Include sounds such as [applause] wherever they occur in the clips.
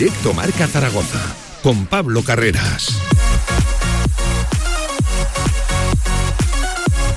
Directo Marca Zaragoza, con Pablo Carreras.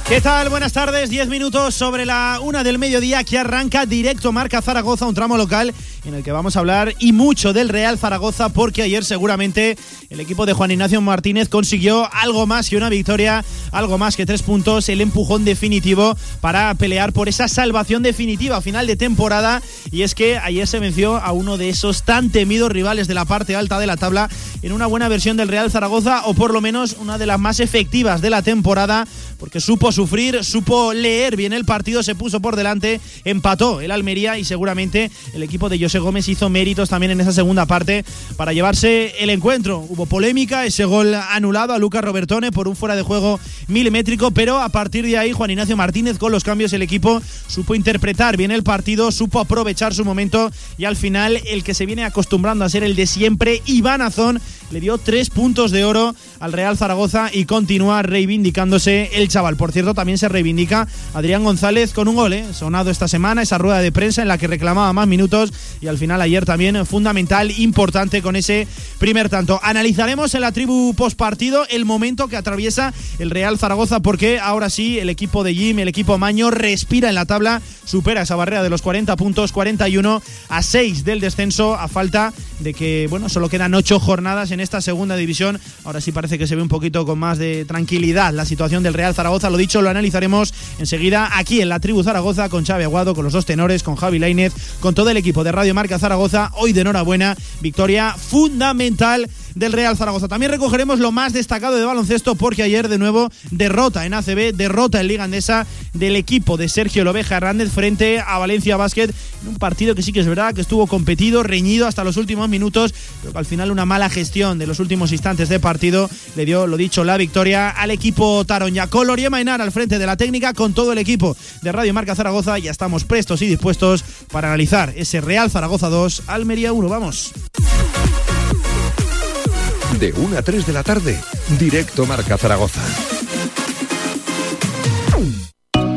¿Qué tal? Buenas tardes. Diez minutos sobre la una del mediodía que arranca directo Marca Zaragoza, un tramo local en el que vamos a hablar y mucho del Real Zaragoza porque ayer seguramente el equipo de Juan Ignacio Martínez consiguió algo más que una victoria, algo más que tres puntos, el empujón definitivo para pelear por esa salvación definitiva a final de temporada. Y es que ayer se venció a uno de esos tan temidos rivales de la parte alta de la tabla en una buena versión del Real Zaragoza o por lo menos una de las más efectivas de la temporada porque supo sufrir, supo leer bien el partido, se puso por delante, empató el Almería y seguramente el equipo de Gómez hizo méritos también en esa segunda parte para llevarse el encuentro. Hubo polémica, ese gol anulado a Lucas Robertone por un fuera de juego milimétrico, pero a partir de ahí Juan Ignacio Martínez con los cambios el equipo supo interpretar bien el partido, supo aprovechar su momento y al final el que se viene acostumbrando a ser el de siempre, Iván Azón, le dio tres puntos de oro al Real Zaragoza y continúa reivindicándose el chaval. Por cierto, también se reivindica Adrián González con un gol, ¿eh? sonado esta semana, esa rueda de prensa en la que reclamaba más minutos y al final ayer también fundamental, importante con ese primer tanto. Analizaremos en la tribu post partido el momento que atraviesa el Real Zaragoza porque ahora sí el equipo de Jim, el equipo Maño respira en la tabla, supera esa barrera de los 40 puntos, 41 a 6 del descenso a falta de que, bueno, solo quedan 8 jornadas en esta segunda división. Ahora sí parece que se ve un poquito con más de tranquilidad la situación del Real Zaragoza. Lo dicho, lo analizaremos enseguida aquí en la tribu Zaragoza con Xavi Aguado, con los dos tenores, con Javi Lainez, con todo el equipo de Radio Marca Zaragoza. Hoy de enhorabuena, victoria fundamental del Real Zaragoza. También recogeremos lo más destacado de baloncesto porque ayer de nuevo derrota en ACB, derrota en Liga Andesa del equipo de Sergio Lobeja Hernández frente a Valencia Basket en un partido que sí que es verdad que estuvo competido, reñido hasta los últimos minutos, pero que al final una mala gestión de los últimos instantes de partido le dio, lo dicho, la victoria al equipo Taroña. Coloria Mainar al frente de la técnica con todo el equipo de Radio Marca Zaragoza. Ya estamos prestos y dispuestos para analizar ese Real Zaragoza 2, Almería 1. Vamos. De 1 a 3 de la tarde, directo Marca Zaragoza.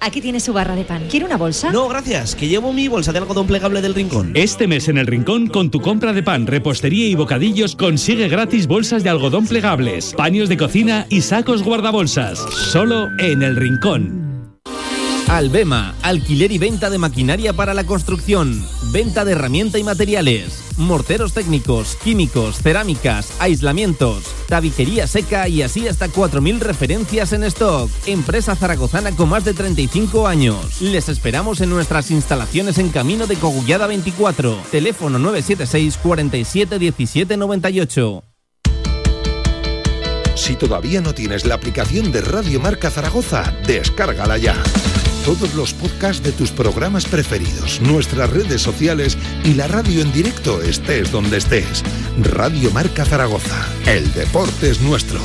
Aquí tiene su barra de pan. ¿Quiere una bolsa? No, gracias, que llevo mi bolsa de algodón plegable del rincón. Este mes en el rincón, con tu compra de pan, repostería y bocadillos, consigue gratis bolsas de algodón plegables, paños de cocina y sacos guardabolsas. Solo en el rincón. Albema, alquiler y venta de maquinaria para la construcción, venta de herramienta y materiales, morteros técnicos, químicos, cerámicas, aislamientos, tabiquería seca y así hasta 4.000 referencias en stock. Empresa zaragozana con más de 35 años. Les esperamos en nuestras instalaciones en Camino de Cogullada 24, teléfono 976 47 17 98. Si todavía no tienes la aplicación de Radio Marca Zaragoza, descárgala ya. Todos los podcasts de tus programas preferidos, nuestras redes sociales y la radio en directo estés donde estés. Radio Marca Zaragoza. El deporte es nuestro.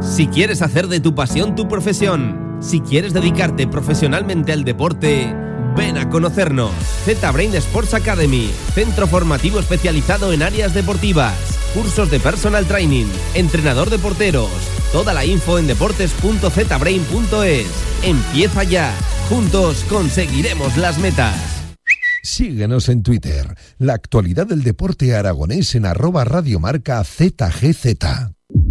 Si quieres hacer de tu pasión tu profesión, si quieres dedicarte profesionalmente al deporte, ven a conocernos. Z-Brain Sports Academy, centro formativo especializado en áreas deportivas, cursos de personal training, entrenador de porteros. Toda la info en deportes.zbrain.es. Empieza ya. Juntos conseguiremos las metas. Síguenos en Twitter. La actualidad del deporte aragonés en arroba radiomarca ZGZ.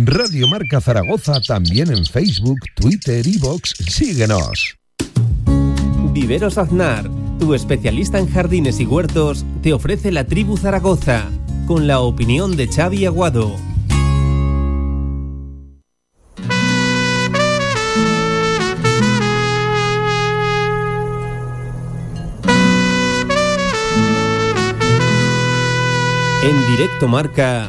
Radio Marca Zaragoza también en Facebook, Twitter y Vox. Síguenos. Viveros Aznar, tu especialista en jardines y huertos, te ofrece la tribu Zaragoza, con la opinión de Xavi Aguado. En directo marca...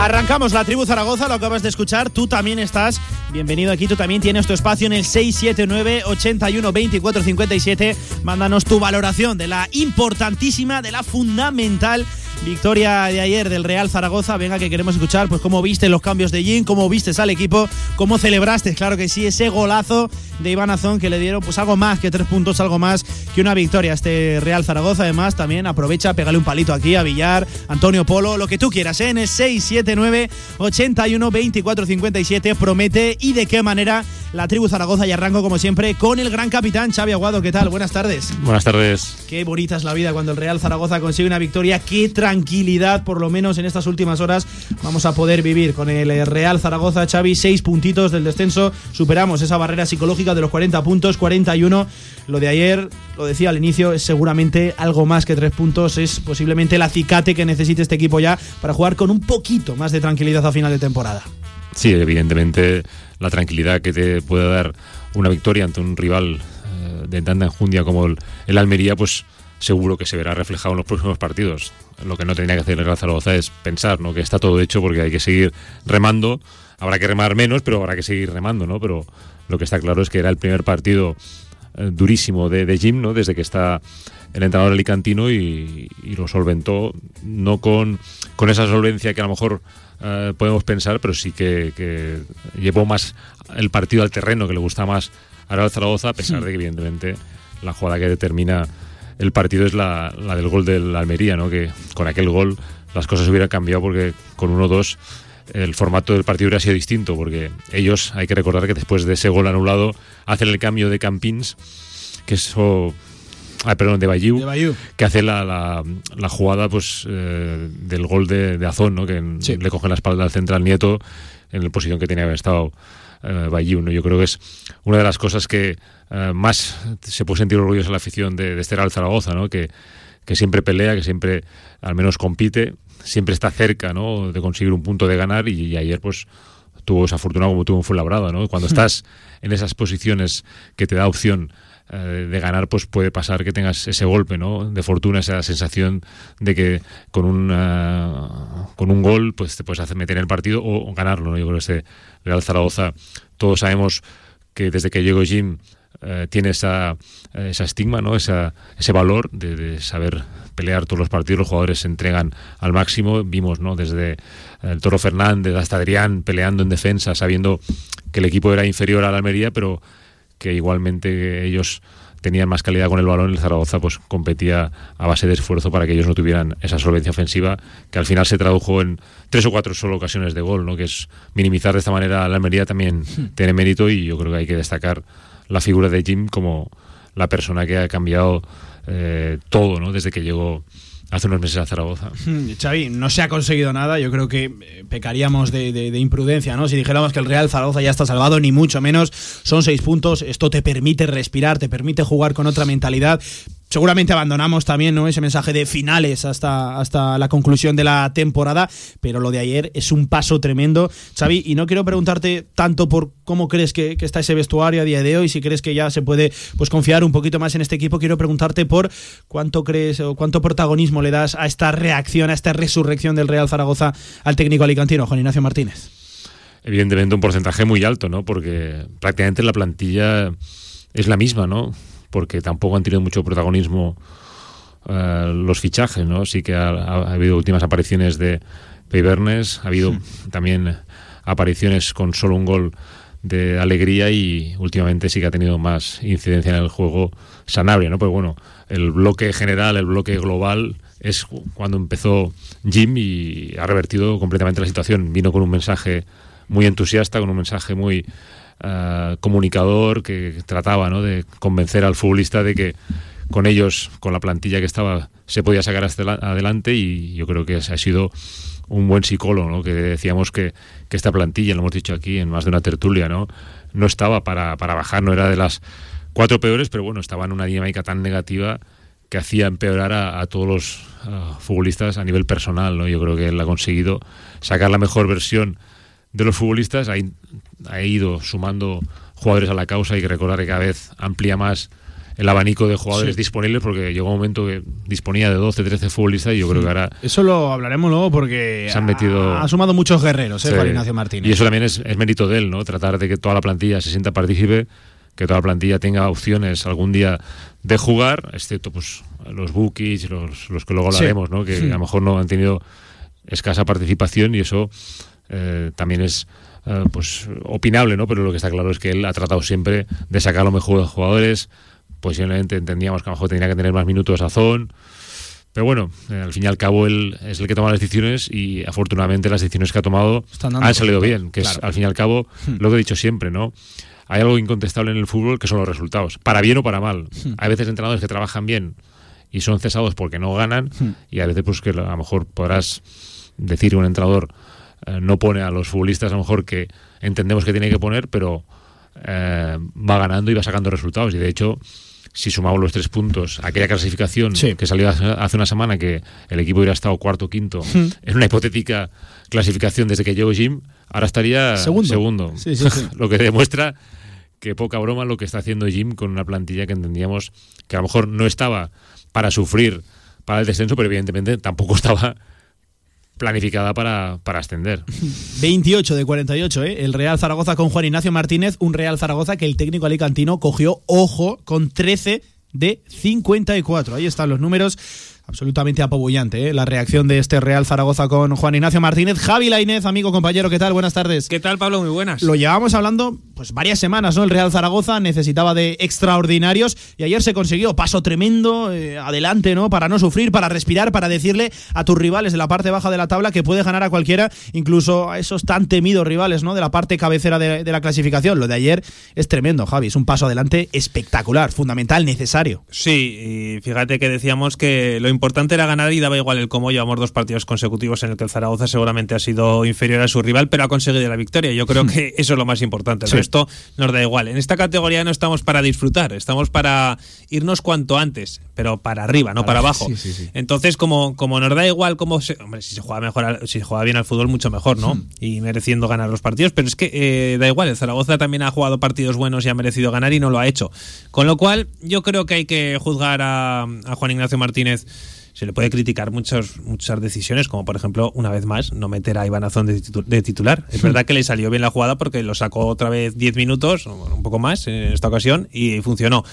Arrancamos la tribu Zaragoza, lo acabas de escuchar, tú también estás. Bienvenido aquí, tú también tienes tu espacio en el 679 81 24 57. Mándanos tu valoración de la importantísima, de la fundamental victoria de ayer del Real Zaragoza. Venga, que queremos escuchar pues cómo viste los cambios de Jin, cómo viste al equipo, cómo celebraste, claro que sí, ese golazo de Iván Azón que le dieron pues algo más que tres puntos, algo más que una victoria a este Real Zaragoza. Además, también aprovecha, pégale un palito aquí a Villar, Antonio Polo, lo que tú quieras, ¿eh? en el 679 81 24 57 promete y de qué manera la tribu Zaragoza y arranco como siempre con el gran capitán Xavi Aguado. ¿Qué tal? Buenas tardes. Buenas tardes. Qué bonita es la vida cuando el Real Zaragoza consigue una victoria. Qué tranquilidad, por lo menos en estas últimas horas, vamos a poder vivir con el Real Zaragoza. Xavi, seis puntitos del descenso. Superamos esa barrera psicológica de los 40 puntos, 41. Lo de ayer, lo decía al inicio, es seguramente algo más que tres puntos. Es posiblemente el acicate que necesite este equipo ya para jugar con un poquito más de tranquilidad a final de temporada. Sí, evidentemente la tranquilidad que te puede dar una victoria ante un rival eh, de tanta enjundia como el, el, Almería, pues seguro que se verá reflejado en los próximos partidos. Lo que no tenía que hacer el Real Zaragoza es pensar ¿no? que está todo hecho porque hay que seguir remando. Habrá que remar menos, pero habrá que seguir remando, ¿no? Pero lo que está claro es que era el primer partido eh, durísimo de, de Jim, ¿no? Desde que está el entrenador alicantino y, y lo solventó, no con, con esa solvencia que a lo mejor Uh, podemos pensar, pero sí que, que, llevó más el partido al terreno, que le gusta más a Real Zaragoza, a pesar de que evidentemente la jugada que determina el partido es la, la del gol del Almería, ¿no? que con aquel gol las cosas hubieran cambiado porque con 1-2 el formato del partido hubiera sido distinto, porque ellos, hay que recordar que después de ese gol anulado, hacen el cambio de Campins, que eso ah, perdón, de Bayou, de Bayou, que hace la, la, la jugada pues eh, del gol de, de Azón, ¿no? que Sí. le coge la espalda al central Nieto en la posición que tenía que haber estado eh. Yo creo que es una de las cosas que eh, más se puede sentir orgulloso a la afición de, de este Real Zaragoza, ¿no? que, que siempre pelea, que siempre al menos compite, siempre está cerca ¿no? de conseguir un punto de ganar y, y ayer pues tuvo esa fortuna como tuvo en Fuenlabrada, ¿no? Cuando [laughs] estás en esas posiciones que te da opción eh, de ganar, pues puede pasar que tengas ese golpe, ¿no? De fortuna, esa sensación de que con un uh, con un gol, pues te puedes hacer meter en el partido o, ganarlo, ¿no? Yo creo que este Real Zaragoza, todos sabemos que desde que llegó Jim eh, tiene esa, esa estigma, ¿no? Esa, ese valor de, de, saber pelear todos los partidos, los jugadores se entregan al máximo, vimos ¿no? desde el Toro Fernández hasta Adrián peleando en defensa, sabiendo que el equipo era inferior a la Almería, pero que igualmente ellos tenían más calidad con el balón, el Zaragoza pues competía a base de esfuerzo para que ellos no tuvieran esa solvencia ofensiva, que al final se tradujo en tres o cuatro solo ocasiones de gol, ¿no? que es minimizar de esta manera a la Almería también tiene mérito y yo creo que hay que destacar la figura de Jim como la persona que ha cambiado eh, todo ¿no? desde que llegó hace unos meses a Zaragoza. Xavi, no se ha conseguido nada. Yo creo que eh, pecaríamos de, de, imprudencia, ¿no? Si dijéramos que el Real Zaragoza ya está salvado, ni mucho menos. Son seis puntos. Esto te permite respirar, te permite jugar con otra mentalidad. Seguramente abandonamos también ¿no? ese mensaje de finales hasta, hasta la conclusión de la temporada, pero lo de ayer es un paso tremendo. Xavi, y no quiero preguntarte tanto por cómo crees que, está ese vestuario a día de hoy, si crees que ya se puede pues, confiar un poquito más en este equipo, quiero preguntarte por cuánto crees o cuánto protagonismo le das a esta reacción, a esta resurrección del Real Zaragoza al técnico alicantino, Juan Ignacio Martínez. Evidentemente un porcentaje muy alto, ¿no? Porque prácticamente la plantilla es la misma, ¿no? Porque tampoco han tenido mucho protagonismo uh, los fichajes, ¿no? Sí que ha, ha, habido últimas apariciones de Peibernes, ha habido sí. también apariciones con solo un gol de alegría y últimamente sí que ha tenido más incidencia en el juego Sanabria, ¿no? Pero bueno, el bloque general, el bloque global es cuando empezó Jim y ha revertido completamente la situación. Vino con un mensaje muy entusiasta, con un mensaje muy Uh, comunicador que trataba ¿no? de convencer al futbolista de que con ellos, con la plantilla que estaba, se podía sacar hasta adelante y yo creo que ha sido un buen psicólogo, ¿no? que decíamos que, que, esta plantilla, lo hemos dicho aquí en más de una tertulia, no, no estaba para, para bajar, no era de las cuatro peores, pero bueno, estaba en una dinámica tan negativa que hacía empeorar a, todos los uh, futbolistas a nivel personal. ¿no? Yo creo que él ha conseguido sacar la mejor versión de los futbolistas, ha, ha ido sumando jugadores a la causa y que recordar que cada vez amplía más el abanico de jugadores sí. disponibles porque llegó un momento que disponía de 12, 13 futbolistas y yo creo que ahora... Eso lo hablaremos luego porque se han metido, ha, ha sumado muchos guerreros, ¿eh? Sí. Juan Ignacio Martínez. Y eso también es, es, mérito de él, ¿no? Tratar de que toda la plantilla se sienta partícipe, que toda la plantilla tenga opciones algún día de jugar, excepto pues los bookies, los, los que luego hablaremos, sí. ¿no? Que sí. a lo mejor no han tenido escasa participación y eso eh, también es eh, pues opinable, ¿no? Pero lo que está claro es que él ha tratado siempre de sacar lo mejor de los jugadores, posiblemente entendíamos que a lo mejor tenía que tener más minutos a Zon. Pero bueno, eh, al fin y al cabo él es el que toma las decisiones y afortunadamente las decisiones que ha tomado han salido bien, que claro. es al fin y al cabo hmm. lo que he dicho siempre, ¿no? Hay algo incontestable en el fútbol que son los resultados, para bien o para mal. Hmm. Hay veces entrenadores que trabajan bien y son cesados porque no ganan hmm. y a veces pues que a lo mejor podrás decir un entrenador eh, no pone a los futbolistas a lo mejor que entendemos que tiene que poner, pero eh, va ganando y va sacando resultados y de hecho si sumamos los tres puntos, aquella clasificación sí. que salió hace una semana que el equipo hubiera estado cuarto o quinto mm. en una hipotética clasificación desde que llegó Jim, ahora estaría segundo. segundo. Sí, sí, [laughs] lo que demuestra que poca broma lo que está haciendo Jim con una plantilla que entendíamos que a lo mejor no estaba para sufrir para el descenso, pero evidentemente tampoco [laughs] estaba planificada para, para, ascender. [laughs] 28 de 48, ¿eh? el Real Zaragoza con Juan Ignacio Martínez, un Real Zaragoza que el técnico alicantino cogió, ojo, con 13 de 54. Ahí están los números absolutamente apabullante ¿eh? la reacción de este Real Zaragoza con Juan Ignacio Martínez. Javi Lainez, amigo, compañero, ¿qué tal? Buenas tardes. ¿Qué tal, Pablo? Muy buenas. Lo llevábamos hablando pues varias semanas, ¿no? El Real Zaragoza necesitaba de extraordinarios y ayer se consiguió paso tremendo eh, adelante, ¿no? Para no sufrir, para respirar, para decirle a tus rivales de la parte baja de la tabla que puede ganar a cualquiera, incluso a esos tan temidos rivales, ¿no? De la parte cabecera de, de la clasificación. Lo de ayer es tremendo, Javi. Es un paso adelante espectacular, fundamental, necesario. Sí, y fíjate que decíamos que lo importante era ganar y daba igual el cómo. Llevamos dos partidos consecutivos en el que el Zaragoza seguramente ha sido inferior a su rival, pero ha conseguido la victoria. Yo creo que eso es lo más importante. El sí. resto nos da igual. En esta categoría no estamos para disfrutar, estamos para irnos cuanto antes, pero para arriba, no para, para abajo. Sí, sí, Entonces, como, como nos da igual cómo se, hombre, si se juega mejor, si se juega bien al fútbol, mucho mejor, ¿no? Hmm. Y mereciendo ganar los partidos, pero es que eh, da igual. El Zaragoza también ha jugado partidos buenos y ha merecido ganar y no lo ha hecho. Con lo cual, yo creo que hay que juzgar a, a Juan Ignacio Martínez se le puede criticar muchos, muchas decisiones, como por ejemplo, una vez más, no meter a Iván Azón de, titu de titular. Es [laughs] verdad que le salió bien la jugada porque lo sacó otra vez 10 minutos, un poco más en esta ocasión, y funcionó.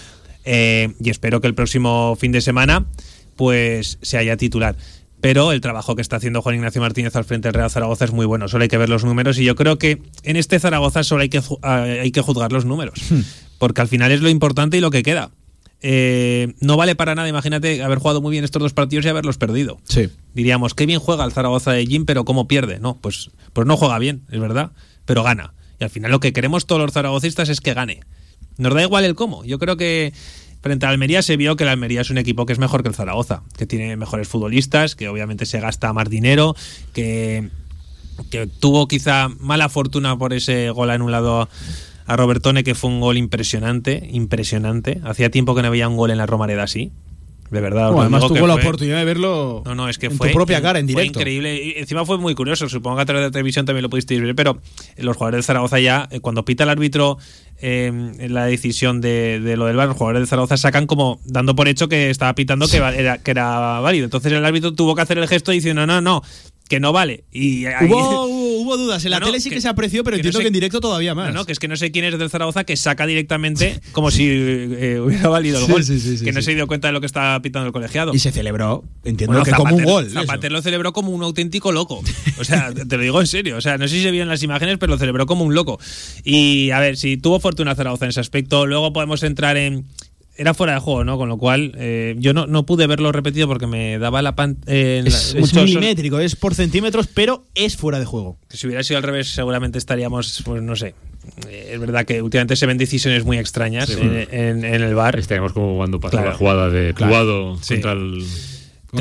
Eh, y espero que el próximo fin de semana pues se haya titular pero el trabajo que está haciendo Juan Ignacio Martínez al frente del Real Zaragoza es muy bueno. Solo hay que ver los números y yo creo que en este Zaragoza solo hay que, hay que juzgar los números, porque al final es lo importante y lo que queda. Eh, no vale para nada, imagínate haber jugado muy bien estos dos partidos y haberlos perdido. Sí. Diríamos, qué bien juega el Zaragoza de Jim, pero cómo pierde. No, pues, pues no juega bien, es verdad, pero gana. Y al final lo que queremos todos los zaragocistas es que gane. Nos da igual el cómo. Yo creo que frente a Almería se vio que la Almería es un equipo que es mejor que el Zaragoza, que tiene mejores futbolistas, que obviamente se gasta más dinero, que, que tuvo quizá mala fortuna por ese gol anulado a Robertone, que fue un gol impresionante, impresionante. Hacía tiempo que no había un gol en la Romareda así. De verdad. Bueno, además tuvo la oportunidad de verlo no, no, es que en fue, tu propia cara, en directo. Fue increíble. Y encima fue muy curioso. Supongo que a través de la televisión también lo pudisteis ver. Pero los jugadores de Zaragoza ya, eh, cuando pita el árbitro eh, la decisión de, de, lo del bar, los jugadores de Zaragoza sacan como dando por hecho que estaba pitando que era, que era válido. Entonces el árbitro tuvo que hacer el gesto diciendo, no, no, que no vale. Y ahí, hubo, hubo, dudas. En la no, tele sí que, que, se apreció, pero que entiendo no sé, que en directo todavía más. No, no, que es que no sé quién es del Zaragoza que saca directamente [laughs] como si eh, hubiera valido el gol. Sí, sí, sí, que no se dio cuenta de lo que estaba pitando el colegiado. Y se celebró, entiendo bueno, que Zapater, como un gol. Zapater lo celebró como un auténtico loco. O sea, [laughs] te lo digo en serio. O sea, no sé si se vieron las imágenes, pero lo celebró como un loco. Y a ver, si tuvo fortuna Zaragoza en ese aspecto, luego podemos entrar en era fuera de juego, ¿no? Con lo cual eh, yo no, no, pude verlo repetido porque me daba la pan. Eh, es, la, es milimétrico, es por centímetros, pero es fuera de juego. Que si hubiera sido al revés, seguramente estaríamos, pues no sé. Eh, es verdad que últimamente se ven decisiones muy extrañas sí, en, en, en, el bar. Estaríamos como cuando pasó claro. la jugada de claro. contra sí. el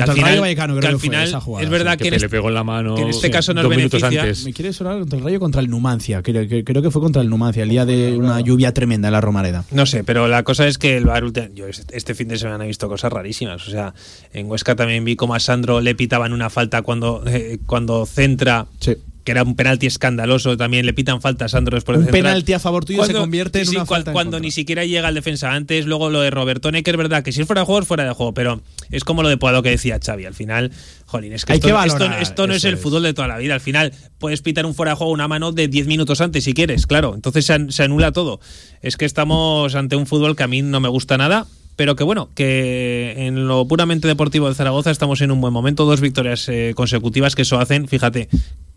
al Contra el final, Rayo Vallecano creo que al que fue final esa jugada, es verdad que, le este- pegó en la mano que en este sí, caso nos dos minutos beneficia- antes. Me quiere sonar contra el Rayo contra el Numancia. Creo, que- creo que fue contra el Numancia, el día de una lluvia tremenda en la Romareda. No sé, pero la cosa es que el ulti- yo este este fin de semana he visto cosas rarísimas. O sea, en Huesca también vi como a Sandro le pitaban una falta cuando, eh, cuando centra, Sí. Que era un penalti escandaloso. También le pitan falta a Sandro después de Un centrar. penalti a favor tuyo se convierte en sí, una cual- falta Cuando ni siquiera llega el defensa antes, luego lo de Robertone, que es verdad que si es fuera de juego, es fuera de juego, pero es como lo de Puado que decía Xavi. Al final, jolín, es que Hay esto, que esto- valorar, esto no es el fútbol de toda la vida. Al final, puedes pitar un fuera de juego una mano de 10 minutos antes si quieres, claro. Entonces se anula todo. Es que estamos ante un fútbol que a mí no me gusta nada. Pero que bueno, que en lo puramente deportivo de Zaragoza estamos en un buen momento, dos victorias eh, consecutivas que eso hacen, fíjate,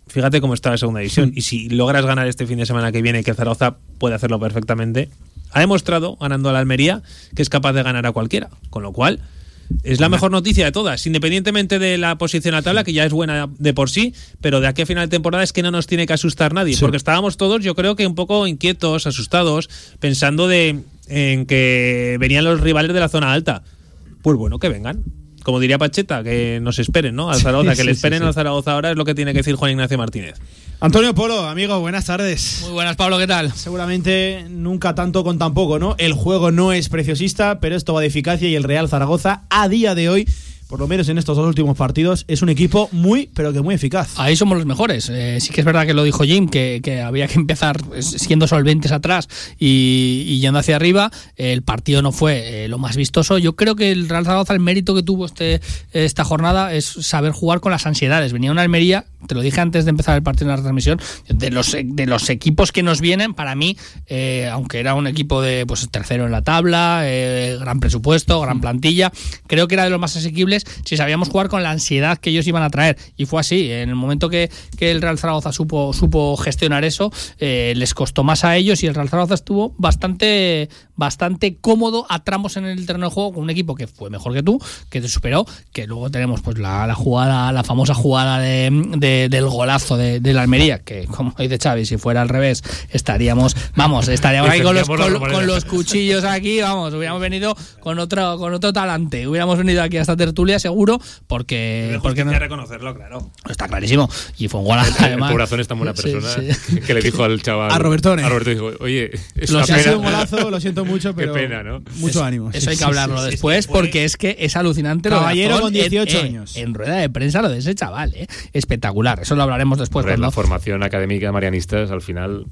fíjate cómo está la segunda división. Y si logras ganar este fin de semana que viene, que Zaragoza puede hacerlo perfectamente, ha demostrado, ganando a la Almería, que es capaz de ganar a cualquiera. Con lo cual, es la mejor noticia de todas, independientemente de la posición a tabla, que ya es buena de por sí, pero de aquí a final de temporada es que no nos tiene que asustar nadie, porque estábamos todos, yo creo que un poco inquietos, asustados, pensando de en que venían los rivales de la zona alta. Pues bueno, que vengan. Como diría Pacheta, que nos esperen, ¿no? Al Zaragoza, que sí, le esperen sí. al Zaragoza ahora es lo que tiene que decir Juan Ignacio Martínez. Antonio Polo, amigo, buenas tardes. Muy buenas, Pablo, ¿qué tal? Seguramente nunca tanto con tan poco, ¿no? El juego no es preciosista, pero esto va de eficacia y el Real Zaragoza a día de hoy, por lo menos en estos dos últimos partidos, es un equipo muy, pero que muy eficaz. Ahí somos los mejores. Eh, sí que es verdad que lo dijo Jim, que, que había que empezar eh, siendo solventes atrás y, y yendo hacia arriba. El partido no fue eh, lo más vistoso. Yo creo que el Real Zaragoza, el mérito que tuvo este, esta jornada es saber jugar con las ansiedades. Venía una Almería, te lo dije antes de empezar el partido en la transmisión, de los, de los equipos que nos vienen, para mí, eh, aunque era un equipo de pues tercero en la tabla, eh, gran presupuesto, gran plantilla, creo que era de los más asequibles si sabíamos jugar con la ansiedad que ellos iban a traer. Y fue así. En el momento que, que el Real Zaragoza supo, supo gestionar eso, eh, les costó más a ellos y el Real Zaragoza estuvo bastante, bastante cómodo a tramos en el terreno de juego con un equipo que fue mejor que tú, que te superó, que luego tenemos pues la, la jugada, la famosa jugada de, de- del golazo de, de la Almería, que como dice Xavi, si fuera al revés, estaríamos, vamos, estaríamos ahí con los, con- con cuchillos aquí, vamos, hubiéramos venido con otro, con otro talante, hubiéramos venido aquí a esta tertulia seguro, porque, porque no, reconocerlo, claro. está clarísimo. Y fue un golazo El además. Es tan buena Sí, persona sí. que le dijo al chaval. A Robertone. A Roberto dijo, oye, es Lo una Si ha pena. sido un golazo, lo siento mucho, Qué pero pena, ¿no? mucho ánimo. Eso Sí, hay que hablarlo sí, sí. después porque es que es alucinante lo de Caballero Azón con en- 18 en- años. En, rueda de prensa lo de ese chaval, ¿eh? espectacular. Eso lo hablaremos después. Hombre, la formación académica de marianistas al final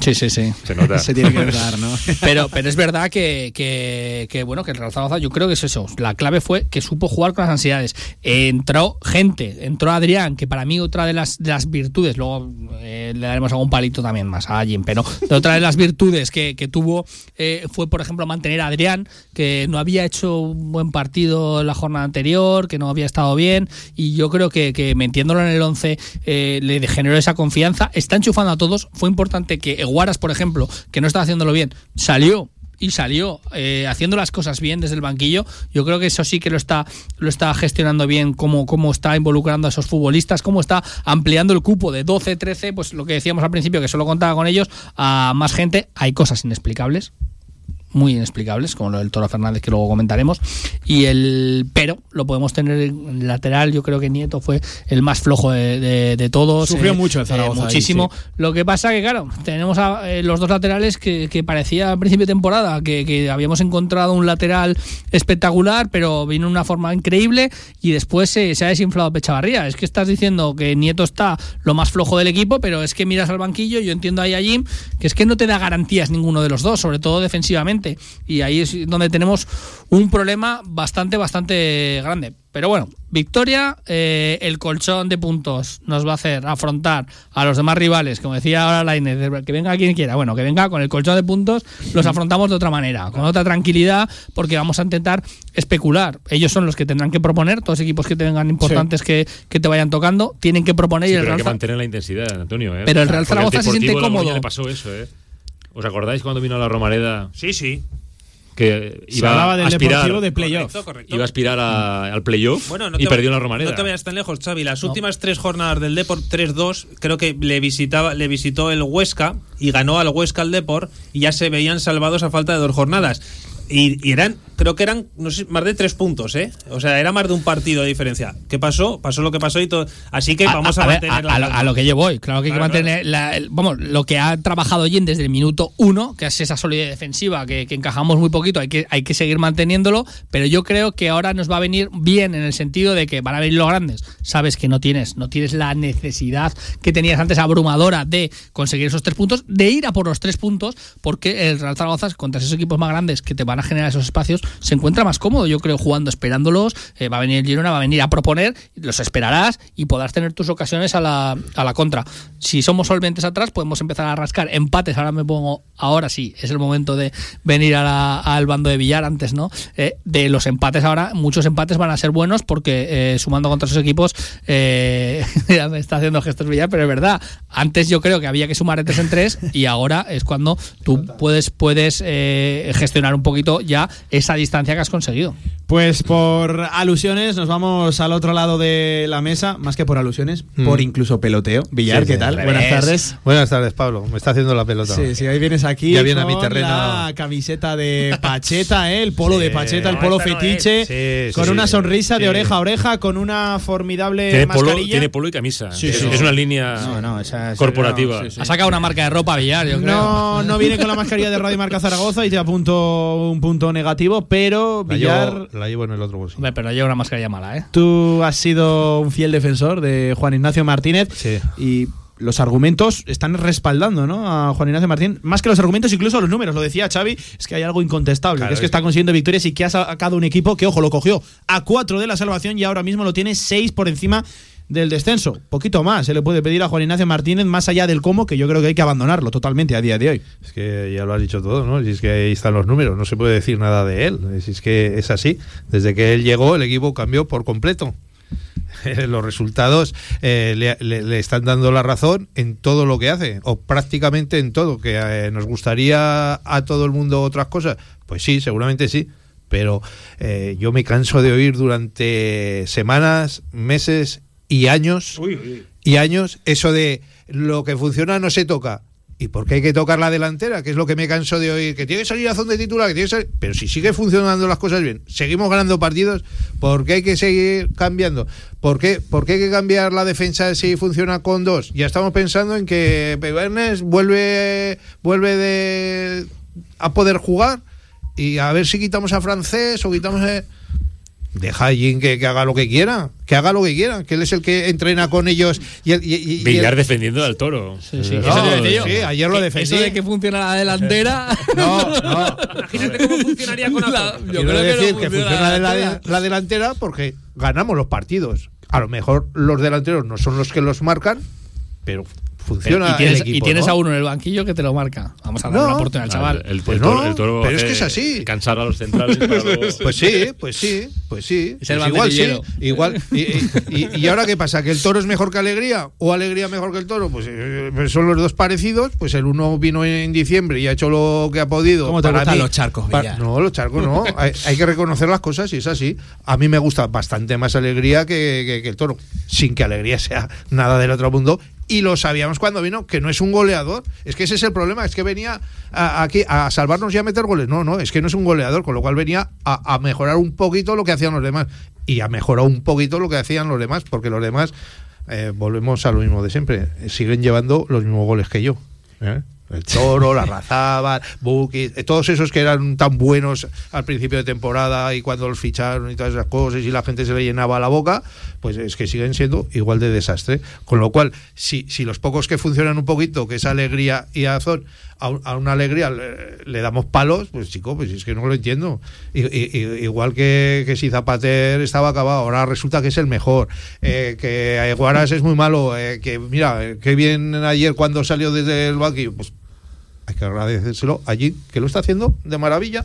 Sí, sí, sí. se nota. Se tiene que [laughs] notar, ¿no? Pero, pero es verdad que, que, que, bueno, que el Real Zaragoza, yo creo que es eso. La clave fue que supo jugar con las ansiedades. Entró gente, entró Adrián, que para mí otra de las, de las virtudes, luego eh, le daremos algún palito también más a Jim, pero de otra de las virtudes que, que tuvo eh, fue, por ejemplo, mantener a Adrián, que no había hecho un buen partido la jornada anterior, que no había estado bien, y yo creo que, que metiéndolo en el 11 eh, le generó esa confianza. Está enchufando a todos. Fue importante que Eguaras, por ejemplo, que no estaba haciéndolo bien, salió y salió eh, haciendo las cosas bien desde el banquillo. Yo creo que eso sí que lo está, lo está gestionando bien, cómo, cómo está involucrando a esos futbolistas, cómo está ampliando el cupo de 12, 13, pues lo que decíamos al principio, que solo contaba con ellos, a más gente. Hay cosas inexplicables, muy inexplicables, como lo del Toro Fernández que luego comentaremos. Y el pero lo podemos tener en lateral. Yo creo que Nieto fue el más flojo de, de- de todos. eh, Sufrió mucho el Zaragoza ahí, muchísimo. sí. Lo que pasa que, claro, tenemos a, eh, los dos laterales que, que parecía a principio de temporada que, que habíamos encontrado un lateral espectacular, pero vino de una forma increíble y después se, se ha desinflado Pechavarría. Es que estás diciendo que Nieto está lo más flojo del equipo, pero es que miras al banquillo, yo entiendo ahí a Jim, que es que no te da garantías ninguno de los dos, sobre todo defensivamente. Y ahí es donde tenemos un problema bastante, bastante grande. Pero bueno, victoria, eh, el colchón de puntos nos va a hacer afrontar a los demás rivales, como decía ahora Lainez, que venga quien quiera, bueno, que venga con el colchón de puntos, los afrontamos de otra manera, con otra tranquilidad, porque vamos a intentar especular. Ellos son los que tendrán que proponer, todos los equipos que tengan importantes que, que te vayan tocando, tienen que proponer Sí, y el pero hay Real que Zar- mantener la intensidad, Antonio. ¿eh? Pero el Real Zaragoza se siente cómodo. le pasó eso, ¿eh? ¿Os acordáis cuando vino a la Romareda Sí, sí. que iba a aspirar, de playoff. Correcto, correcto. iba a aspirar a- al playoff Bueno, no y te perdió en la Romareda? No te vayas tan lejos, Xavi. Las últimas tres jornadas del Deport 3-2, creo que le visitaba, le visitó el Huesca y ganó al Huesca al Deport y ya se veían salvados a falta de dos jornadas. Y, y eran creo que eran no sé, más de tres puntos, ¿eh? O sea, era más de un partido de diferencia. ¿Qué pasó? Pasó lo que pasó y todo. Así que vamos a, ver, mantener a, la lo, a lo que yo voy. Claro que hay que Claro, mantener la- el- vamos, lo que ha trabajado Jen desde el minuto uno, que es esa solidez defensiva que, que encajamos muy poquito, hay que, hay que seguir manteniéndolo, pero yo creo que ahora nos va a venir bien en el sentido de que van a venir los grandes. Sabes que no tienes, no tienes la necesidad que tenías antes abrumadora de conseguir esos tres puntos, de ir a por los tres puntos, porque el Real Zaragoza contra esos equipos más grandes que te van a generar esos espacios, se encuentra más cómodo, yo creo, jugando, esperándolos. eh, va a venir Girona, va a venir a proponer, los esperarás y podrás tener tus ocasiones a la, a la contra. Si somos solventes atrás, podemos empezar a rascar empates. Ahora me pongo, ahora sí, es el momento de venir al bando de Villar, antes no. Eh, de los empates ahora, muchos empates van a ser buenos porque eh, sumando contra esos equipos, [laughs] ya me está haciendo gestos Villar, pero es verdad. Antes yo creo que había que sumar tres en tres y ahora es cuando tú puedes, puedes gestionar un poquito ya esa distancia que has conseguido. Pues por alusiones nos vamos al otro lado de la mesa, más que por alusiones, Mm. por incluso peloteo. Villar, Sí, ¿qué sí, tal? al Buenas tardes. Buenas tardes, Pablo. Me está haciendo la pelota. Sí, sí, hoy vienes aquí Ya viene a mi con terreno. la camiseta de Pacheta, ¿eh? el polo Sí. de Pacheta, el polo no fetiche, con sí, una sí. sonrisa de oreja a oreja, con una formidable Tiene polo, mascarilla. tiene polo y camisa. Sí, es, sí. es una línea No, no, esa- esa- corporativa. no, sí, sí. Ha sacado una marca de ropa Villar, yo creo. No, no viene con la mascarilla de Radio Marca Zaragoza y te apunto un punto negativo, pero La Villar, llevo, la llevo en el otro bolsillo. Hombre, pero lleva una mascarilla mala, ¿eh? tú has sido un fiel defensor de Juan Ignacio Martínez Sí. y los argumentos están respaldando ¿no? a Juan Ignacio Martín, más que los argumentos, incluso los números. Lo decía Xavi, es que hay algo incontestable, Claro, que es que es- está consiguiendo victorias y que ha sacado un equipo que, ojo, lo cogió a cuatro de la salvación y ahora mismo lo tiene seis por encima del descenso. Poquito más se le puede pedir a Juan Ignacio Martínez, más allá del cómo, que yo creo que hay que abandonarlo totalmente a día de hoy. Es que ya lo has dicho todo, ¿no? Si es que ahí están los números, no se puede decir nada de él. Si es que es así. Desde que él llegó, el equipo cambió por completo. [laughs] los resultados eh, le, le- están dando la razón en todo lo que hace, o prácticamente en todo. Que eh, nos gustaría a todo el mundo otras cosas, pues sí, seguramente sí. Pero eh, yo me canso de oír durante semanas, meses y años y años eso de lo que funciona no se toca. ¿Y por qué hay que tocar la delantera? Que es lo que me canso de oír. Que tiene que salir a zona de titular, que tiene que salir- Pero si sigue funcionando las cosas bien, seguimos ganando partidos, ¿por qué hay que seguir cambiando? ¿Por qué, por qué hay que cambiar la defensa si funciona con dos? Ya estamos pensando en que Pebernes vuelve, vuelve de, a poder jugar y a ver si quitamos a Francés o quitamos a... Deja a Jin que, que haga lo que quiera, que haga lo que quiera, que él es el que entrena con ellos y, el- y- y- y Villar el- defendiendo al toro. Sí, sí. No, sí, ayer lo defendí. Eso de que funciona la delantera. [laughs] No, no. [laughs] Imagínate cómo funcionaría con La- yo Quiero creo decir no que funciona la, la delantera porque ganamos los partidos. A lo mejor los delanteros no son los que los marcan, pero funciona y tienes, el equipo. y tienes ¿no? a uno en el banquillo que te lo marca. Vamos a darle No. una oportunidad al chaval. El, el- Pues el toro, no, el toro pero es hace que es así. Cansar a los centrales. para [laughs] luego- Pues sí, pues sí, pues sí. Es el Pues igual sí, igual. Y, y- y- y ahora qué pasa? ¿Que el toro es mejor que Alegría? ¿O Alegría mejor que el toro? Pues eh, son los dos parecidos. Pues el uno vino en diciembre y ha hecho lo que ha podido. ¿Cómo te Para gustan mí- los charcos, pa- Villar? No, los charcos no. [laughs] hay, hay que reconocer las cosas y es así. A mí me gusta bastante más Alegría que, que- que el toro. Sin que Alegría sea nada del otro mundo. Y lo sabíamos cuando vino, que no es un goleador. Es que ese es el problema, es que venía a- aquí a salvarnos y a meter goles. No, no, es que no es un goleador, con lo cual venía a, mejorar un poquito lo que hacían los demás. Y a mejorar un poquito lo que hacían los demás, porque los demás, eh, volvemos a lo mismo de siempre, siguen llevando los mismos goles que yo. ¿eh? El Toro, la Razábal, Buki, eh, todos esos que eran tan buenos al principio de temporada y cuando los ficharon y todas esas cosas y la gente se le llenaba la boca, pues es que siguen siendo igual de desastre. Con lo cual, si, si los pocos que funcionan un poquito, que es Alegría y Azón, a, a una alegría le, damos palos, pues chico, pues es que no lo entiendo. I- i- igual que, que si Zapater estaba acabado, ahora resulta que es el mejor, eh, que Aguaras es muy malo, eh, que mira, eh, qué bien ayer cuando salió desde el banquillo, pues hay que agradecérselo allí, que lo está haciendo de maravilla.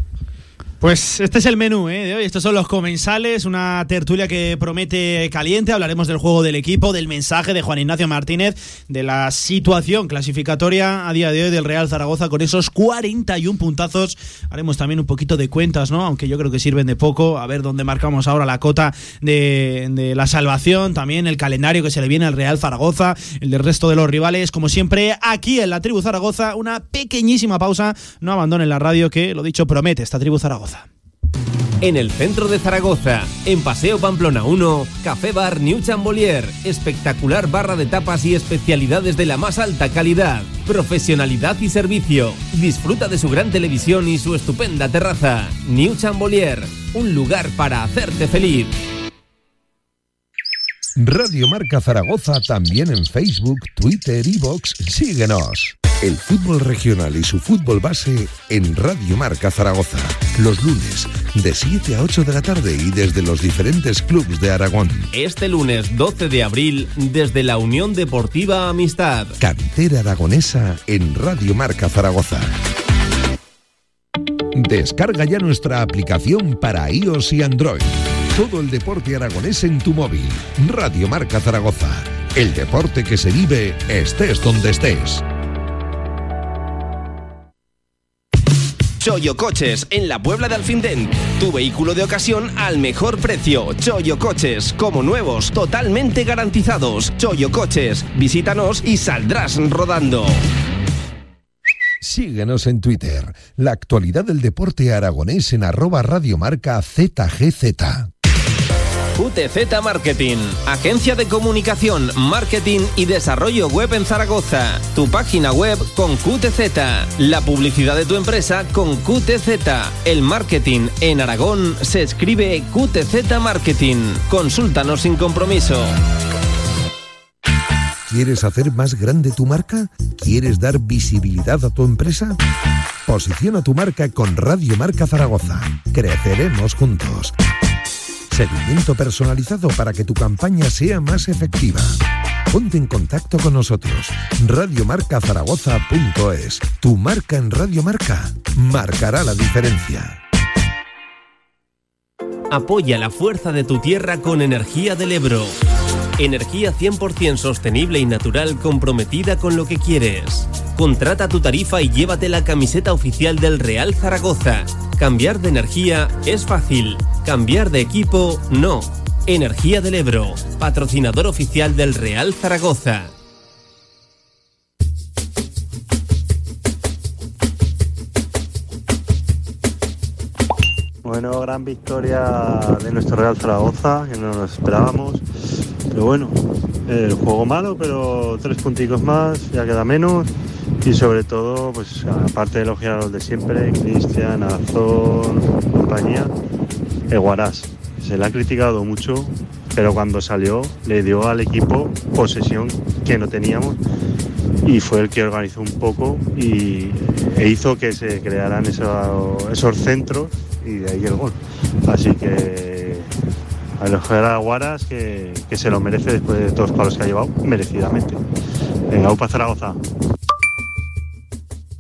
Pues este es el menú ¿eh? de hoy. Estos son los comensales, una tertulia que promete caliente. Hablaremos del juego del equipo, del mensaje de Juan Ignacio Martínez, de la situación clasificatoria a día de hoy del Real Zaragoza con esos 41 puntazos. Haremos también un poquito de cuentas, ¿no? Aunque yo creo que sirven de poco. A ver dónde marcamos ahora la cota de, de la salvación. También el calendario que se le viene al Real Zaragoza, el del resto de los rivales. Como siempre, aquí en la Tribu Zaragoza, una pequeñísima pausa. No abandonen la radio que, lo dicho, promete esta Tribu Zaragoza. En el centro de Zaragoza, en Paseo Pamplona 1, Café Bar New Chambolier, espectacular barra de tapas y especialidades de la más alta calidad, profesionalidad y servicio. Disfruta de su gran televisión y su estupenda terraza. New Chambolier, un lugar para hacerte feliz. Radio Marca Zaragoza también en Facebook, Twitter y Vox. Síguenos. El fútbol regional y su fútbol base en Radio Marca Zaragoza. Los lunes de 7 a 8 de la tarde y desde los diferentes clubes de Aragón. Este lunes 12 de abril, desde la Unión Deportiva Amistad. Cantera aragonesa en Radio Marca Zaragoza. Descarga ya nuestra aplicación para iOS y Android. Todo el deporte aragonés en tu móvil. Radio Marca Zaragoza. El deporte que se vive estés donde estés. Choyo Coches, en la Puebla de Alfindén. Tu vehículo de ocasión al mejor precio. Choyo Coches, como nuevos, totalmente garantizados. Choyo Coches, visítanos y saldrás rodando. Síguenos en Twitter. La actualidad del deporte aragonés en arroba radiomarca ZGZ. QTZ Marketing, agencia de comunicación, marketing y desarrollo web en Zaragoza. Tu página web con QTZ, la publicidad de tu empresa con QTZ. El marketing en Aragón se escribe QTZ Marketing. Consúltanos sin compromiso. ¿Quieres hacer más grande tu marca? ¿Quieres dar visibilidad a tu empresa? Posiciona tu marca con Radio Marca Zaragoza. Creceremos juntos. Seguimiento personalizado para que tu campaña sea más efectiva. Ponte en contacto con nosotros. Radiomarcazaragoza.es. Tu marca en Radio Marca marcará la diferencia. Apoya la fuerza de tu tierra con Energía del Ebro. Energía 100% sostenible y natural comprometida con lo que quieres. Contrata tu tarifa y llévate la camiseta oficial del Real Zaragoza. Cambiar de energía es fácil, cambiar de equipo no. Energía del Ebro, patrocinador oficial del Real Zaragoza. Bueno, gran victoria de nuestro Real Zaragoza, que no nos esperábamos. Pero bueno, el juego malo, pero tres punticos más, ya queda menos. Y sobre todo, pues aparte de elogiar a los de siempre, Cristian, Azón, compañía, Eguarás. Se le ha criticado mucho, pero cuando salió le dio al equipo posesión que no teníamos y fue el que organizó un poco y, e hizo que se crearan esos, esos centros y de ahí el gol. Así que a elogiar a Guaras que, que se lo merece después de todos los palos que ha llevado, merecidamente. Venga, UPA Zaragoza.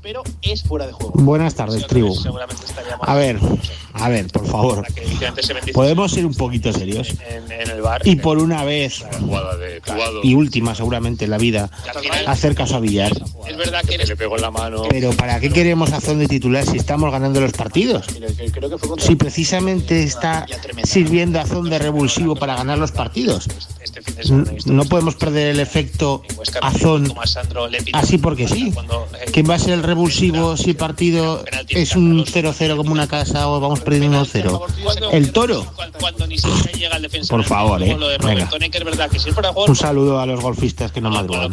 pero es fuera de juego. Buenas tardes, tribu. A ver, a ver, por favor. ¿Podemos ser un poquito serios? en, en el bar. Y por una vez, y última seguramente en la vida, hacer caso a Villar. Es verdad que le pegó la mano. Pero ¿para qué queremos a de titular si estamos ganando los partidos? Si precisamente está sirviendo a Zón de revulsivo para ganar los partidos. N- No podemos perder el efecto Azón así porque sí. ¿Quién va a ser el revulsivo si el partido es un 0-0 como una casa o vamos perdiendo 1-0? ¿El toro? Por favor, eh. De Venga. De juego. Un saludo a los golfistas que no Con madrugan.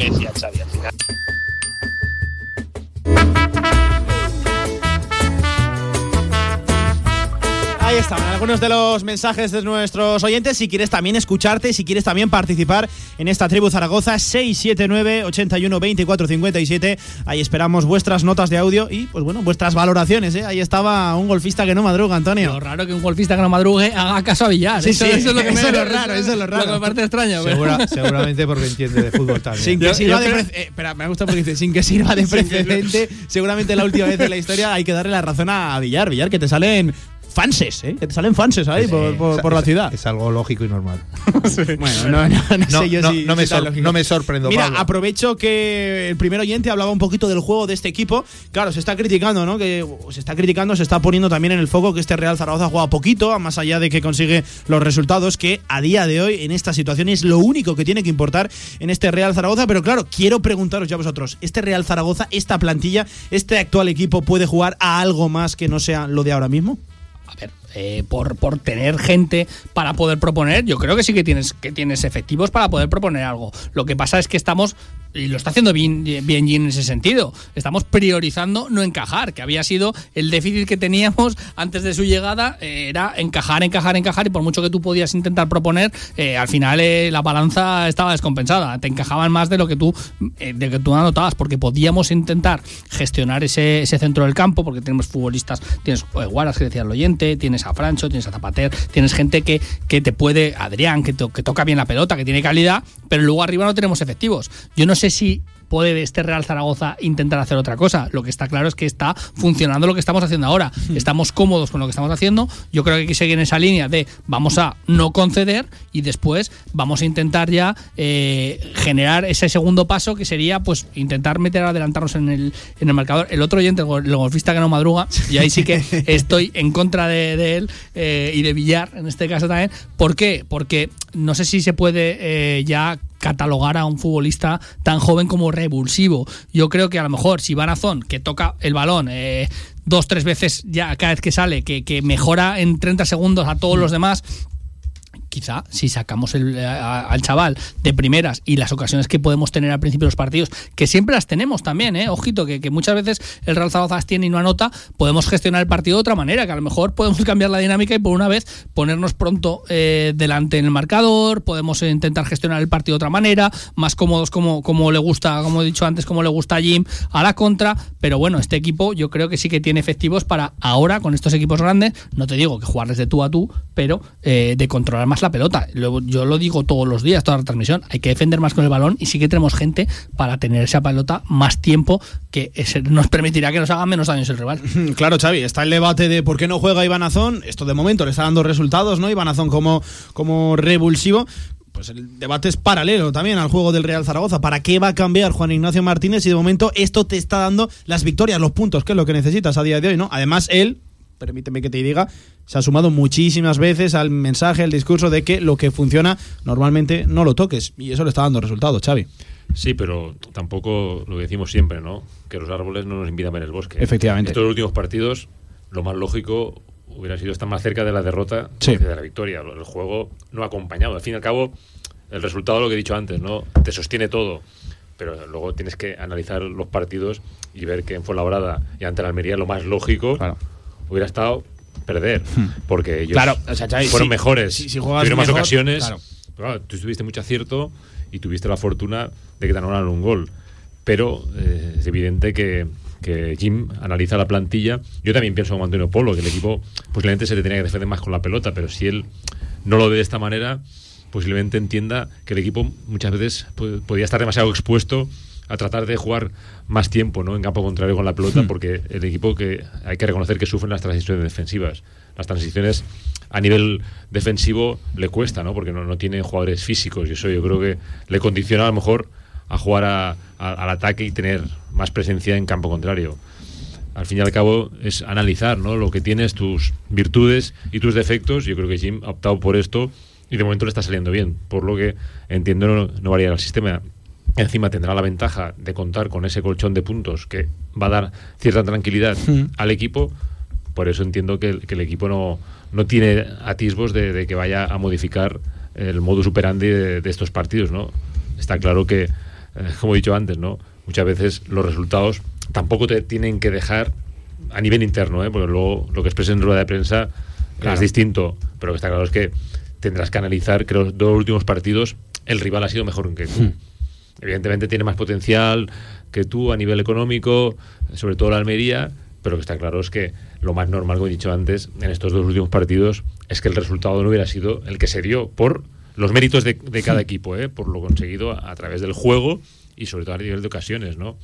Ahí estaban algunos de los mensajes de nuestros oyentes. Si quieres también escucharte, si quieres también participar en esta tribu Zaragoza, 679 81 24 57. Ahí esperamos vuestras notas de audio y, pues bueno, vuestras valoraciones. ¿eh? Ahí estaba un golfista que no madruga, Antonio. Lo raro que un golfista que no madrugue haga caso a Villar. Sí, eso, sí, eso es lo que me eso es lo raro, eso es lo raro. que me parece extraño. pero- Segura- [laughs] seguramente porque entiende de fútbol también. Sin que Yo- sirva yo de eh, espera, me gusta porque dice, sin que sirva de [laughs] precedente, seguramente la última vez en la historia hay que darle la razón a Villar. Villar, que te salen fanses, ¿eh? Que te salen fanses ahí por, por- por la ciudad. Es algo lógico y normal. [laughs] Bueno, no, no, no sé yo no, si- no me si tan sor- lógico. no me sorprendo, Mira, Pablo. aprovecho que el primer oyente hablaba un poquito del juego de este equipo. Claro, se está criticando, ¿no? Que se está criticando, se está poniendo también en el foco que este Real Zaragoza juega poquito, más allá de que consigue los resultados, que a día de hoy, en esta situación, es lo único que tiene que importar en este Real Zaragoza. Pero claro, quiero preguntaros ya vosotros, ¿este Real Zaragoza, esta plantilla, este actual equipo puede jugar a algo más que no sea lo de ahora mismo? A ver. Eh, por, por tener gente para poder proponer, yo creo que sí que tienes, que tienes efectivos para poder proponer algo. Lo que pasa es que estamos y lo está haciendo bien, bien en ese sentido. Estamos priorizando no encajar, que había sido el déficit que teníamos [laughs] antes de su llegada, eh, era encajar, encajar, encajar, y por mucho que tú podías intentar proponer, eh, al final la balanza estaba descompensada. Te encajaban más de lo que tú, de que tú anotabas, porque podíamos intentar gestionar ese, ese centro del campo, porque tenemos futbolistas, tienes Guaras, que decía el oyente, tienes a Francho, tienes a Zapater, tienes gente que, que te puede, Adrián, que, que toca bien la pelota, que tiene calidad, pero luego arriba no tenemos efectivos. Yo no sé si puede este Real Zaragoza intentar hacer otra cosa. Lo que está claro es que está funcionando lo que estamos haciendo ahora. Estamos cómodos con lo que estamos haciendo. Yo creo que hay que seguir en esa línea de vamos a no conceder y después vamos a intentar ya eh, generar ese segundo paso que sería pues intentar meter adelantarnos en el, en el marcador. El otro oyente, el gol- el golfista que no madruga, y ahí sí que [laughs] estoy en contra de, de él eh, y de Villar en este caso también. ¿Por qué? Porque no sé si se puede eh, ya catalogar a un futbolista tan joven como revulsivo. Yo creo que a lo mejor si Van Azón, que toca el balón eh, dos, tres veces ya cada vez que sale, que, que mejora en 30 segundos a todos los demás, quizá si sacamos el- a- al chaval de primeras y las ocasiones que podemos tener al principio de los partidos, que siempre las tenemos también, ¿eh? ojito, que, que muchas veces el Real Zaragoza tiene y no anota, podemos gestionar el partido de otra manera, que a lo mejor podemos [laughs] cambiar la dinámica y por una vez ponernos pronto eh, delante en el marcador, podemos eh, intentar gestionar el partido de otra manera, más cómodos como, como le gusta, como he dicho antes, como le gusta a Jim a la contra, pero bueno, este equipo yo creo que sí que tiene efectivos para ahora, con estos equipos grandes, no te digo que jugarles de tú a tú, pero eh, de controlar más la pelota. Yo lo digo todos los días, toda la transmisión, hay que defender más con el balón y sí que tenemos gente para tener esa pelota más tiempo que nos permitirá que nos haga menos daños el rival. [laughs] Claro, Xavi, está el debate de por qué no juega Iván Azón. Esto de momento le está dando resultados, ¿no? Iván Azón como, como revulsivo. Pues el debate es paralelo también al juego del Real Zaragoza. ¿Para qué va a cambiar Juan Ignacio Martínez si de momento esto te está dando las victorias, los puntos, que es lo que necesitas a día de hoy, ¿no? Además, él, permíteme que te diga, se ha sumado muchísimas veces al mensaje, al discurso de que lo que funciona normalmente no lo toques. Y eso le está dando resultados, Xavi. Sí, pero tampoco lo que decimos siempre, ¿no? Que los árboles no nos invitan ver el bosque. Efectivamente. Estos últimos partidos, lo más lógico hubiera sido estar más cerca de la derrota Sí. que de la victoria. El juego no ha acompañado. Al fin y al cabo, el resultado, lo que he dicho antes, ¿no? Te sostiene todo. Pero luego tienes que analizar los partidos y ver que en Fuenlabrada y ante la Almería lo más lógico hubiera estado perder. Porque ellos Claro, o sea, fueron si- mejores. si- si tuvieron más mejor, ocasiones. claro. Pero claro, tú tuviste mucho acierto y tuviste la fortuna de que te anularan un gol. Pero eh, es evidente que, que Jim analiza la plantilla. Yo también pienso como Antonio Polo, que el equipo posiblemente se le tenía que defender más con la pelota, pero si él no lo ve de esta manera, posiblemente entienda que el equipo muchas veces podía estar demasiado expuesto a tratar de jugar más tiempo ¿no? en campo contrario con la pelota, porque el equipo que hay que reconocer que sufren las transiciones defensivas. Las transiciones a nivel defensivo le cuesta, ¿no? porque no, no tiene jugadores físicos y eso yo creo que le condiciona a lo mejor a jugar a- a- al ataque y tener más presencia en campo contrario. Al fin y al cabo es analizar ¿no? lo que tienes, tus virtudes y tus defectos. Yo creo que Jim ha optado por esto y de momento le está saliendo bien, por lo que entiendo no, no variará el sistema. Encima tendrá la ventaja de contar con ese colchón de puntos que va a dar cierta tranquilidad Mm. al equipo. Por eso entiendo que, el- que el equipo no, no tiene atisbos de, de que vaya a modificar el modus operandi de, de estos partidos. ¿no? Está claro que, eh, como he dicho antes, ¿no? muchas veces los resultados tampoco te tienen que dejar a nivel interno, ¿eh? porque luego lo que expresen en rueda de prensa Claro. es distinto. Pero lo que está claro es que tendrás que analizar que los dos últimos partidos el rival ha sido mejor que tú. Evidentemente tiene más potencial que tú a nivel económico, sobre todo la Almería, pero lo que está claro es que lo más normal, como he dicho antes, en estos dos últimos partidos es que el resultado no hubiera sido el que se dio por los méritos de, de cada equipo, ¿eh? por lo conseguido a, a través del juego y sobre todo a nivel de ocasiones, ¿no?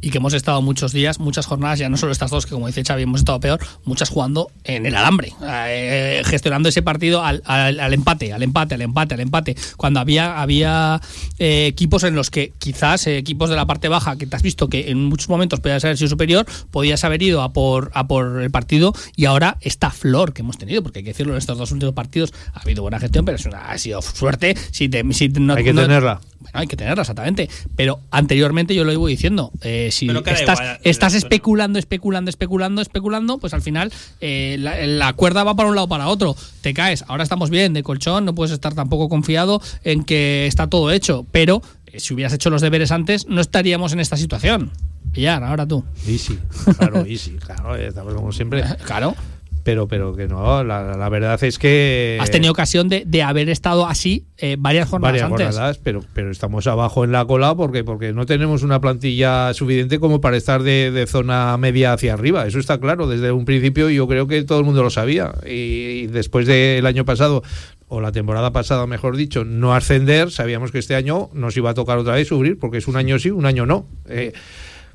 Y que hemos estado muchos días, muchas jornadas, ya no solo estas dos, que como dice Xavi, hemos estado peor, muchas jugando en el alambre, eh, gestionando ese partido al, al- al empate, al empate, al empate, al empate. Cuando había, había eh, equipos en los que quizás eh, equipos de la parte baja, que te has visto que en muchos momentos podías haber sido superior, podías haber ido a por, a por el partido y ahora esta flor que hemos tenido, porque hay que decirlo, en estos dos últimos partidos ha habido buena gestión, pero es una- ha sido suerte. Si te, si no- Hay que no- tenerla. Hay que tenerla, exactamente. Pero anteriormente yo lo iba diciendo. eh, si estás, igual, estás especulando, especulando, especulando, especulando, pues al final eh, la, la cuerda va para un lado o para otro. Te caes. Ahora estamos bien de colchón, no puedes estar tampoco confiado en que está todo hecho. Pero eh, si hubieras hecho los deberes antes, no estaríamos en esta situación. Pillar, ahora tú. Easy, claro, easy, claro, eh, estamos como siempre. [laughs] Claro. Pero, pero que no, la, la verdad es que. Has tenido ocasión de, de haber estado así eh, varias jornadas varias antes. jornadas, pero, pero estamos abajo en la cola porque, porque no tenemos una plantilla suficiente como para estar de, de zona media hacia arriba. Eso está claro desde un principio y yo creo que todo el mundo lo sabía. Y, y después del año pasado, o la temporada pasada, mejor dicho, no ascender, sabíamos que este año nos iba a tocar otra vez subir porque es un año sí, un año no. Eh,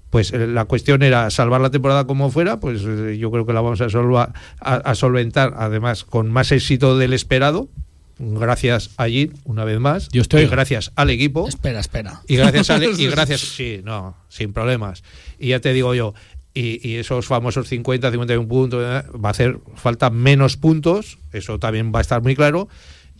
pues eh, la cuestión era salvar la temporada como fuera, pues eh, yo creo que la vamos a, solva- a, a solventar, además, con más éxito del esperado, gracias a Jin, una vez más, Yo estoy- y gracias al equipo, Espera, espera. y gracias al, [laughs] y gracias, sí, no, sin problemas. Y ya te digo yo, y, y esos famosos 50, 51 puntos, eh, va a hacer falta menos puntos, eso también va a estar muy claro.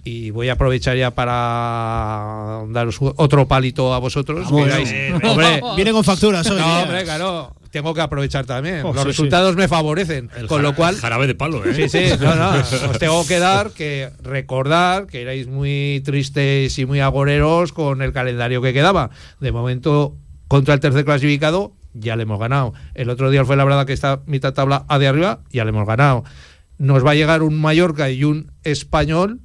Y voy a aprovechar ya para daros otro palito a vosotros. Vamos, Miráis, eh, [laughs] hombre, Viene con facturas hoy. no, mira. hombre, claro. Tengo que aprovechar también. Oh, Los sí, resultados me favorecen. con lo cual. Jarabe de palo, ¿eh? Sí, sí, no, no. [laughs] Os tengo que dar que recordar que erais muy tristes y muy agoreros con el calendario que quedaba. De momento, contra el tercer clasificado, ya le hemos ganado. El otro día fue la verdad que está mitad tabla A de arriba, ya le hemos ganado. Nos va a llegar un Mallorca y un español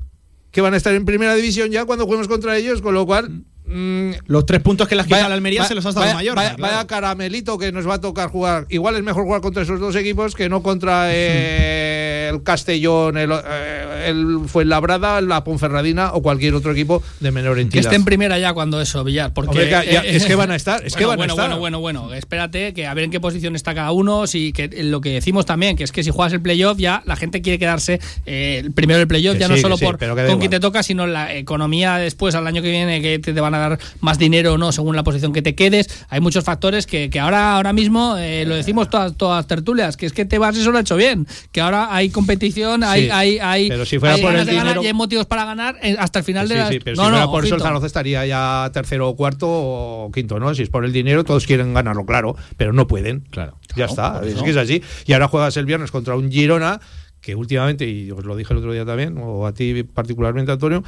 que van a estar en primera división ya cuando juguemos contra ellos, con lo cual. mm, Los tres puntos que las quita la Almería vaya- se los has dado vaya, Mallorca. Vaya, claro. vaya caramelito que nos va a tocar jugar. Igual es mejor jugar contra esos dos equipos que no contra eh, [laughs] el Castellón, el, eh, el Fuenlabrada, la Ponferradina o cualquier otro equipo de menor Que entidad. esté en primera ya cuando eso, Villar. Porque, Hombre, que ya- es que van a estar, es que van a estar. Bueno, bueno, bueno. Espérate, que a ver en qué posición está cada uno. Si, que lo que decimos también, que es que si juegas el playoff, ya la gente quiere quedarse eh, el primero del playoff, Que ya sí, no que solo sí, por que con quién igual. te toca, sino la economía después, al año que viene, que te van a dar más dinero o no, según la posición que te quedes. Hay muchos factores que, que ahora, ahora mismo eh, lo decimos todas, todas tertulias, que es que te vas y eso lo ha hecho bien. Que ahora hay competición, hay, Sí, hay, hay, pero si fuera hay por ganas el de ganar dinero- y hay motivos para ganar eh, hasta el final Sí, de la. sí, pero no, si fuera no, por eso el ojito. Zaragoza estaría ya tercero o cuarto o quinto, ¿no? Si es por el dinero, todos quieren ganarlo, claro, pero no pueden. Claro. Ya está, es que es así. Y ahora juegas el viernes contra un Girona que últimamente, y os lo dije el otro día también, o a ti particularmente, Antonio,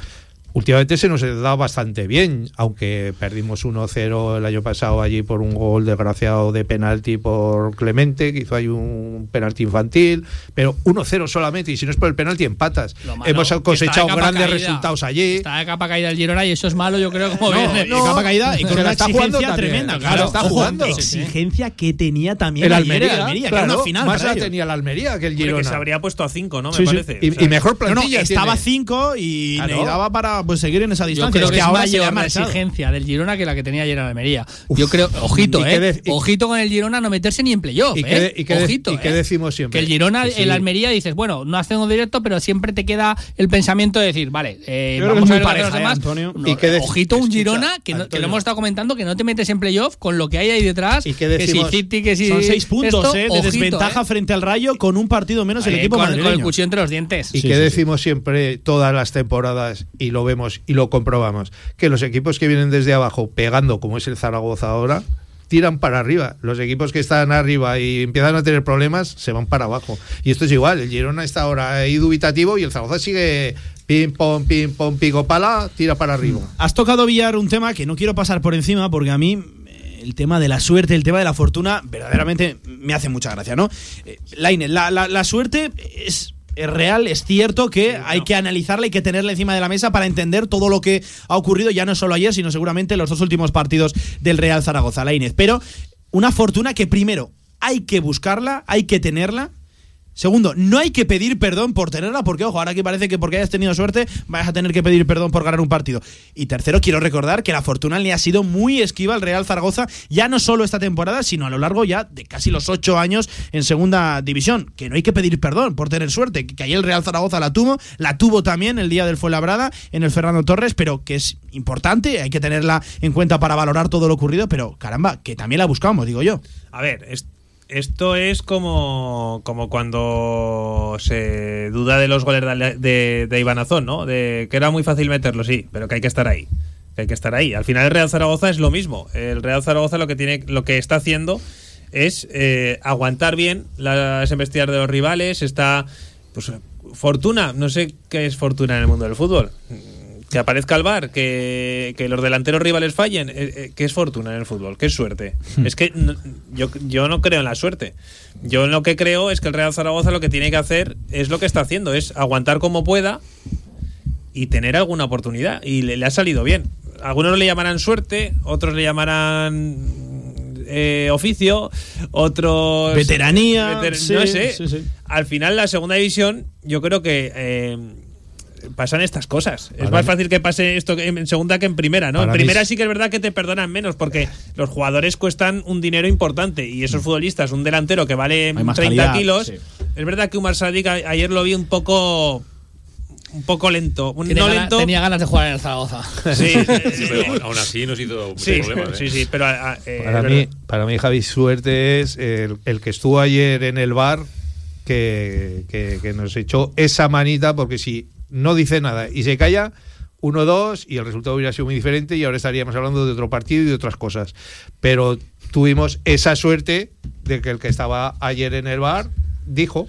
últimamente se nos da bastante bien, aunque perdimos 1-0 el año pasado allí por un gol desgraciado de penalti por Clemente, que hizo ahí un penalti infantil, pero 1-0 solamente, y si no es por el penalti, empatas. Hemos que cosechado grandes caída. resultados allí. Está de capa caída el Girona y eso es malo, yo creo, como No, viene. de capa caída y con una exigencia tremenda. Claro, está Ojo, jugando. Exigencia que tenía también El ayer Almería, el Almería, que claro, era una final. más la tenía el Almería que el Hombre, Girona. que se habría puesto a 5, ¿no? Me Sí, sí. parece. Y, O sea, y mejor No, no, plantilla estaba tiene. 5 y Claro. necesitaba para pues, seguir en esa Yo distancia. creo es que, que es ahora mayor la exigencia del Girona que la que tenía ayer en Almería. Yo creo, ojito, eh. y- ojito con el Girona no meterse ni en playoff, ¿Y eh. y ojito, y qué eh. decimos siempre? Que el Girona, Que sí. el Almería, dices, bueno, no hacemos directo, pero siempre te queda el pensamiento de decir, vale, Yo creo que vamos es a muy ver que pareja, los ¿eh, demás. Antonio? No, ¿Y qué de- ojito un Girona, que, no- que lo hemos estado comentando, que no te metes en playoff con lo que hay ahí detrás. ¿Y que decimos? si City, que si. Son 6 puntos esto, de ojito, desventaja frente al Rayo con un partido menos el equipo con, con el cuchillo entre los dientes. Y que decimos siempre todas las temporadas y lo vemos y lo comprobamos, que los equipos que vienen desde abajo pegando como es el Zaragoza ahora, tiran para arriba. Los equipos que están arriba y empiezan a tener problemas se van para abajo. Y esto es igual, el Girona está ahora ahí dubitativo y el Zaragoza sigue pim pom pim pom pico pala, tira para arriba. Has tocado Villar un tema que no quiero pasar por encima porque a mí eh, el tema de la suerte, el tema de la fortuna, verdaderamente me hace mucha gracia, ¿no? Eh, la, la- la suerte es, es real, es cierto que hay que analizarla y que tenerla encima de la mesa para entender todo lo que ha ocurrido ya no solo ayer, sino seguramente los dos últimos partidos del Real Zaragoza, Lainez. Pero una fortuna que primero hay que buscarla, hay que tenerla. Segundo, no hay que pedir perdón por tenerla, porque ojo, ahora que parece que porque hayas tenido suerte vas a tener que pedir perdón por ganar un partido. Y tercero, quiero recordar que la fortuna le ha sido muy esquiva al Real Zaragoza, ya no solo esta temporada, sino a lo largo ya de casi los ocho años en segunda división. Que no hay que pedir perdón por tener suerte, que ayer el Real Zaragoza la tuvo, la tuvo también el día del Fuenlabrada en el Fernando Torres, pero que es importante, hay que tenerla en cuenta para valorar todo lo ocurrido, pero caramba, que también la buscamos, digo yo. A ver, es- esto es como, como cuando se duda de los goles de, de, de Iván Azón, ¿no? De que era muy fácil meterlo, sí, pero que hay que estar ahí. que hay que estar ahí. Al final el Real Zaragoza es lo mismo. El Real Zaragoza lo que tiene, lo que está haciendo es eh, aguantar bien las embestidas de los rivales. Está, pues, fortuna. No sé qué es fortuna en el mundo del fútbol. Que aparezca el bar, que, que los delanteros rivales fallen. eh, eh, ¿Qué es fortuna en el fútbol? ¿Qué es suerte? Es que no- yo, yo no creo en la suerte. Yo en lo que creo es que el Real Zaragoza lo que tiene que hacer es lo que está haciendo, es aguantar como pueda y tener alguna oportunidad. Y le, le ha salido bien. Algunos le llamarán suerte, otros le llamarán eh, oficio, otros... Veteranía, veter- sí, no sé. sí, sí. Al final, la segunda división, yo creo que... eh, pasan estas cosas. es más mí- fácil que pase esto en segunda que en primera, ¿no? En primera sí que es verdad que te perdonan menos porque los jugadores cuestan un dinero importante y esos futbolistas, un delantero que vale Mm. Hay más 30 calidad, kilos, sí. es verdad que Umar Sadik ayer lo vi un poco un poco lento, un- no gana- lento. tenía ganas de jugar en el Zaragoza. Sí, Sí, pero aún- así nos hizo sí, problemas. sí, ¿eh? sí, pero a- a- eh, Para mí, para mí, Javi, suerte es el, el que estuvo ayer en el bar que, que- que nos echó esa manita, porque si no dice nada y se calla, 1-2 y el resultado hubiera sido muy diferente y ahora estaríamos hablando de otro partido y de otras cosas. Pero tuvimos esa suerte de que el que estaba ayer en el bar dijo.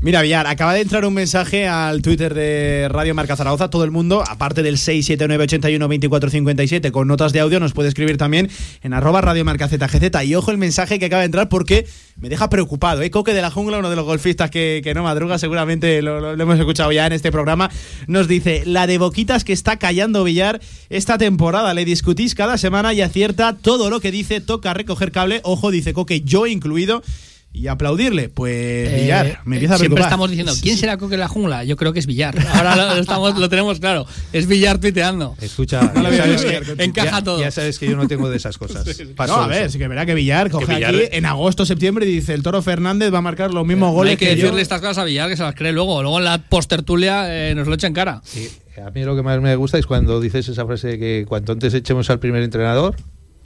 Mira, Villar, acaba de entrar un mensaje al Twitter de Radio Marca Zaragoza. Todo el mundo, aparte del 679812457 con notas de audio, nos puede escribir también en arroba Radio Marca ZGZ. Y ojo el mensaje que acaba de entrar porque me deja preocupado. ¿eh? Coque de la Jungla, uno de los golfistas que, que no madruga, seguramente lo, lo- lo hemos escuchado ya en este programa, nos dice, la de boquitas que está callando Villar esta temporada. Le discutís cada semana y acierta todo lo que dice, toca recoger cable. Ojo, dice Coque, yo incluido. Y aplaudirle, pues Eh, Villar, me empieza a Siempre estamos diciendo, ¿quién será Coque en la jungla? Yo creo que es Villar. Ahora lo, estamos, lo tenemos claro. Es Villar tuiteando. Escucha, No sabes que- encaja ya- todo. Ya sabes que yo no tengo de esas cosas. [laughs] Paso no, a ver, sí que verá que Villar coge Villar- aquí en agosto, septiembre y dice el Toro Fernández va a marcar los mismos No goles hay que, yo. decirle estas cosas a Villar que se las cree luego. Luego en la postertulia eh, nos lo echa en cara. Sí, a mí lo que más me gusta es cuando dices esa frase de que cuanto antes echemos al primer entrenador,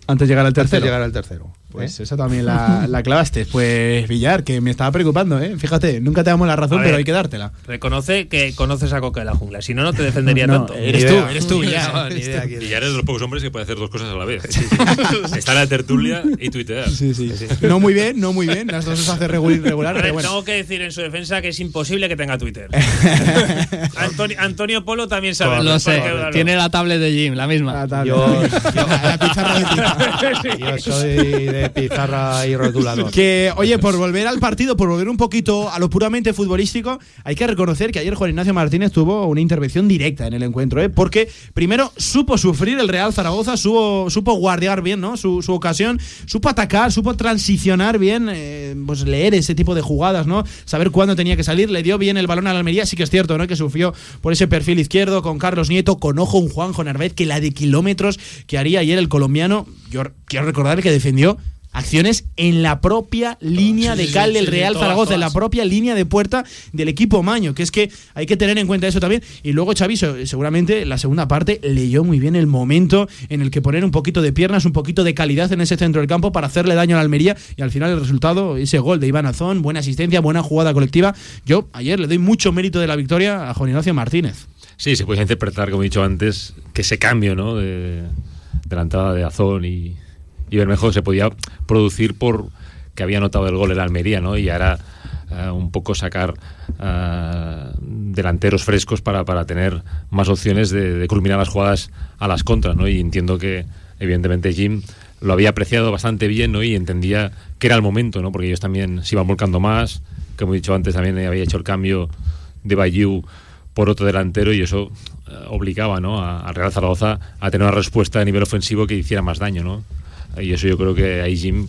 Antes de llegar al antes tercero. llegar al tercero. Pues ¿eh? esa también la, la clavaste. Pues Villar, que me estaba preocupando, ¿eh? Fíjate, nunca te damos la razón, pero hay que dártela. Reconoce que conoces a Coque de la jungla, si no, no te defendería [laughs] No, tanto. eres tú, eres tú, [laughs] Villar. No, ni idea quién Y es. de los pocos hombres que puede hacer dos cosas a la vez. [laughs] Está en la tertulia y tuitear. Sí, sí. No muy bien, no muy bien. Las dos se hace regu- regular, ver, pero bueno. Tengo que decir en su defensa que es imposible que tenga Twitter. Antonio, Antonio Polo también sabe. Lo ¿para sé. Tiene la tablet de Jim, la misma. La tabla. Yo- La pizarra de tiza. Yo soy de pizarra y rotulador. Que, oye, por volver al partido, por volver un poquito a lo puramente futbolístico, hay que reconocer que ayer Juan Ignacio Martínez tuvo una intervención directa en el encuentro, ¿eh? porque primero supo sufrir el Real Zaragoza, supo, supo guardiar bien ¿no? su, su ocasión, supo atacar, supo transicionar bien, eh, pues leer ese tipo de jugadas, ¿no? saber cuándo tenía que salir, le dio bien el balón a la Almería, sí que es cierto, ¿no? que sufrió por ese perfil izquierdo con Carlos Nieto, con ojo un Juanjo Narváez, que la de kilómetros que haría ayer el colombiano, yo quiero recordar que defendió acciones en la propia línea de cal del Real Zaragoza, en la propia línea de puerta del equipo Maño, que es que hay que tener en cuenta eso también. Y luego Xavi se- seguramente la segunda parte leyó muy bien el momento en el que poner un poquito de piernas, un poquito de calidad en ese centro del campo para hacerle daño a la Almería y al final el resultado, ese gol de Iván Azón, buena asistencia, buena jugada colectiva. Yo ayer le doy mucho mérito de la victoria a Juan Ignacio Martínez. Sí, se puede interpretar, como he dicho antes, que ese cambio ¿no? de, de la entrada de Azón y, y Bermejo se podía producir por que había notado el gol el Almería, ¿no? Y ahora eh, un poco sacar eh, delanteros frescos para, para tener más opciones de, culminar las jugadas a las contras, ¿no? Y entiendo que, evidentemente, Jim lo había apreciado bastante bien, ¿no? Y entendía que era el momento, ¿no? Porque ellos también se iban volcando más, como he dicho antes, también había hecho el cambio de Bayou por otro delantero y eso eh, obligaba ¿no? al Real Zaragoza a tener una respuesta a nivel ofensivo que hiciera más daño, ¿no? Y eso yo creo que hay Jim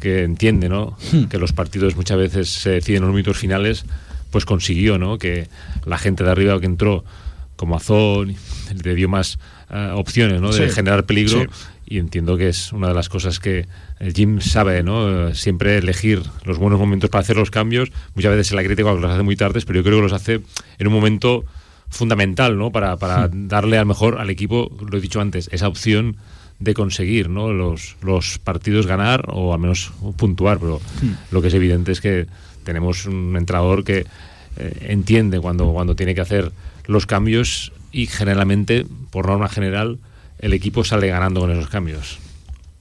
que entiende, ¿no? Que los partidos muchas veces se deciden en los minutos finales, pues consiguió, ¿no? Que la gente de arriba que entró como Azón le dio más eh, opciones, ¿no? De generar peligro Sí. y entiendo que es una de las cosas que el Jim sabe, ¿no? Eh, Siempre elegir los buenos momentos para hacer los cambios. Muchas veces se la critica cuando los hace muy tardes, pero yo creo que los hace en un momento fundamental, ¿no? Para, para darle al mejor al equipo, lo he dicho antes, esa opción de conseguir, ¿no? Los, los partidos ganar o al menos puntuar, pero lo que es evidente es que tenemos un entrenador que eh, entiende cuando, cuando tiene que hacer los cambios y generalmente, por norma general, el equipo sale ganando con esos cambios.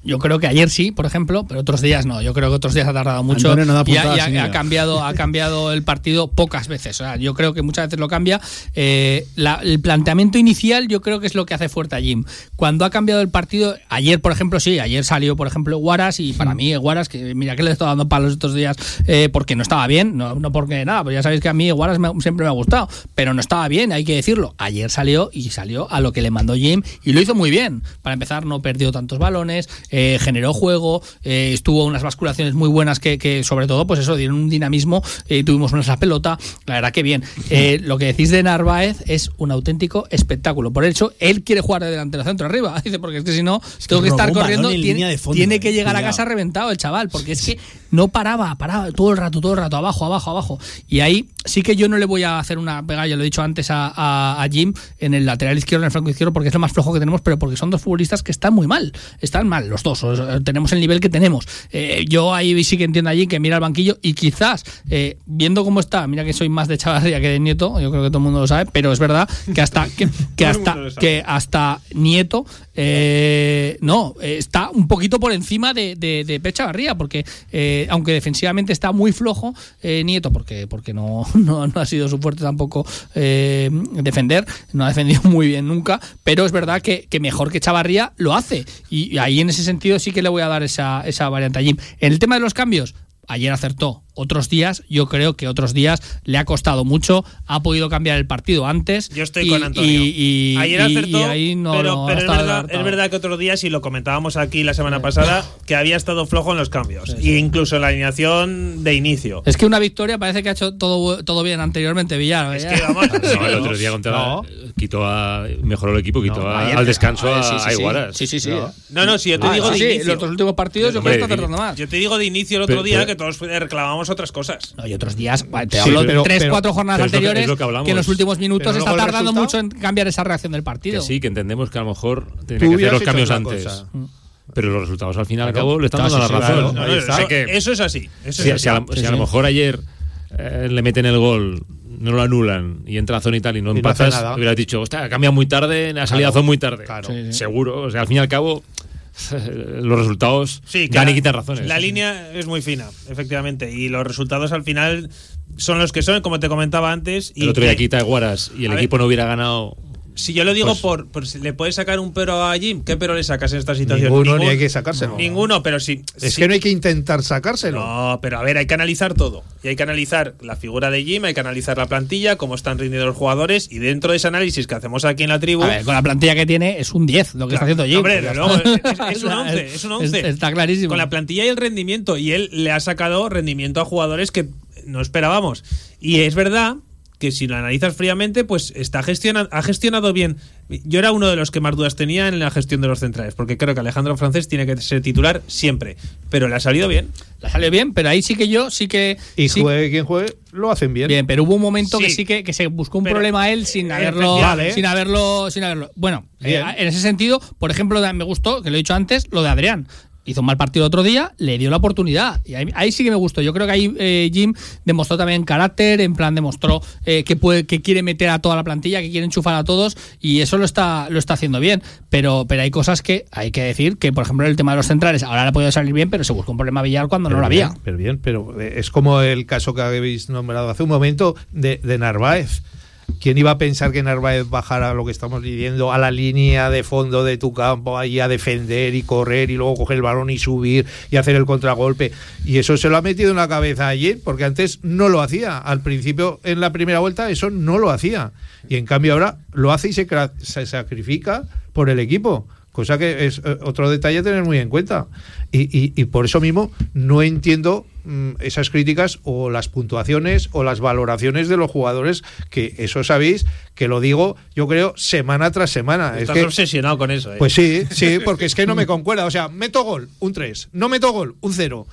Yo creo que ayer sí, por ejemplo, pero otros días no. Yo creo que otros días ha tardado mucho no da y, ha, y ha- ha cambiado, ha cambiado el partido pocas veces. O sea, yo creo que muchas veces lo cambia. Eh, la- el planteamiento inicial yo creo que es lo que hace fuerte a Jim. Cuando ha cambiado el partido, ayer, por ejemplo, sí, ayer salió, por ejemplo, Guaras y para mí Guaras, que mira que le he estado dando palos estos días eh, porque no estaba bien, no, no porque nada, pues ya sabéis que a mí Guaras me- siempre me ha gustado, pero no estaba bien, hay que decirlo. Ayer salió y salió a lo que le mandó Jim y lo hizo muy bien. Para empezar, no perdió tantos balones, eh, generó juego, eh, estuvo unas basculaciones muy buenas que, que, sobre todo, pues eso, dieron un dinamismo, eh, tuvimos una la pelota, la verdad que bien. [laughs] Eh, lo que decís de Narváez es un auténtico espectáculo. Por eso, él quiere jugar de delantero centro arriba, [laughs] dice, porque es que si no, tengo que estar corriendo, en tiene, fondo, tiene eh, que llegar a casa reventado el chaval, porque es que no paraba, paraba todo el rato, todo el rato, abajo, abajo, abajo. Y ahí sí que yo no le voy a hacer una pega, ya lo he dicho antes a, a- a Jim, en el lateral izquierdo, en el flanco izquierdo, porque es lo más flojo que tenemos, pero porque son dos futbolistas que están muy mal, están mal los dos, tenemos el nivel que tenemos. Eh, yo ahí sí que entiendo a Jim que mira el banquillo y quizás, eh, viendo cómo está, mira que soy más de Chavarría que de Nieto, yo creo que todo el mundo lo sabe, pero es verdad que hasta, que, [laughs] que hasta, que hasta Nieto, eh, no, eh, está un poquito por encima de, de, de Pep Chavarría, porque eh, aunque defensivamente está muy flojo, eh, Nieto, porque, porque [laughs] no, no, ha sido su fuerte tampoco eh, defender, no ha defendido muy bien nunca, pero es verdad que, que mejor que Chavarría lo hace. Y ahí en ese sentido sí que le voy a dar esa, esa variante a Jim. En el tema de los cambios, ayer acertó. Otros días, yo creo que otros días le ha costado mucho, ha podido cambiar el partido antes. Yo estoy y- con Antonio. y- y- Ayer acertó, y ahí no- pero, no pero es, verdad, es verdad que otros días, y lo comentábamos aquí la semana pasada, que había estado flojo en los cambios. E incluso en la alineación de inicio. Es que una victoria parece que ha hecho todo, todo bien anteriormente, Villar. Es que vamos. [laughs] No, el otro día contra quitó a mejoró el equipo, quitó a- Ayer- al descanso Ah, a, sí, sí, a sí. Sí, sí, sí. No. No, no, si yo te Ah, digo sí, de sí, inicio. los dos últimos partidos yo creo que está acertando más. Yo te digo de inicio el otro Pero- día pero- que todos otras cosas. No, y otros días, te Sí, hablo pero- tres, pero- cuatro jornadas que- anteriores que en los últimos minutos Pero está tardando mucho en cambiar esa reacción del partido. Que sí, que entendemos que a lo mejor tenía que hacer los cambios antes. cosa. Pero los resultados al fin y al cabo le están dando sí, la sí, razón. Eso- está. que Eso es así. Eso si, es si a, así. la- si a lo mejor ayer eh, le meten el gol, no lo anulan y entra a zona y tal y no Y no empatas, nada. hubieras dicho, hostia, cambia muy tarde, ha salido a Claro. zona muy tarde. Claro. Sí, sí. Seguro. O sea, al fin y al cabo, [laughs] los resultados Sí, dan y quitan razones. La línea es muy fina, efectivamente. Y los resultados al final son los que son, como te comentaba antes. Y el otro día que- quita Guaras y el ver. equipo no hubiera ganado. Si yo lo digo Pues- por, por si le puedes sacar un pero a Jim, ¿qué pero le sacas en esta situación? Ninguno, Ningún- ni hay que sacárselo. Ninguno, pero sí. Es sí- que no hay que intentar sacárselo. No, pero a ver, hay que analizar todo. Y hay que analizar la figura de Jim, hay que analizar la plantilla, cómo están rindiendo los jugadores. Y dentro de ese análisis que hacemos aquí en la tribu. A ver, con la plantilla que tiene es un 10 lo que está haciendo Jim. Hombre, está. es, es un 11, es un [laughs] 11. Está clarísimo. Con la plantilla y el rendimiento. Y él le ha sacado rendimiento a jugadores que no esperábamos. Y es verdad que si lo analizas fríamente, pues está gestiona, ha gestionado bien. Yo era uno de los que más dudas tenía en la gestión de los centrales, porque creo que Alejandro Francés tiene que ser titular siempre. Pero le ha salido bien. La salió bien, pero ahí sí que yo sí que. Y sí- juegue quien juegue, lo hacen bien. Bien, pero hubo un momento que Sí. que, que se buscó un Pero- problema él sin haberlo, Efectivamente. sin haberlo, sin haberlo. Bueno, eh, en ese sentido, por ejemplo, me gustó, que lo he dicho antes, lo de Adrián. Hizo un mal partido otro día, le dio la oportunidad. Y ahí, ahí sí que me gustó. Yo creo que ahí eh, Jim demostró también carácter, en plan demostró eh, que puede, que quiere meter a toda la plantilla, que quiere enchufar a todos, y eso lo está, lo está haciendo bien. Pero, pero hay cosas que hay que decir que, por ejemplo, el tema de los centrales, ahora le ha podido salir bien, pero se buscó un problema Villar cuando no lo había. Pero bien, pero eh, es como el caso que habéis nombrado hace un momento de, de Narváez. ¿Quién iba a pensar que Narváez bajara lo que estamos viviendo a la línea de fondo de tu campo, ahí a defender y correr y luego coger el balón y subir y hacer el contragolpe? Y eso se lo ha metido en la cabeza ayer, porque antes no lo hacía. Al principio, en la primera vuelta, eso no lo hacía. Y en cambio ahora lo hace y se, se sacrifica por el equipo. Cosa que es eh, otro detalle a tener muy en cuenta. Y, y- y por eso mismo no entiendo esas críticas o las puntuaciones o las valoraciones de los jugadores, que eso sabéis que lo digo, yo creo, semana tras semana. Es Estás que, obsesionado con eso. ¿eh? pues sí, [laughs] sí, porque es que no me concuerda. O sea, meto gol, un 3. No meto gol, un 0.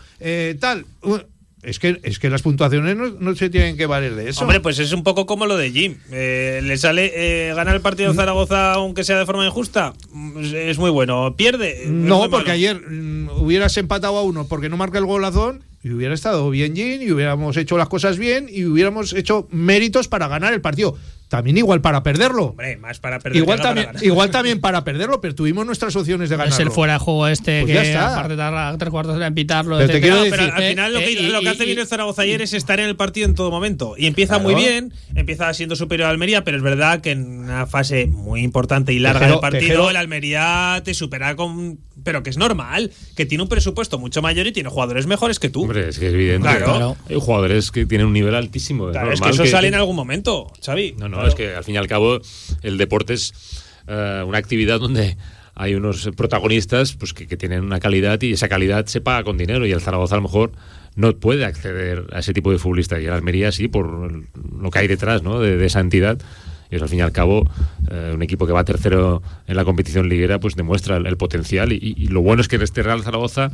tal. un- Es que, es que las puntuaciones no, no se tienen que valer de eso. Hombre, pues es un poco como lo de Jim. Eh, le sale eh, ganar el partido de Zaragoza aunque sea de forma injusta. mm, Es muy bueno. Pierde. es No, porque malo. ayer mm, hubieras empatado a uno porque no marca el golazón y hubiera estado bien Jin y hubiéramos hecho las cosas bien y hubiéramos hecho méritos para ganar el partido. también igual para perderlo. Hombre, más para perder. Igual para también, ganar. igual también para perderlo, pero tuvimos nuestras opciones de Es ganarlo. el fuera de juego este Pues ya que está. aparte tarda tres cuartos de pitarlo. Pero te quiero pero al final lo que, Eh, lo que hace bien el Zaragoza ayer es estar en el partido en todo momento. Y empieza muy bien, empieza siendo superior a Almería, pero es verdad que en una fase muy importante y larga Tejero- del partido, Tejero- el Almería te supera con. Pero que es normal, que tiene un presupuesto mucho mayor y tiene jugadores mejores que tú. Hombre, es que es evidente. Claro. Claro. Hay jugadores que tienen un nivel altísimo. Claro, es que normal eso sale en algún momento, Xavi. No, no, Claro. es que al fin y al cabo el deporte es eh, una actividad donde hay unos protagonistas pues que, que tienen una calidad y esa calidad se paga con dinero y el Zaragoza a lo mejor no puede acceder a ese tipo de futbolista y el Almería sí por lo que hay detrás ¿no? de, de esa entidad y eso al fin y al cabo eh, un equipo que va tercero en la competición liguera pues demuestra el, el potencial y, y lo bueno es que este Real Zaragoza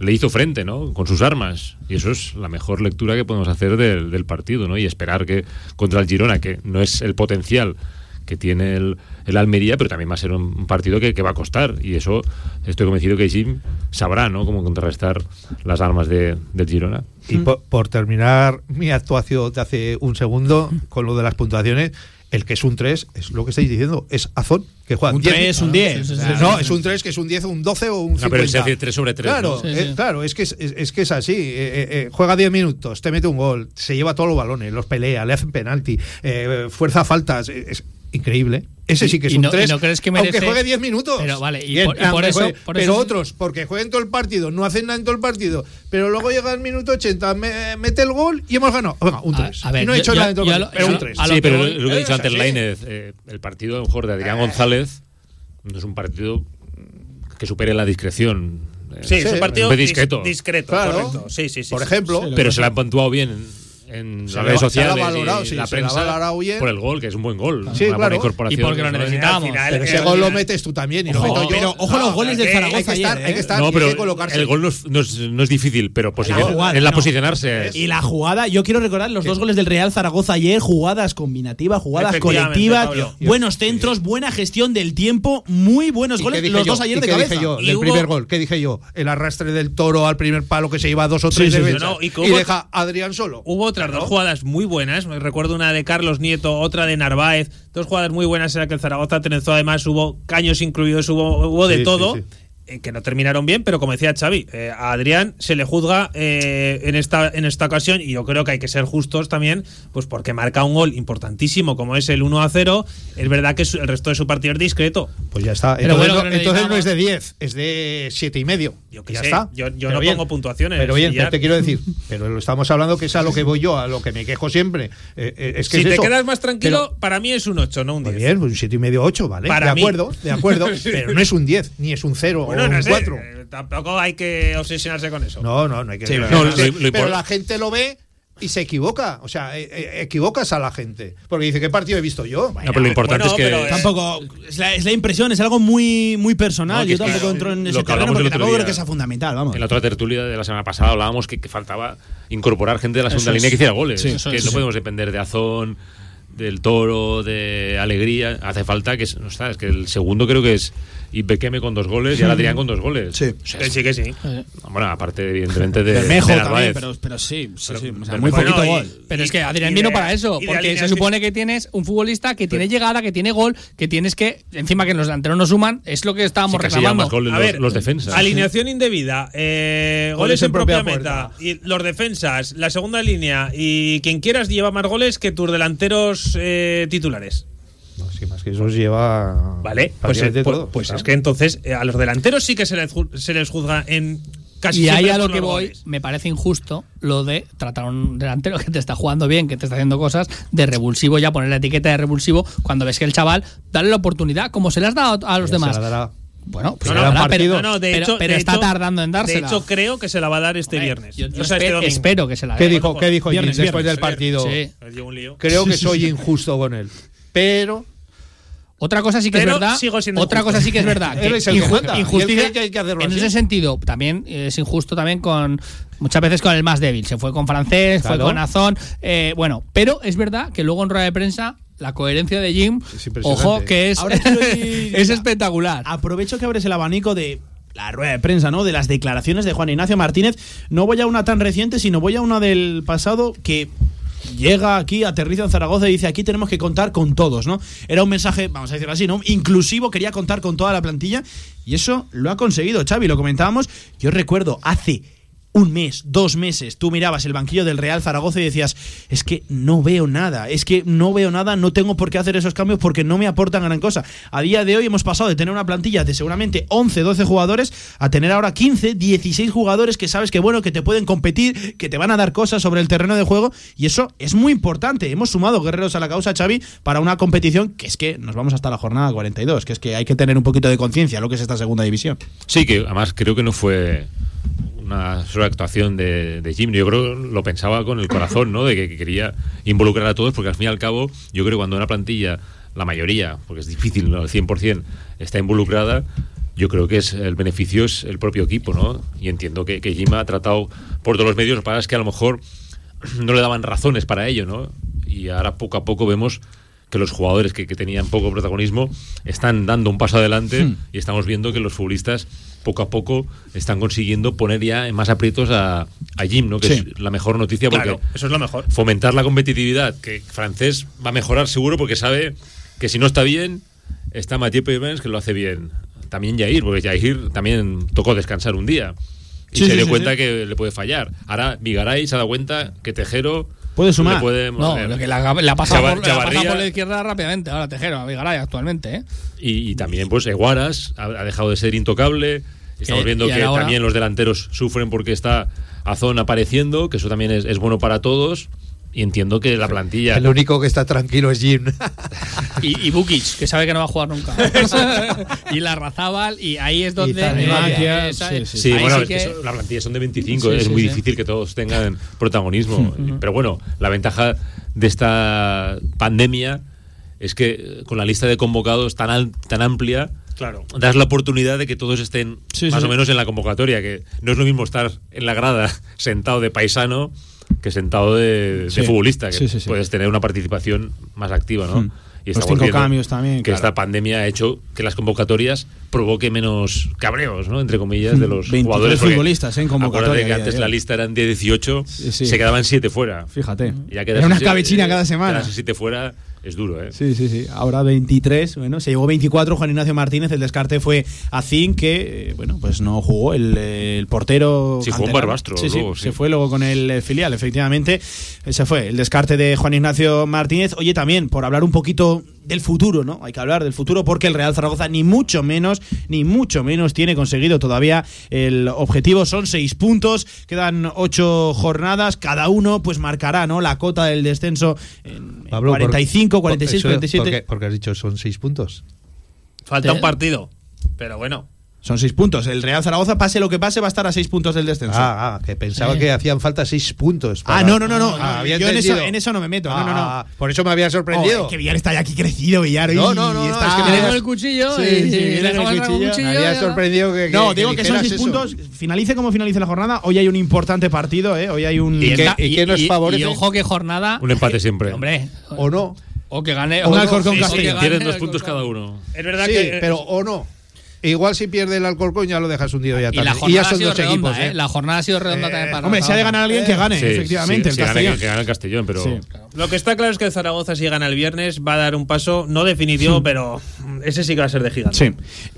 le hizo frente, ¿no? Con sus armas. Y eso es la mejor lectura que podemos hacer del, del partido, ¿no? Y esperar que contra el Girona, que no es el potencial que tiene el, el Almería, pero también va a ser un partido que, que va a costar. Y eso estoy convencido que Jim sabrá, ¿no? Cómo contrarrestar las armas de, del Girona. Y por, por terminar mi actuación de hace un segundo con lo de las puntuaciones, el que es un 3 es lo que estáis diciendo, es Azón, que juega Un 10. 3, un 10. O sea, No, es un 3 que es un 10, un 12 o un 50. No, pero se hace 3 sobre 3. Claro, ¿no? eh, claro, es que es, es- es que es así. Eh, eh, eh, juega 10 minutos, te mete un gol, se lleva todos los balones, los pelea, le hacen penalti, eh, fuerza faltas. eh, Es increíble. Ese sí que es y un no- y 3. no crees que merece- Aunque juegue 10 minutos. Pero vale, y Bien, por- y por aunque eso- juegue- por pero eso- otros, porque jueguen todo el partido, no hacen nada en todo el partido, pero luego llega el minuto 80, me- mete el gol y hemos ganado. Venga, un 3. a ver, y no he hecho yo- nada en todo el partido, lo- pero un lo- 3. a lo Sí, pero lo, voy- lo que he Eh, dicho antes, sí. Lainez, eh, el partido a lo mejor de Adrián González no es un partido que supere la discreción. Eh, Sí, es un partido discreto. discreto, Claro. correcto. Sí, sí, sí. Por sí. ejemplo, pero se la han puntuado bien en, Se las la- redes se la sociales valorado, y sí, la se la prensa por el gol, que es un buen gol. Sí, una buena claro. incorporación. Y porque lo ¿no? necesitamos. Al final, pero ese gol lo metes tú también y lo Ojo, meto yo. pero ojo los goles del Zaragoza hay que estar, ayer, hay que ¿eh? estar No, y hay pero que colocarse. el gol no es, no es- no es difícil, pero posición, jugada, en la no. posicionarse. es- Y la jugada, yo quiero recordar los dos goles del Real Zaragoza ayer, jugadas combinativas, jugadas colectivas, Pablo. buenos centros, buena gestión del tiempo, muy buenos ¿Y goles, los dos ayer ¿Y de cabeza. hubo- primer gol, ¿qué dije yo? El arrastre del toro al primer palo que se lleva dos o tres No, y deja a Adrián solo. Hubo otras dos jugadas muy buenas. Me recuerdo una de Carlos Nieto, otra de Narváez. Dos jugadas muy buenas en las que el Zaragoza trenzó. Además, hubo caños incluidos, hubo, hubo de Sí, todo. sí, Que no terminaron bien, pero como decía Xavi, eh, a Adrián se le juzga eh, en, esta, en esta ocasión y yo creo que hay que ser justos también, pues porque marca un gol importantísimo como es el 1 a 0. Es verdad que el resto de su partido es discreto. Pues ya está. Pero Entonces, bueno, no, que entonces no necesitamos- es de 10, es de siete y medio. Yo qué ya sé, está. yo- yo Pero no bien, pongo puntuaciones, Pero bien, ya- te quiero decir, [laughs] pero lo estamos hablando que es a lo que voy yo, a lo que me quejo siempre. Eh, eh, es que si es te eso. quedas más tranquilo, Pero- para mí es un 8, no un Muy 10. bien, pues un 7 y medio, 8, ¿vale? Para de mí. acuerdo, de acuerdo. [laughs] pero no es un 10, ni es un 0 Bueno, o un no sé, 4. eh, tampoco hay que obsesionarse con eso. No, no, no hay que. Sí, pero no, la gente- lo- lo pero impor- la gente lo ve y se equivoca. O sea, eh, eh, equivocas a la gente. Porque dice, ¿qué partido he visto yo? No, pero lo importante bueno, es que pero, eh, Tampoco, es la, es la impresión, es algo muy, muy personal. No, yo es que tampoco entro en ese terreno porque tampoco creo que sea fundamental, vamos. En la otra tertulia de la semana pasada hablábamos que, que faltaba incorporar gente de la segunda Eso línea es. que hiciera goles. Sí, que es, no sí. podemos depender de Azón, del Toro, de Alegría. Hace falta que no está, es que el segundo creo que es Ibequeme con dos goles y ahora Adrián con dos goles. Sí. O sea, sí, que sí. Bueno, aparte evidentemente de, Bermejo de también, pero, pero sí, sí, sí, o sea, Bermejo- muy poquito y- gol. Pero Y- es que Adrián y vino para eso, y porque se supone que tienes un futbolista que tiene llegada, que tiene gol, que tienes que, encima que los delanteros no suman, es lo que estábamos Sí, reclamando. más goles A los, ver, los defensas. Alineación indebida, eh, goles en propia, meta, y los defensas, la segunda línea y quien quieras lleva más goles que tus delanteros eh, titulares. No, sí, más que eso os lleva. Vale, pues, eh, pues- todo. pues Claro. es que entonces eh, a los delanteros sí que se les, ju- se les juzga en casi y ahí a lo que voy, goles. me parece injusto lo de tratar a un delantero que te está jugando bien, que te está haciendo cosas, de revulsivo, ya poner la etiqueta de revulsivo, cuando ves que el chaval, dale la oportunidad, como se le has dado a los Ya se demás. la dará. Bueno, pues No, se no, dará, pero. No, no, de pero- hecho, pero de está hecho- tardando en dársela. De hecho, creo que se la va a dar este Hombre, viernes. Yo, yo O sea, espero, que se la ¿Qué dé. dijo, ¿qué dijo Viernes, después viernes. del partido? Sí. Creo que soy injusto con él. Pero. Otra cosa sí que Pero es verdad. sigo siendo Otra injusto. cosa sí que es verdad. [laughs] Que es el inju- injusticia- que hay que hacerlo en así. ese sentido, también es injusto también con muchas veces con el más débil. Se fue con francés, fue Claro. con Azón. eh, bueno, pero es verdad que luego en rueda de prensa la coherencia de Jim, ojo, que es, [laughs] es espectacular. Aprovecho que abres el abanico de la rueda de prensa, ¿no? De las declaraciones de Juan Ignacio Martínez. No voy a una tan reciente, sino voy a una del pasado que llega aquí, aterriza en Zaragoza y dice aquí tenemos que contar con todos, ¿no? Era un mensaje, vamos a decirlo así, ¿no? Inclusivo, quería contar con toda la plantilla y eso lo ha conseguido, Xavi, lo comentábamos. Yo recuerdo hace un mes, dos meses, tú mirabas el banquillo del Real Zaragoza y decías, es que no veo nada, es que no veo nada, no tengo por qué hacer esos cambios porque no me aportan gran cosa. A día de hoy hemos pasado de tener una plantilla de seguramente 11, 12 jugadores a tener ahora 15, 16 jugadores que sabes que bueno, que te pueden competir, que te van a dar cosas sobre el terreno de juego y eso es muy importante. Hemos sumado guerreros a la causa, Xavi, para una competición que es que nos vamos hasta la jornada 42, que es que hay que tener un poquito de conciencia lo que es esta segunda división. Sí, que además creo que no fue una sola actuación de, de Jim. Yo creo que lo pensaba con el corazón, ¿no? De que, que quería involucrar a todos, porque al fin y al cabo, yo creo que cuando una plantilla, la mayoría, porque es difícil, ¿no? El 100% está involucrada, yo creo que es el beneficio es el propio equipo, ¿no? Y entiendo que, que Jim ha tratado por todos los medios, lo que pasa es que a lo mejor [clears throat] no le daban razones para ello, ¿no? Y ahora poco a poco vemos que los jugadores que, que tenían poco protagonismo están dando un paso adelante Hmm. y estamos viendo que los futbolistas poco a poco están consiguiendo poner ya en más aprietos a, a Jim, ¿no? Que Sí. es la mejor noticia porque Claro, eso es lo mejor. fomentar la competitividad, que francés va a mejorar seguro porque sabe que si no está bien, está Mathieu Pevens que lo hace bien. También Jair, porque Jair también tocó descansar un día. Y Sí, se sí, dio sí, cuenta sí. que le puede fallar. Ahora Vigaray se ha dado cuenta que Tejero Puede sumar. le puede No, morder. lo que la, la pasa Chava- por, la pasa Chavarría- por la izquierda rápidamente. Ahora Tejero, a Vigaray actualmente, ¿eh? Y, y también, pues, Eguaras ha, ha dejado de ser intocable. Estamos Que- viendo que ahora- también los delanteros sufren porque está Azón apareciendo, que eso también es, es bueno para todos. Y entiendo que la plantilla. El único que está tranquilo es Jim. [laughs] Y, y Bukic, que sabe que no va a jugar nunca. [laughs] y la Razábal, y ahí es donde. Eh, sí, sí, Sí, bueno, sí es que la plantilla son de 25, Sí, es sí, muy sí. difícil que todos tengan protagonismo. Pero bueno, la ventaja de esta pandemia es que eh, con la lista de convocados tan, al- tan amplia, Claro. das la oportunidad de que todos estén Sí, más sí. o menos en la convocatoria, que no es lo mismo estar en la grada [laughs] sentado de paisano que sentado de, futbolista, que puedes tener una participación más activa, ¿no? Hmm. Y Los cinco cambios también, Que claro. esta pandemia ha hecho que las convocatorias provoque menos cabreos, ¿no? Entre comillas, de los 23 jugadores. futbolistas, ¿eh? en convocatoria acuérdate que antes la lista eran de 18, Sí, sí. se quedaban 7 fuera. Fíjate. Ya Era una escabechina cada semana. Quedarse 7 fuera es duro, ¿eh? Sí, sí, sí. Ahora 23, bueno, se llegó 24 Juan Ignacio Martínez, el descarte fue a Zin, que, eh, bueno, pues no jugó, el, el portero... Sí, jugó canterano. Barbastro Sí, sí, luego, sí. se fue luego con el eh, filial, efectivamente. Ese fue el descarte de Juan Ignacio Martínez. Oye, también, por hablar un poquito del futuro, ¿no? Hay que hablar del futuro porque el Real Zaragoza ni mucho menos, ni mucho menos tiene conseguido todavía el objetivo. Son seis puntos, quedan ocho jornadas, cada uno pues marcará, ¿no? La cota del descenso en Pablo, por- 45, 46, eso- 47. Porque, porque has dicho son seis puntos. Falta Eh. un partido. Pero bueno. Son seis puntos. El Real Zaragoza, pase lo que pase, va a estar a seis puntos del descenso. Ah, ah, que pensaba Eh. que hacían falta seis puntos. Ah, no, no, no, no. Ah, había Yo en eso, entendido. en eso no me meto. No, no, Ah, no. Por eso me había sorprendido. Oh, que Villar está ya aquí crecido, Villar. No, y- no, no, y está- es que me damos el cuchillo Sí, y sí, y viene con el cuchillo. cuchillo. me había ya- sorprendido que, No, que- digo que que son seis eso. puntos. Finalice como finalice la jornada. Hoy hay un importante partido, ¿eh? Hoy hay un. ¿Y qué- y qué nos y- favorece? Y ojo que jornada. Un empate siempre. Hombre. O no. O que gane. Un o- Alcorcón o que Castellón. gane Tienen dos puntos Alcorcón. cada uno. Es verdad que. pero o no. Igual si pierde el Alcorcón ya lo dejas hundido ya Y la también. Y, jornada ya ha son sido dos redonda, equipos, ¿eh? ¿eh? La jornada ha sido redonda Eh, también para Hombre, si ha de ganar alguien, que gane, Sí, efectivamente. sí, el gana, Castellón. que gana el Castellón, pero Sí. Lo que está claro es que el Zaragoza, si gana el viernes, va a dar un paso, no definitivo, pero ese sí que va a ser de gigante. Sí.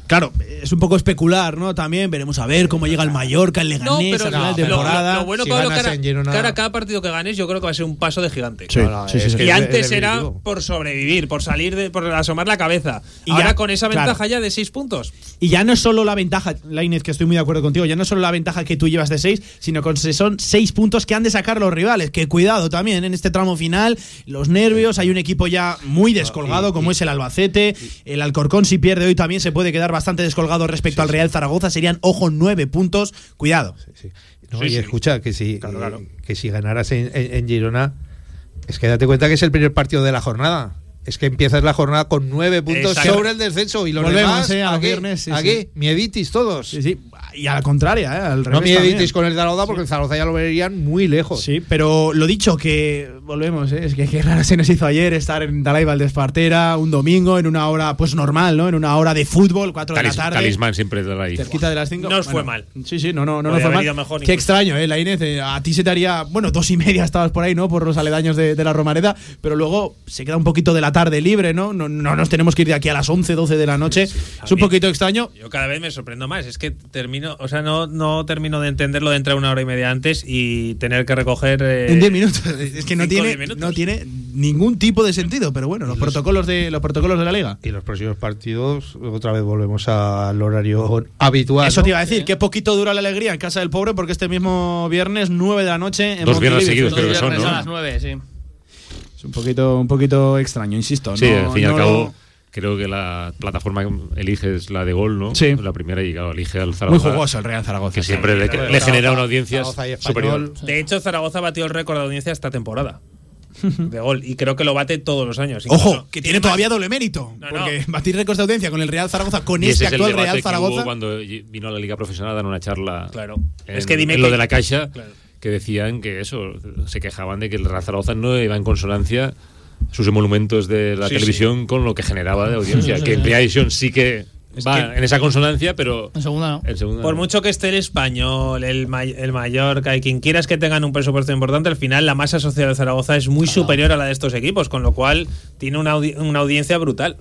Claro, es un poco especular, ¿no? También veremos a ver cómo llega el Mallorca, el No, Leganés pero a final de lo- lo, temporada. lo bueno, Si Pablo, cara, Girona- cara a cada partido que ganes, yo creo que va a ser un paso de gigante. Sí, No, no, sí, sí, es sí. que Y es antes era por sobrevivir, por salir de, por asomar la cabeza. Y Ahora ya- con esa claro. ventaja ya de seis puntos. Y ya no es solo la ventaja, Lainez, que estoy muy de acuerdo contigo, ya no es solo la ventaja que tú llevas de 6, sino que son 6 puntos que han de sacar los rivales. Que cuidado también en este tramo final, los nervios, hay un equipo ya muy descolgado como es el Albacete, el Alcorcón si pierde hoy también se puede quedar bastante descolgado respecto al Real Zaragoza, serían, ojo, 9 puntos, cuidado. Sí. No, Sí, y sí. escucha, que si, Claro, claro. que si ganaras en, en- en Girona, es que date cuenta que es el primer partido de la jornada. Es que empiezas la jornada con nueve puntos Exacto. sobre el descenso y los Volvemos, demás, eh, a los aquí, viernes, sí, aquí, sí. mieditis todos. Sí, sí. Y a la contraria, ¿eh? al No revés mieditéis también. con el Zaragoza porque el Zaragoza ya lo verían muy lejos. Sí, pero lo dicho, que volvemos, ¿eh? es que qué raro se nos hizo ayer estar en Dalai Valdespartera un domingo en una hora pues normal, ¿no? En una hora de fútbol, 4 de la tarde. talismán siempre de ahí. Cerquita de las 5. No os fue mal. Sí, sí, no, no, no, no fue mal. mejor Qué extraño, ¿eh? La Inés, eh, a ti se te haría, bueno, dos y media estabas por ahí, ¿no? Por los aledaños de, de la Romareda, pero luego se queda un poquito de la tarde libre, ¿no? No, no nos tenemos que ir de aquí a las 11, 12 de la noche. es un poquito extraño. Yo cada vez me sorprendo más. Es que termino, o sea, no, no termino de entenderlo de entrar una hora y media antes y tener que recoger. eh, En 10 minutos. Es que no tiene, no tiene ningún tipo de sentido, pero bueno, los protocolos de los protocolos de la liga. Y los próximos partidos, otra vez volvemos al horario habitual. Eso ¿no? te iba a decir, qué poquito dura la alegría en casa del pobre, porque este mismo viernes, 9 de la noche, en Dos viernes seguidos creo que son, ¿no? a las 9, sí. Es un poquito, un poquito extraño, insisto. Sí, no- al fin y al cabo, lo- creo que la plataforma que elige es la de gol, ¿no? Sí. La primera y claro, elige al Muy Zaragoza. jugoso el Real Zaragoza. Que siempre le, genera una audiencia Zaragoza y superior. De hecho, Zaragoza batió el récord de audiencia esta temporada. de gol. Y creo que lo bate todos los años. Ojo, que tiene todavía doble mérito. No, no. porque batir récords de audiencia con el Real Zaragoza, con este es actual Real que hubo Zaragoza. cuando vino a la Liga Profesional a dar una charla Claro. en, Es que dime en lo que- de la Caixa, Claro. que decían que eso, se quejaban de que el Real Zaragoza no iba en consonancia sus emolumentos de la Sí, televisión con lo que generaba de audiencia. Sí, sí, que en sí. Primera División sí que Es va que- en esa consonancia, pero En segunda no. en segunda Por no. mucho que esté el español, el, May- el Mallorca y quien quieras que tengan un presupuesto importante, al final la masa social de Zaragoza es muy superior a la de estos equipos, con lo cual tiene una, audi- una audiencia brutal.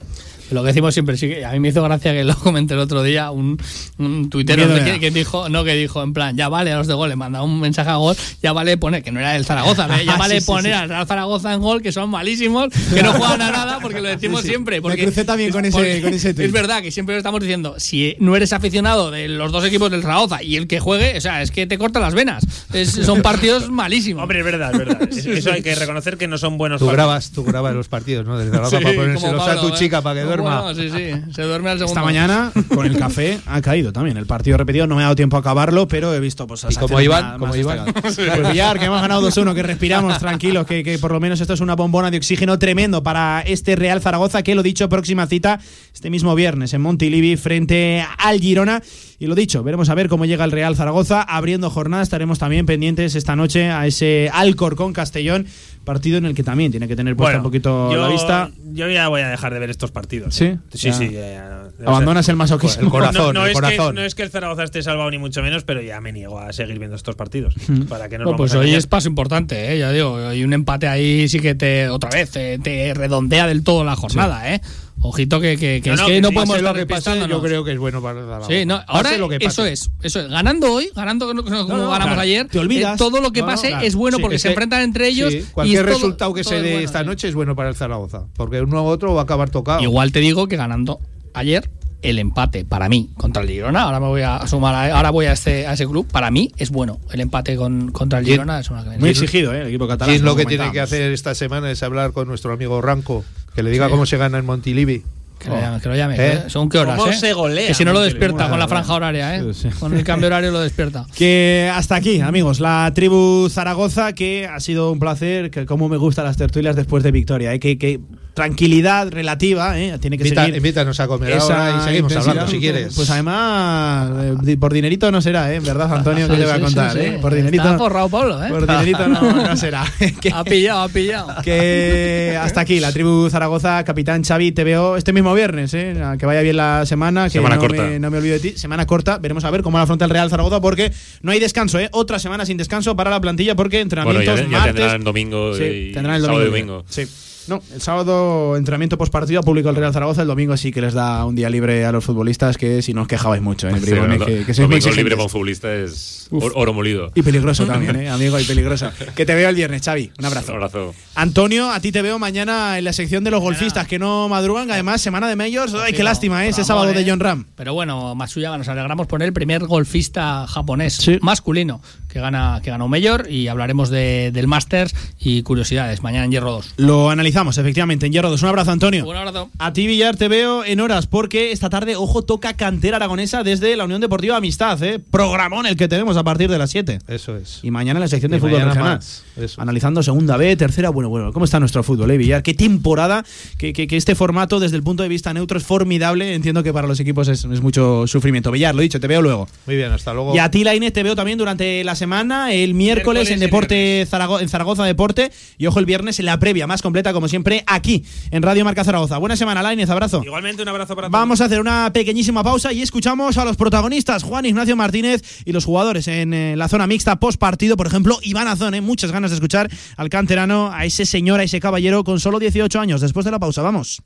Lo que decimos siempre, sí que a mí me hizo gracia que lo [laughs] comenté el otro día, un, un tuitero que, dijo, no, que dijo, en plan, ya vale a los de gol, le manda un mensaje a gol, ya vale poner, que no era el Zaragoza, [laughs] ¿eh? ya vale Sí, sí, poner sí. al Real Zaragoza en gol, que son malísimos, que no juegan a nada, porque lo decimos Sí, sí. siempre. Me Porque, crucé también con ese- porque con ese tuit. Es verdad que siempre lo estamos diciendo, si no eres aficionado de los dos equipos del Zaragoza y el que juegue, o sea, es que te corta las venas. Es- son [laughs] partidos malísimos. Hombre, es verdad, es verdad. Es- Eso hay que reconocer que no son buenos Tú partidos. grabas, tú grabas los partidos, ¿no? Desde Zaragoza Sí, para como ponérselos a tu ¿eh? chica para que duerma. Bueno, sí, sí, se duerme al segundo. Esta mañana, con el café, ha caído también. El partido repetido, no me ha dado tiempo a acabarlo, pero he visto pues, ¿Y ¿Cómo más iban? destacadas. [laughs] Pues Villar, que hemos ganado 2-1, que respiramos tranquilos, que, que por lo menos esto es una bombona de oxígeno tremendo para este Real Zaragoza, que lo dicho, próxima cita este mismo viernes en Montilivi frente al Girona. Y lo dicho, veremos a ver cómo llega el Real Zaragoza. Abriendo jornada, estaremos también pendientes esta noche a ese Alcor con Castellón, partido en el que también tiene que tener puesta Bueno, un poquito yo, la vista. Yo ya voy a dejar de ver estos partidos. ¿Sí? ¿eh? Sí, sí. ya- Abandonas el masoquismo. El corazón, no, no el es corazón. Que, no es que el Zaragoza esté salvado ni mucho menos, pero ya me niego a seguir viendo estos partidos. [laughs] Para que no Bueno, pues hoy es paso importante, ¿eh? ya digo, hay un empate ahí sí que te, otra vez, te, te redondea del todo la jornada, ¿eh? Ojito que, que, que No, es no, que que no podemos Pase lo estar que pase, yo creo que es bueno para Zaragoza. Sí, no, ahora lo que eso es, eso es. Ganando hoy, ganando como no, ganamos claro, ayer, te olvidas. eh, todo lo que pase claro. es bueno Sí, porque es se enfrentan entre ellos. Sí, y cualquier todo- resultado que se es dé bueno, esta noche es bueno para el Zaragoza. Porque uno u otro va a acabar tocado. Igual te digo que ganando ayer el empate para mí contra el Girona, ahora me voy a sumar, a- ahora voy a este a ese club, para mí es bueno el empate con, contra el. Girona es una Muy exigido, ¿eh? El equipo catalán. Y lo como que tiene que hacer esta semana es hablar con nuestro amigo Ranco, que le diga cómo se gana en Montilivi. Que lo llame, que lo llame. ¿Eh? que- ¿Según qué horas? ¿Cómo eh? se golea Que si no lo despierta con la franja horaria, ¿eh? Sí, sí. Con el cambio horario lo despierta. [laughs] Que hasta aquí, amigos, la tribu Zaragoza, que ha sido un placer, que como me gustan las tertulias después de victoria, ¿eh? que, que tranquilidad relativa, ¿eh? tiene que Invita- seguir. invítanos a comer ahora y seguimos intensidad. hablando si quieres. Pues además, eh, por dinerito no será, ¿eh? ¿Verdad, Antonio? ¿Qué Sí, te voy a sí, contar? sí, sí. ¿eh? Por dinerito, Está forrado Pablo, ¿eh? por dinerito no, no [laughs] será. [laughs] Que- Ha pillado, ha pillado. [laughs] que hasta aquí la tribu Zaragoza, capitán Xavi, te veo este mismo viernes, ¿eh? que vaya bien la semana, que Semana no, corta. Me, no me olvido de ti, semana corta, veremos a ver cómo la afronta el Real Zaragoza porque no hay descanso, ¿eh? otra semana sin descanso para la plantilla porque Bueno, entrenamientos ya, ya martes, tendrán domingo Sí, y tendrán el sábado y domingo. domingo. Sí. No, el sábado entrenamiento post partido público el Real Zaragoza, el domingo sí que les da un día libre a los futbolistas que si no os quejabais mucho, ¿eh? [laughs] Sí, que, que domingo libre para un futbolista es Uf. oro molido. Y peligroso [laughs] también, ¿eh? amigo, y peligroso. Que te veo el viernes, Xavi. Un abrazo. Un abrazo. Antonio, a ti te veo mañana en la sección de los golfistas que no madrugan. Además, semana de Majors. Ay, qué lástima, ¿eh? Ese sábado de ¿eh? John Ram. Pero bueno, Masuya nos alegramos por el primer golfista japonés Sí. masculino que gana que ganó un mayor y hablaremos de, del Masters y curiosidades mañana en Hierro 2. Lo analizamos. Analizamos efectivamente en Hierro 2. Un abrazo, Antonio. Un abrazo. A ti, Villar, te veo en horas porque esta tarde, ojo, toca cantera aragonesa desde la Unión Deportiva Amistad. ¿eh? Programón el que tenemos a partir de las 7. Eso es. Y mañana en la sección de Y fútbol mañana regional. más. Eso. Analizando segunda B, tercera. Bueno, bueno, ¿cómo está nuestro fútbol, eh, Villar? Qué temporada. Que, que- que este formato, desde el punto de vista neutro, es formidable. Entiendo que para los equipos es, es mucho sufrimiento. Villar, lo dicho, te veo luego. Muy bien, hasta luego. Y a ti, Lainez, te veo también durante la semana, el miércoles, Miércoles en Deporte Zarago- en Zaragoza Deporte. Y ojo, el viernes en la previa, más completa, como siempre, aquí, en Radio Marca Zaragoza. Buena semana, Lainez, abrazo. Igualmente, un abrazo para todos. Vamos a hacer una pequeñísima pausa y escuchamos a los protagonistas, Juan Ignacio Martínez y los jugadores en eh, la zona mixta post partido. Por ejemplo, Iván Azón, eh, muchas ganas de escuchar al canterano, a ese señor, a ese caballero con solo 18 años. Después de la pausa, vamos.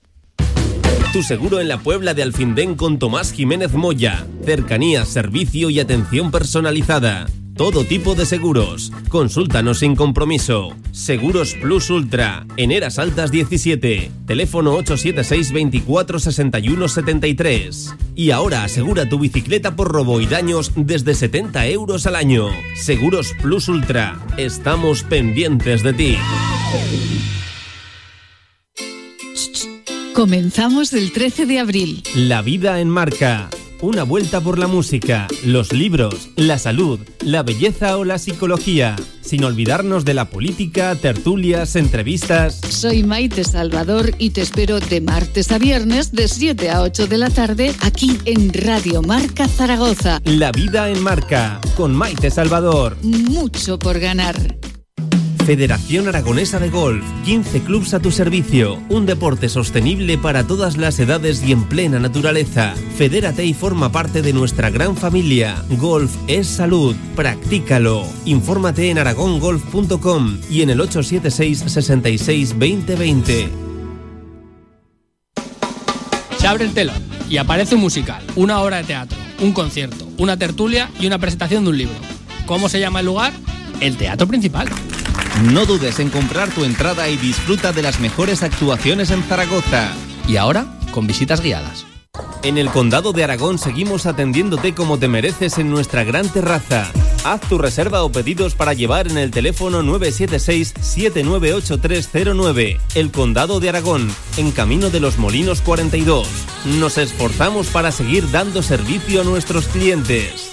Tu seguro en la Puebla de Alfindén con Tomás Jiménez Moya. Cercanía, servicio y atención personalizada. Todo tipo de seguros. Consúltanos sin compromiso. Seguros Plus Ultra. En Eras Altas 17. Teléfono 876 24 61 73. Y ahora asegura tu bicicleta por robo y daños desde 70 euros al año. Seguros Plus Ultra. Estamos pendientes de ti. Comenzamos el 13 de abril. La vida en marca. Una vuelta por la música, los libros, la salud, la belleza o la psicología. Sin olvidarnos de la política, tertulias, entrevistas. Soy Maite Salvador y te espero de martes a viernes de 7 a 8 de la tarde aquí en Radio Marca Zaragoza. La vida en marca. Con Maite Salvador. Mucho por ganar. Federación Aragonesa de Golf. 15 clubs a tu servicio. Un deporte sostenible para todas las edades y en plena naturaleza. Fedérate y forma parte de nuestra gran familia. Golf es salud. Practícalo. Infórmate en aragongolf.com y en el 876 66 2020. Se abre el telón y aparece un musical, una obra de teatro, un concierto, una tertulia y una presentación de un libro. ¿Cómo se llama el lugar? El teatro principal. No dudes en comprar tu entrada y disfruta de las mejores actuaciones en Zaragoza. Y ahora, con visitas guiadas. En el Condado de Aragón seguimos atendiéndote como te mereces en nuestra gran terraza. Haz tu reserva o pedidos para llevar en el teléfono 976-798309. El Condado de Aragón, en Camino de los Molinos 42. Nos esforzamos para seguir dando servicio a nuestros clientes.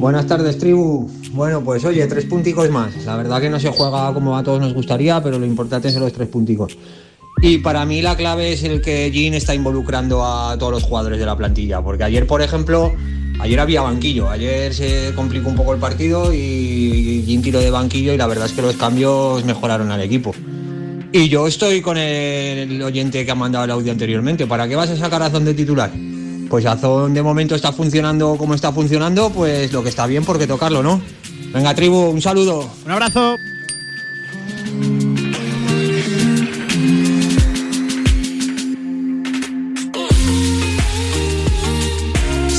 Buenas tardes, tribu. Bueno, pues oye, tres punticos más. La verdad que no se juega como a todos nos gustaría, pero lo importante son los tres punticos. Y para mí la clave es el que Jean está involucrando a todos los jugadores de la plantilla, porque ayer, por ejemplo, ayer había banquillo, ayer se complicó un poco el partido y Jean tiró de banquillo y la verdad es que los cambios mejoraron al equipo. Y yo estoy con el oyente que ha mandado el audio anteriormente. ¿Para qué vas a sacar a Azón de titular? Pues Azón de momento está funcionando como está funcionando, pues lo que está bien porque tocarlo, ¿no? Venga, tribu, un saludo. Un abrazo.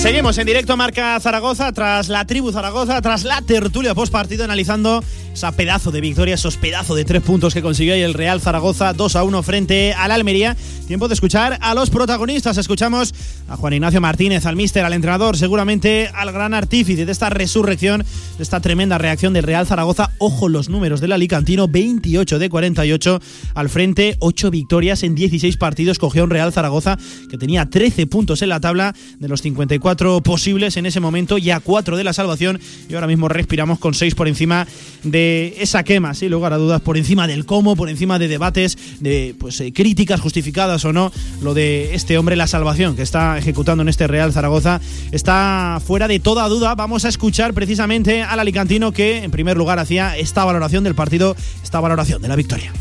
Seguimos en directo a Marca Zaragoza, tras la tribu Zaragoza, tras la tertulia post partido, analizando esa pedazo de victoria, esos pedazos de tres puntos que consiguió ahí el Real Zaragoza 2 a 1 frente al Almería. Tiempo de escuchar a los protagonistas. Escuchamos a Juan Ignacio Martínez, al míster, al entrenador, seguramente al gran artífice de esta resurrección, de esta tremenda reacción del Real Zaragoza. Ojo los números del Alicantino, 28 de 48 al frente, 8 victorias en 16 partidos. Cogió un Real Zaragoza que tenía 13 puntos en la tabla de los 54 posibles en ese momento, ya 4 de la salvación y ahora mismo respiramos con 6 por encima de esa quema, sin lugar a dudas, por encima del cómo, por encima de debates, de pues eh, críticas justificadas o no, lo de este hombre, la salvación que está ejecutando en este Real Zaragoza, está fuera de toda duda. Vamos a escuchar precisamente al Alicantino que en primer lugar hacía esta valoración del partido, esta valoración de la victoria.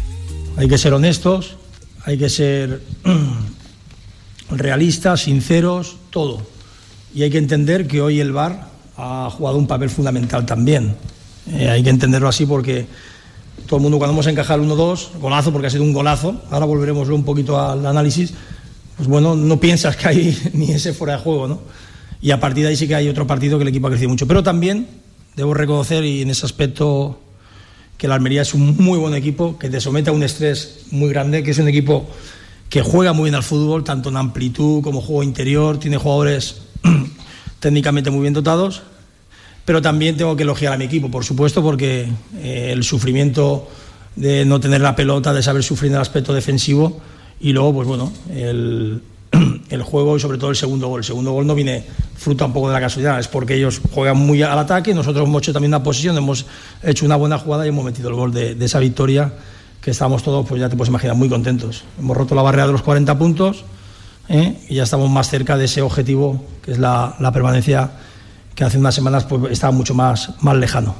Hay que ser honestos, hay que ser [clears throat] realistas, sinceros, todo. Y hay que entender que hoy el VAR ha jugado un papel fundamental también. Eh, hay que entenderlo así porque todo el mundo cuando hemos encajado el 1-2, golazo porque ha sido un golazo, ahora volveremos un poquito al análisis, pues bueno, no piensas que hay [laughs] ni ese fuera de juego, ¿no? Y a partir de ahí sí que hay otro partido que el equipo ha crecido mucho. Pero también debo reconocer, y en ese aspecto, que la Almería es un muy buen equipo, que te somete a un estrés muy grande, que es un equipo que juega muy bien al fútbol, tanto en amplitud como juego interior, tiene jugadores técnicamente muy bien dotados, pero también tengo que elogiar a mi equipo, por supuesto, porque eh, el sufrimiento de no tener la pelota, de saber sufrir en el aspecto defensivo, y luego, pues bueno, el, [clears throat] juego y sobre todo el segundo gol. El segundo gol no viene fruto un poco de la casualidad, es porque ellos juegan muy al ataque, nosotros hemos hecho también una posición, hemos hecho una buena jugada y hemos metido el gol de, de esa victoria que estamos todos, pues ya te puedes imaginar, muy contentos. Hemos roto la barrera de los 40 puntos ¿eh? y ya estamos más cerca de ese objetivo, que es la, la permanencia que hace unas semanas pues, estaba mucho más, más lejano.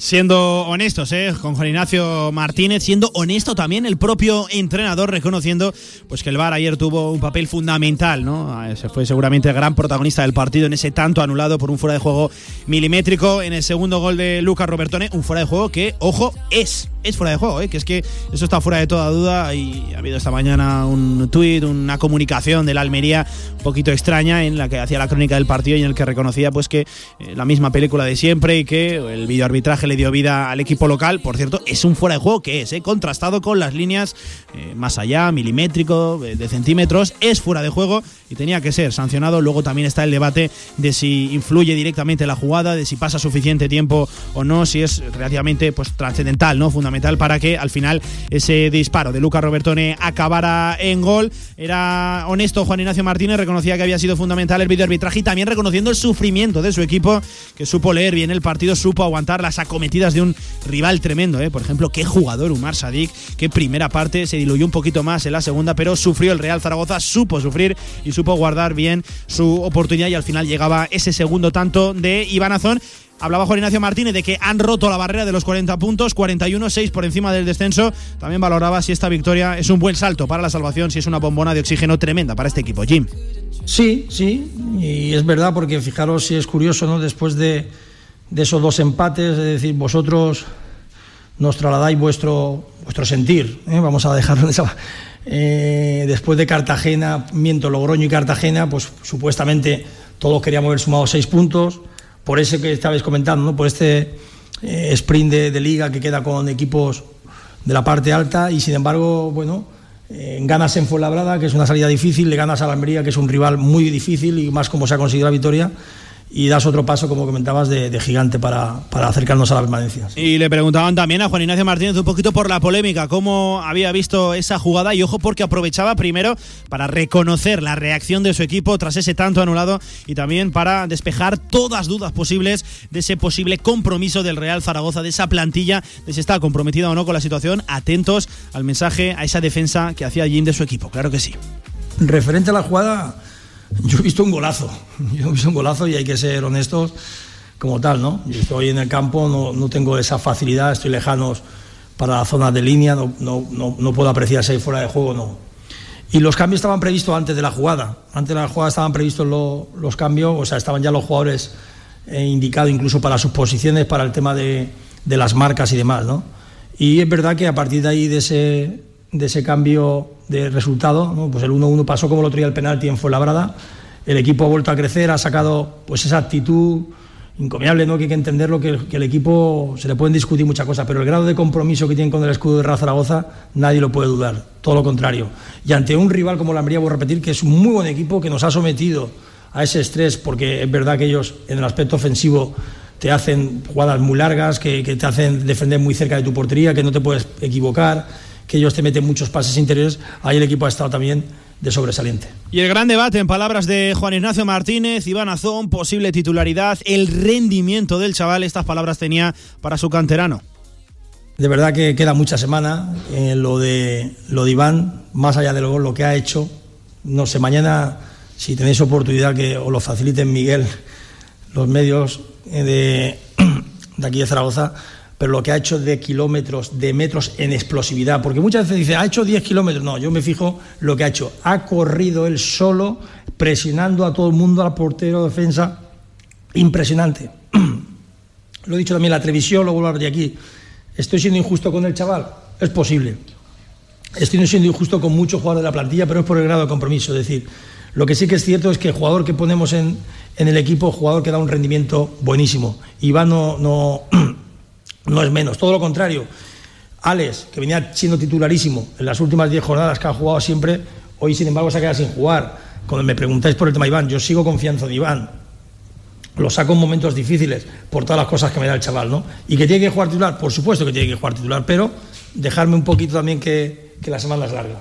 Siendo honestos, ¿eh? con Juan Ignacio Martínez, siendo honesto también el propio entrenador, reconociendo pues que el VAR ayer tuvo un papel fundamental, ¿no? Se fue seguramente el gran protagonista del partido en ese tanto anulado por un fuera de juego milimétrico en el segundo gol de Lucas Robertone, un fuera de juego que, ojo, es es fuera de juego, ¿eh? que es que eso está fuera de toda duda y ha habido esta mañana un tuit, una comunicación de la Almería un poquito extraña en la que hacía la crónica del partido y en el que reconocía pues que eh, la misma película de siempre y que el videoarbitraje le dio vida al equipo local, por cierto, es un fuera de juego que es, ¿eh? contrastado con las líneas más allá, milimétrico, de centímetros, es fuera de juego y tenía que ser sancionado. Luego también está el debate de si influye directamente la jugada, de si pasa suficiente tiempo o no, si es relativamente pues trascendental, ¿no? Fundamental para que al final ese disparo de Lucas Robertone acabara en gol. Era honesto Juan Ignacio Martínez, reconocía que había sido fundamental el videoarbitraje y también reconociendo el sufrimiento de su equipo, que supo leer bien el partido, supo aguantar las acometidas de un rival tremendo, ¿eh? Por ejemplo, qué jugador Umar Sadik, que primera parte se diluyó un poquito más en la segunda, pero sufrió el Real Zaragoza, supo sufrir y supo guardar bien su oportunidad y al final llegaba ese segundo tanto de Iván Azón. Hablaba Juan Ignacio Martínez de que han roto la barrera de los 40 puntos, 41, 6 por encima del descenso. También valoraba si esta victoria es un buen salto para la salvación, si es una bombona de oxígeno tremenda para este equipo. Jim. Sí, sí, y es verdad porque fijaros si es curioso, ¿no? Después de, de esos dos empates, es decir, vosotros nos trasladáis vuestro, vuestro sentir, ¿eh? vamos a dejarlo en esa... Eh, después de Cartagena, miento, Logroño y Cartagena, pues supuestamente todos queríamos haber sumado seis puntos, por ese que estabais comentando, ¿no? por este eh, sprint de, liga que queda con equipos de la parte alta y sin embargo, bueno, eh, ganas en Fuenlabrada, que es una salida difícil, le ganas a la Almería, que es un rival muy difícil y más como se ha conseguido la victoria y das otro paso, como comentabas, de, de gigante para, para, acercarnos a la permanencia. Y le preguntaban también a Juan Ignacio Martínez un poquito por la polémica, cómo había visto esa jugada y ojo porque aprovechaba primero para reconocer la reacción de su equipo tras ese tanto anulado y también para despejar todas dudas posibles de ese posible compromiso del Real Zaragoza, de esa plantilla, de si está comprometida o no con la situación. Atentos al mensaje, a esa defensa que hacía Jim de su equipo, claro que sí. Referente a la jugada [laughs] yo he visto un golazo, yo he visto un golazo y hay que ser honestos como tal, ¿no? Yo estoy en el campo, no, no tengo esa facilidad, estoy lejanos para la zona de línea, no, no, no, no puedo apreciar si hay fuera de juego no. Y los cambios estaban previstos antes de la jugada, antes de la jugada estaban previstos lo, los cambios, o sea, estaban ya los jugadores eh, indicados incluso para sus posiciones, para el tema de, de las marcas y demás, ¿no? Y es verdad que a partir de ahí, de ese, de ese cambio de resultado, pues el 1-1 pasó como lo traía el penalti en Fuenlabrada, el equipo ha vuelto a crecer, ha sacado pues esa actitud encomiable, ¿no? que hay que entenderlo, que, que el equipo se le pueden discutir muchas cosas, pero el grado de compromiso que tienen con el escudo de Real Zaragoza nadie lo puede dudar, todo lo contrario. Y ante un rival como la Almería, voy a repetir, que es un muy buen equipo, que nos ha sometido a ese estrés, porque es verdad que ellos en el aspecto ofensivo te hacen jugadas muy largas, que te hacen defender muy cerca de tu portería, que no te puedes equivocar, que ellos te meten muchos pases interiores, ahí el equipo ha estado también de sobresaliente. Y el gran debate, en palabras de Juan Ignacio Martínez, Iván Azón, posible titularidad, el rendimiento del chaval, estas palabras tenía para su canterano. De verdad que queda mucha semana eh, lo, de, lo de Iván, más allá de lo, lo que ha hecho. No sé, mañana, si tenéis oportunidad que os lo faciliten Miguel, los medios eh, de, [clears throat] de aquí de Zaragoza, pero lo que ha hecho de kilómetros, de metros en explosividad, porque muchas veces dice, ha hecho 10 kilómetros, no, yo me fijo lo que ha hecho, ha corrido él solo, presionando a todo el mundo, al portero, defensa, impresionante. [clears throat] lo he dicho también la televisión, lo vuelvo a de aquí, ¿Estoy siendo injusto con el chaval? Es posible. Estoy siendo injusto con muchos jugadores de la plantilla, pero es por el grado de compromiso. Es decir, lo que sí que es cierto es que el jugador que ponemos en, en el equipo, jugador que da un rendimiento buenísimo. Iván no, [clears throat] no es menos, todo lo contrario. Alex, que venía siendo titularísimo en las últimas 10 jornadas que ha jugado siempre, hoy sin embargo se ha quedado sin jugar. Cuando me preguntáis por el tema Iván, yo sigo confiando en Iván. Lo saco en momentos difíciles por todas las cosas que me da el chaval, ¿no? Y que tiene que jugar titular, por supuesto que tiene que jugar titular, pero dejarme un poquito también que, que la semana es larga.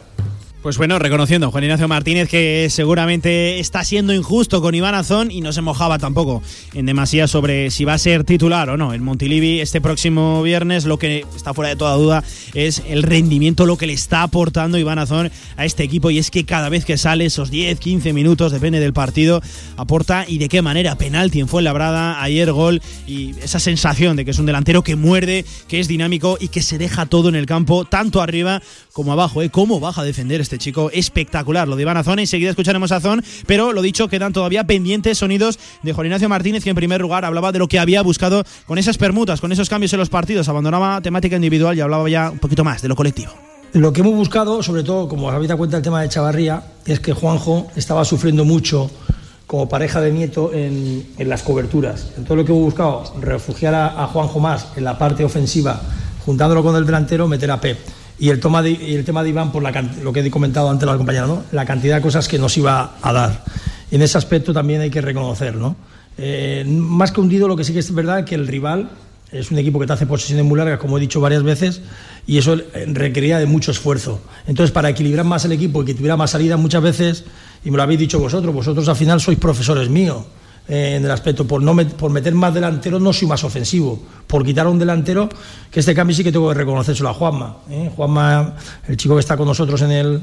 Pues bueno, reconociendo Juan Ignacio Martínez que seguramente está siendo injusto con Iván Azón y no se mojaba tampoco en demasía sobre si va a ser titular o no. En Montilivi este próximo viernes lo que está fuera de toda duda es el rendimiento, lo que le está aportando Iván Azón a este equipo y es que cada vez que sale esos 10, 15 minutos, depende del partido, aporta y de qué manera. Penalti en Fuenlabrada, ayer gol y esa sensación de que es un delantero que muerde, que es dinámico y que se deja todo en el campo, tanto arriba como abajo. ¿eh? ¿Cómo baja a defender este chico? Espectacular lo de Iván Azón. Enseguida escucharemos a Azón, pero lo dicho, quedan todavía pendientes sonidos de Juan Ignacio Martínez, que en primer lugar hablaba de lo que había buscado con esas permutas, con esos cambios en los partidos. Abandonaba temática individual y hablaba ya un poquito más de lo colectivo. Lo que hemos buscado, sobre todo, como os habéis dado cuenta el tema de Chavarría, es que Juanjo estaba sufriendo mucho como pareja de Nieto en, las coberturas. Entonces lo que hemos buscado, refugiar a, a Juanjo más en la parte ofensiva, juntándolo con el delantero, meter a Pep y el, tema de Iván por lo que he comentado antes la compañera, la cantidad de cosas que nos iba a dar. En ese aspecto también hay que reconocer. ¿no? Eh, más que hundido, lo que sí que es verdad es que el rival es un equipo que te hace posesiones muy largas, como he dicho varias veces, y eso requería de mucho esfuerzo. Entonces, para equilibrar más el equipo y que tuviera más salida, muchas veces, y me lo habéis dicho vosotros, vosotros al final sois profesores míos eh, en el aspecto, por, no por meter más delanteros no soy más ofensivo, por quitar a un delantero, que este cambio sí que tengo que reconocérselo a Juanma. ¿eh? Juanma, el chico que está con nosotros en el,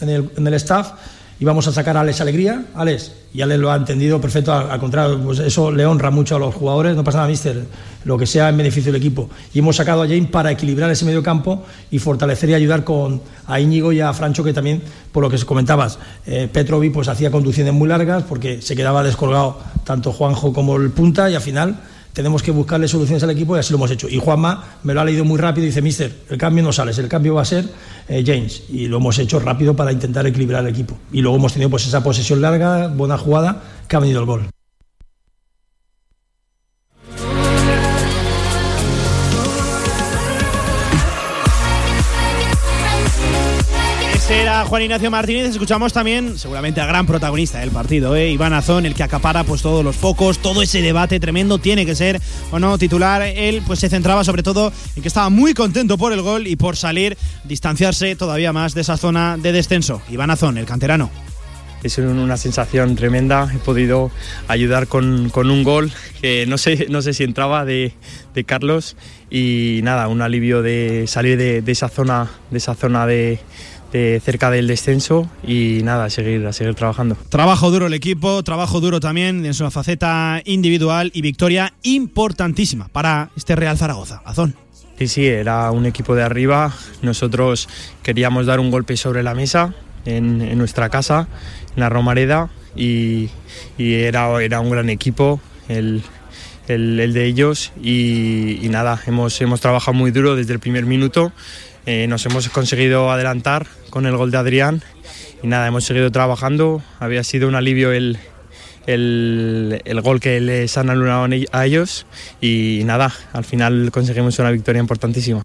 en el, en el staff, y vamos a sacar a Alex Alegría, Alex, y Alex lo ha entendido perfecto, al, contrario, pues eso le honra mucho a los jugadores, no pasa nada, mister, lo que sea en beneficio del equipo. Y hemos sacado a Jane para equilibrar ese medio campo y fortalecer y ayudar con a Íñigo y a Francho, que también, por lo que comentabas, eh, Petrovi pues hacía conducciones muy largas porque se quedaba descolgado tanto Juanjo como el punta y al final tenemos que buscarle soluciones al equipo y así lo hemos hecho. Y Juanma me lo ha leído muy rápido y dice, mister, el cambio no sales, el cambio va a ser eh, James. Y lo hemos hecho rápido para intentar equilibrar el equipo. Y luego hemos tenido pues esa posesión larga, buena jugada, que ha venido el gol. Era Juan Ignacio Martínez. Escuchamos también, seguramente, al gran protagonista del partido, ¿eh? Iván Azón, el que acapara pues todos los focos, todo ese debate tremendo. Tiene que ser o no titular. Él pues se centraba sobre todo en que estaba muy contento por el gol y por salir, distanciarse todavía más de esa zona de descenso. Iván Azón, el canterano. Es una sensación tremenda. He podido ayudar con, con un gol que no sé, no sé si entraba de, de, Carlos y nada, un alivio de salir de, de esa zona, de esa zona de, de cerca del descenso y nada, a seguir, a seguir trabajando. Trabajo duro el equipo, trabajo duro también en su faceta individual y victoria importantísima para este Real Zaragoza. Azón. Sí, sí, era un equipo de arriba. Nosotros queríamos dar un golpe sobre la mesa en, en nuestra casa, en la Romareda, y, y era, era un gran equipo. El, el, el, de ellos y, y, nada, hemos, hemos trabajado muy duro desde el primer minuto, eh, nos hemos conseguido adelantar con el gol de Adrián y nada, hemos seguido trabajando, había sido un alivio el, el, el, gol que les han anulado a ellos y nada, al final conseguimos una victoria importantísima.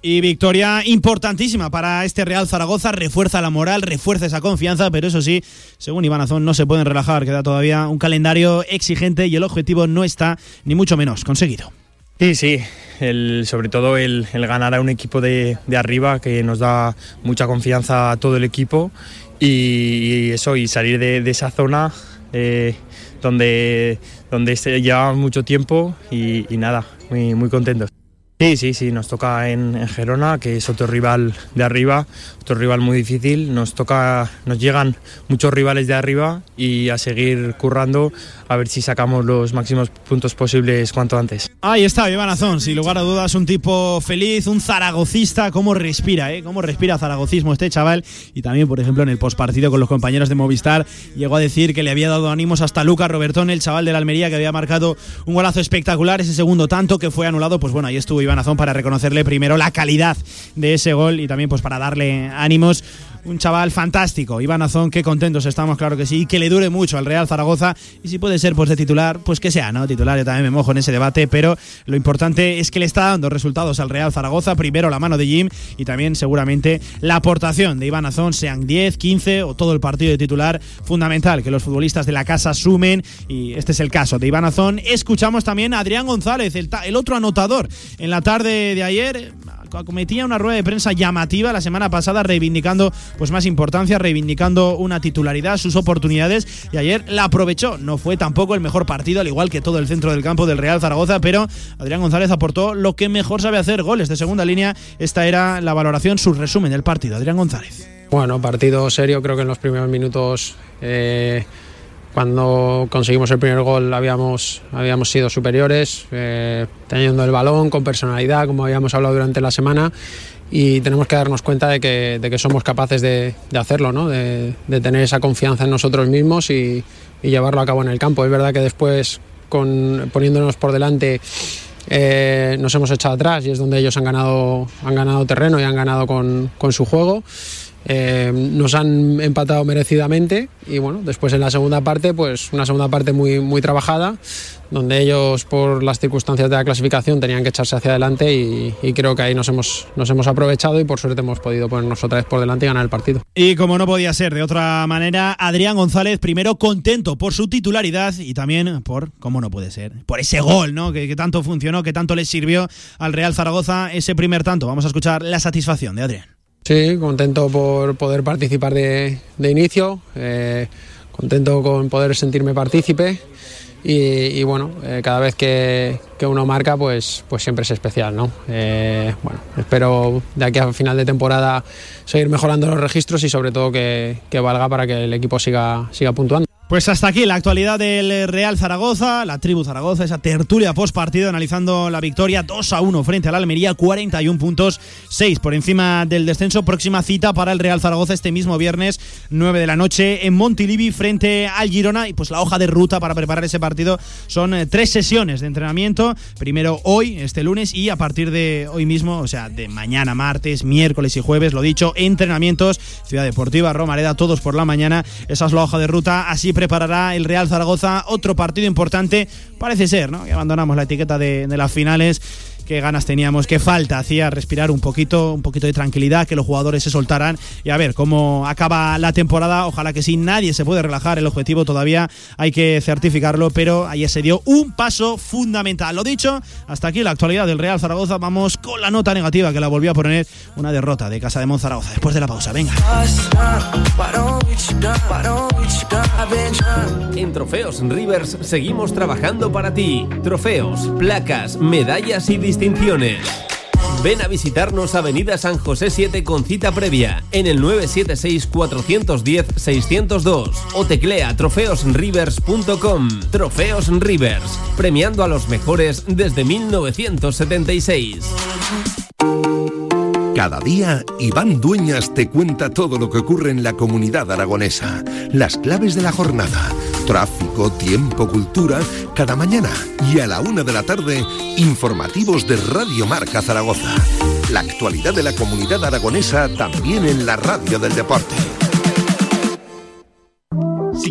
Y victoria importantísima para este Real Zaragoza, refuerza la moral, refuerza esa confianza, pero eso sí, según Iván Azón, no se pueden relajar, queda todavía un calendario exigente y el objetivo no está, ni mucho menos, conseguido. Sí, sí, el, sobre todo el, ganar a un equipo de, arriba que nos da mucha confianza a todo el equipo y, eso, y salir de, de esa zona eh, donde, donde llevamos mucho tiempo y, y nada, muy, muy contentos. Sí, sí, sí, nos toca en, en, Gerona, que es otro rival de arriba, otro rival muy difícil. Nos toca, nos llegan muchos rivales de arriba y a seguir currando a ver si sacamos los máximos puntos posibles cuanto antes. Ahí está, Iván Azón, sin lugar a dudas, un tipo feliz, un zaragocista, cómo respira, ¿eh? Cómo respira zaragocismo este chaval. Y también, por ejemplo, en el postpartido con los compañeros de Movistar, llegó a decir que le había dado ánimos hasta Lucas Robertón, el chaval de la Almería, que había marcado un golazo espectacular, ese segundo tanto que fue anulado. Pues bueno, ahí estuvo Para reconocerle primero la calidad de ese gol y también pues para darle ánimos un chaval fantástico. Iván Azón, qué contentos estamos, claro que sí, y que le dure mucho al Real Zaragoza. Y si puede ser pues de titular, pues que sea, ¿no? Titular, yo también me mojo en ese debate, pero lo importante es que le está dando resultados al Real Zaragoza. Primero la mano de Jim y también seguramente la aportación de Iván Azón, sean 10, 15 o todo el partido de titular. Fundamental que los futbolistas de la casa sumen y este es el caso de Iván Azón. Escuchamos también a Adrián González, el, el otro anotador en la tarde de ayer cometía una rueda de prensa llamativa la semana pasada reivindicando pues más importancia, reivindicando una titularidad, sus oportunidades y ayer la aprovechó. No fue tampoco el mejor partido, al igual que todo el centro del campo del Real Zaragoza, pero Adrián González aportó lo que mejor sabe hacer, goles de segunda línea. Esta era la valoración, su resumen del partido. Adrián González. Bueno, partido serio, creo que en los primeros minutos eh, cuando conseguimos el primer gol habíamos, habíamos sido superiores, eh, teniendo el balón, con personalidad, como habíamos hablado durante la semana, y tenemos que darnos cuenta de que, de que somos capaces de, de hacerlo, ¿no? de, de, tener esa confianza en nosotros mismos y, llevarlo a cabo en el campo. Es verdad que después, con, poniéndonos por delante, eh, nos hemos echado atrás y es donde ellos han ganado, han ganado terreno y han ganado con, con su juego. Eh, nos han empatado merecidamente y bueno, después en la segunda parte, pues una segunda parte muy, muy trabajada, donde ellos por las circunstancias de la clasificación tenían que echarse hacia adelante y, creo que ahí nos hemos, nos hemos aprovechado y por suerte hemos podido ponernos otra vez por delante y ganar el partido. Y como no podía ser de otra manera, Adrián González primero contento por su titularidad y también por, como no puede ser, por ese gol, ¿no? Que, que tanto funcionó, que tanto le sirvió al Real Zaragoza ese primer tanto. Vamos a escuchar la satisfacción de Adrián. Sí, contento por poder participar de, de inicio, eh, contento con poder sentirme partícipe y, bueno, eh, cada vez que, que, uno marca pues, pues siempre es especial. ¿no? Eh, bueno, espero de aquí a final de temporada seguir mejorando los registros y sobre todo que, que valga para que el equipo siga, siga puntuando. Pues hasta aquí la actualidad del Real Zaragoza, la tribu Zaragoza, esa tertulia post partido analizando la victoria 2 a 1 frente al Almería, 41 puntos, 6 por encima del descenso. Próxima cita para el Real Zaragoza este mismo viernes, 9 de la noche, en Montilivi frente al Girona. Y pues la hoja de ruta para preparar ese partido son eh, tres sesiones de entrenamiento. Primero hoy, este lunes, y a partir de hoy mismo, o sea, de mañana, martes, miércoles y jueves, lo dicho, entrenamientos, Ciudad Deportiva, Romareda, todos por la mañana. Esa es la hoja de ruta. Así preparará el Real Zaragoza otro partido importante. Parece ser, ¿no? Que abandonamos la etiqueta de, de las finales qué ganas teníamos, qué falta hacía respirar un poquito, un poquito de tranquilidad, que los jugadores se soltaran y a ver cómo acaba la temporada. Ojalá que sí, nadie se puede relajar. El objetivo todavía hay que certificarlo, pero ayer se dio un paso fundamental. Lo dicho, hasta aquí la actualidad del Real Zaragoza. Vamos con la nota negativa que la volvió a poner una derrota de Casa de Monzaragoza. Después de la pausa, venga. En Trofeos Rivers seguimos trabajando para ti. Trofeos, placas, medallas y Ven a visitarnos Avenida San José 7 con cita previa en el 976-410-602 o teclea trofeosrivers.com. Trofeos Rivers, premiando a los mejores desde 1976. Cada día, Iván Dueñas te cuenta todo lo que ocurre en la comunidad aragonesa, las claves de la jornada, tráfico, tiempo, cultura, cada mañana y a la una de la tarde, informativos de Radio Marca Zaragoza. La actualidad de la comunidad aragonesa también en la radio del deporte.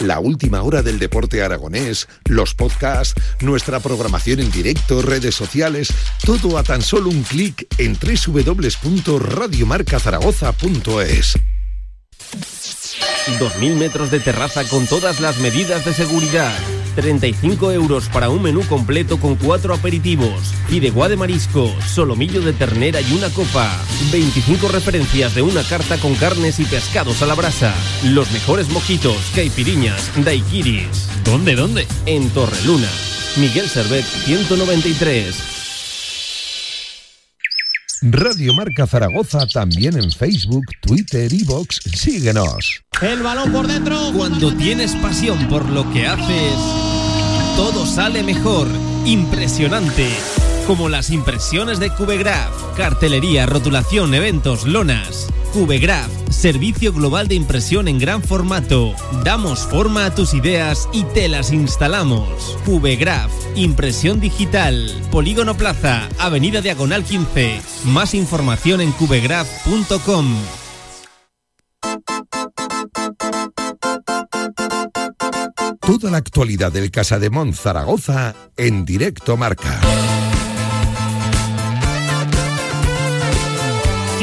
La última hora del deporte aragonés, los podcasts, nuestra programación en directo, redes sociales, todo a tan solo un clic en www.radiomarcazaragoza.es. 2.000 metros de terraza con todas las medidas de seguridad. 35 euros para un menú completo con cuatro aperitivos. Fideuá de marisco, solomillo de ternera y una copa. 25 referencias de una carta con carnes y pescados a la brasa. Los mejores mojitos, caipiriñas, daiquiris. ¿Dónde, dónde? En Torreluna. Miguel Servet 193. Radio Marca Zaragoza también en Facebook, Twitter y Vox. Síguenos. El balón por dentro. Cuando tienes pasión por lo que haces, todo sale mejor. Impresionante. Como las impresiones de Cubegraph. Cartelería, rotulación, eventos, lonas. Cubegraph, servicio global de impresión en gran formato. Damos forma a tus ideas y te las instalamos. Cubegraph, impresión digital. Polígono Plaza, Avenida Diagonal 15. Más información en cubegraph.com. Toda la actualidad del Casa de Mon Zaragoza en directo marca.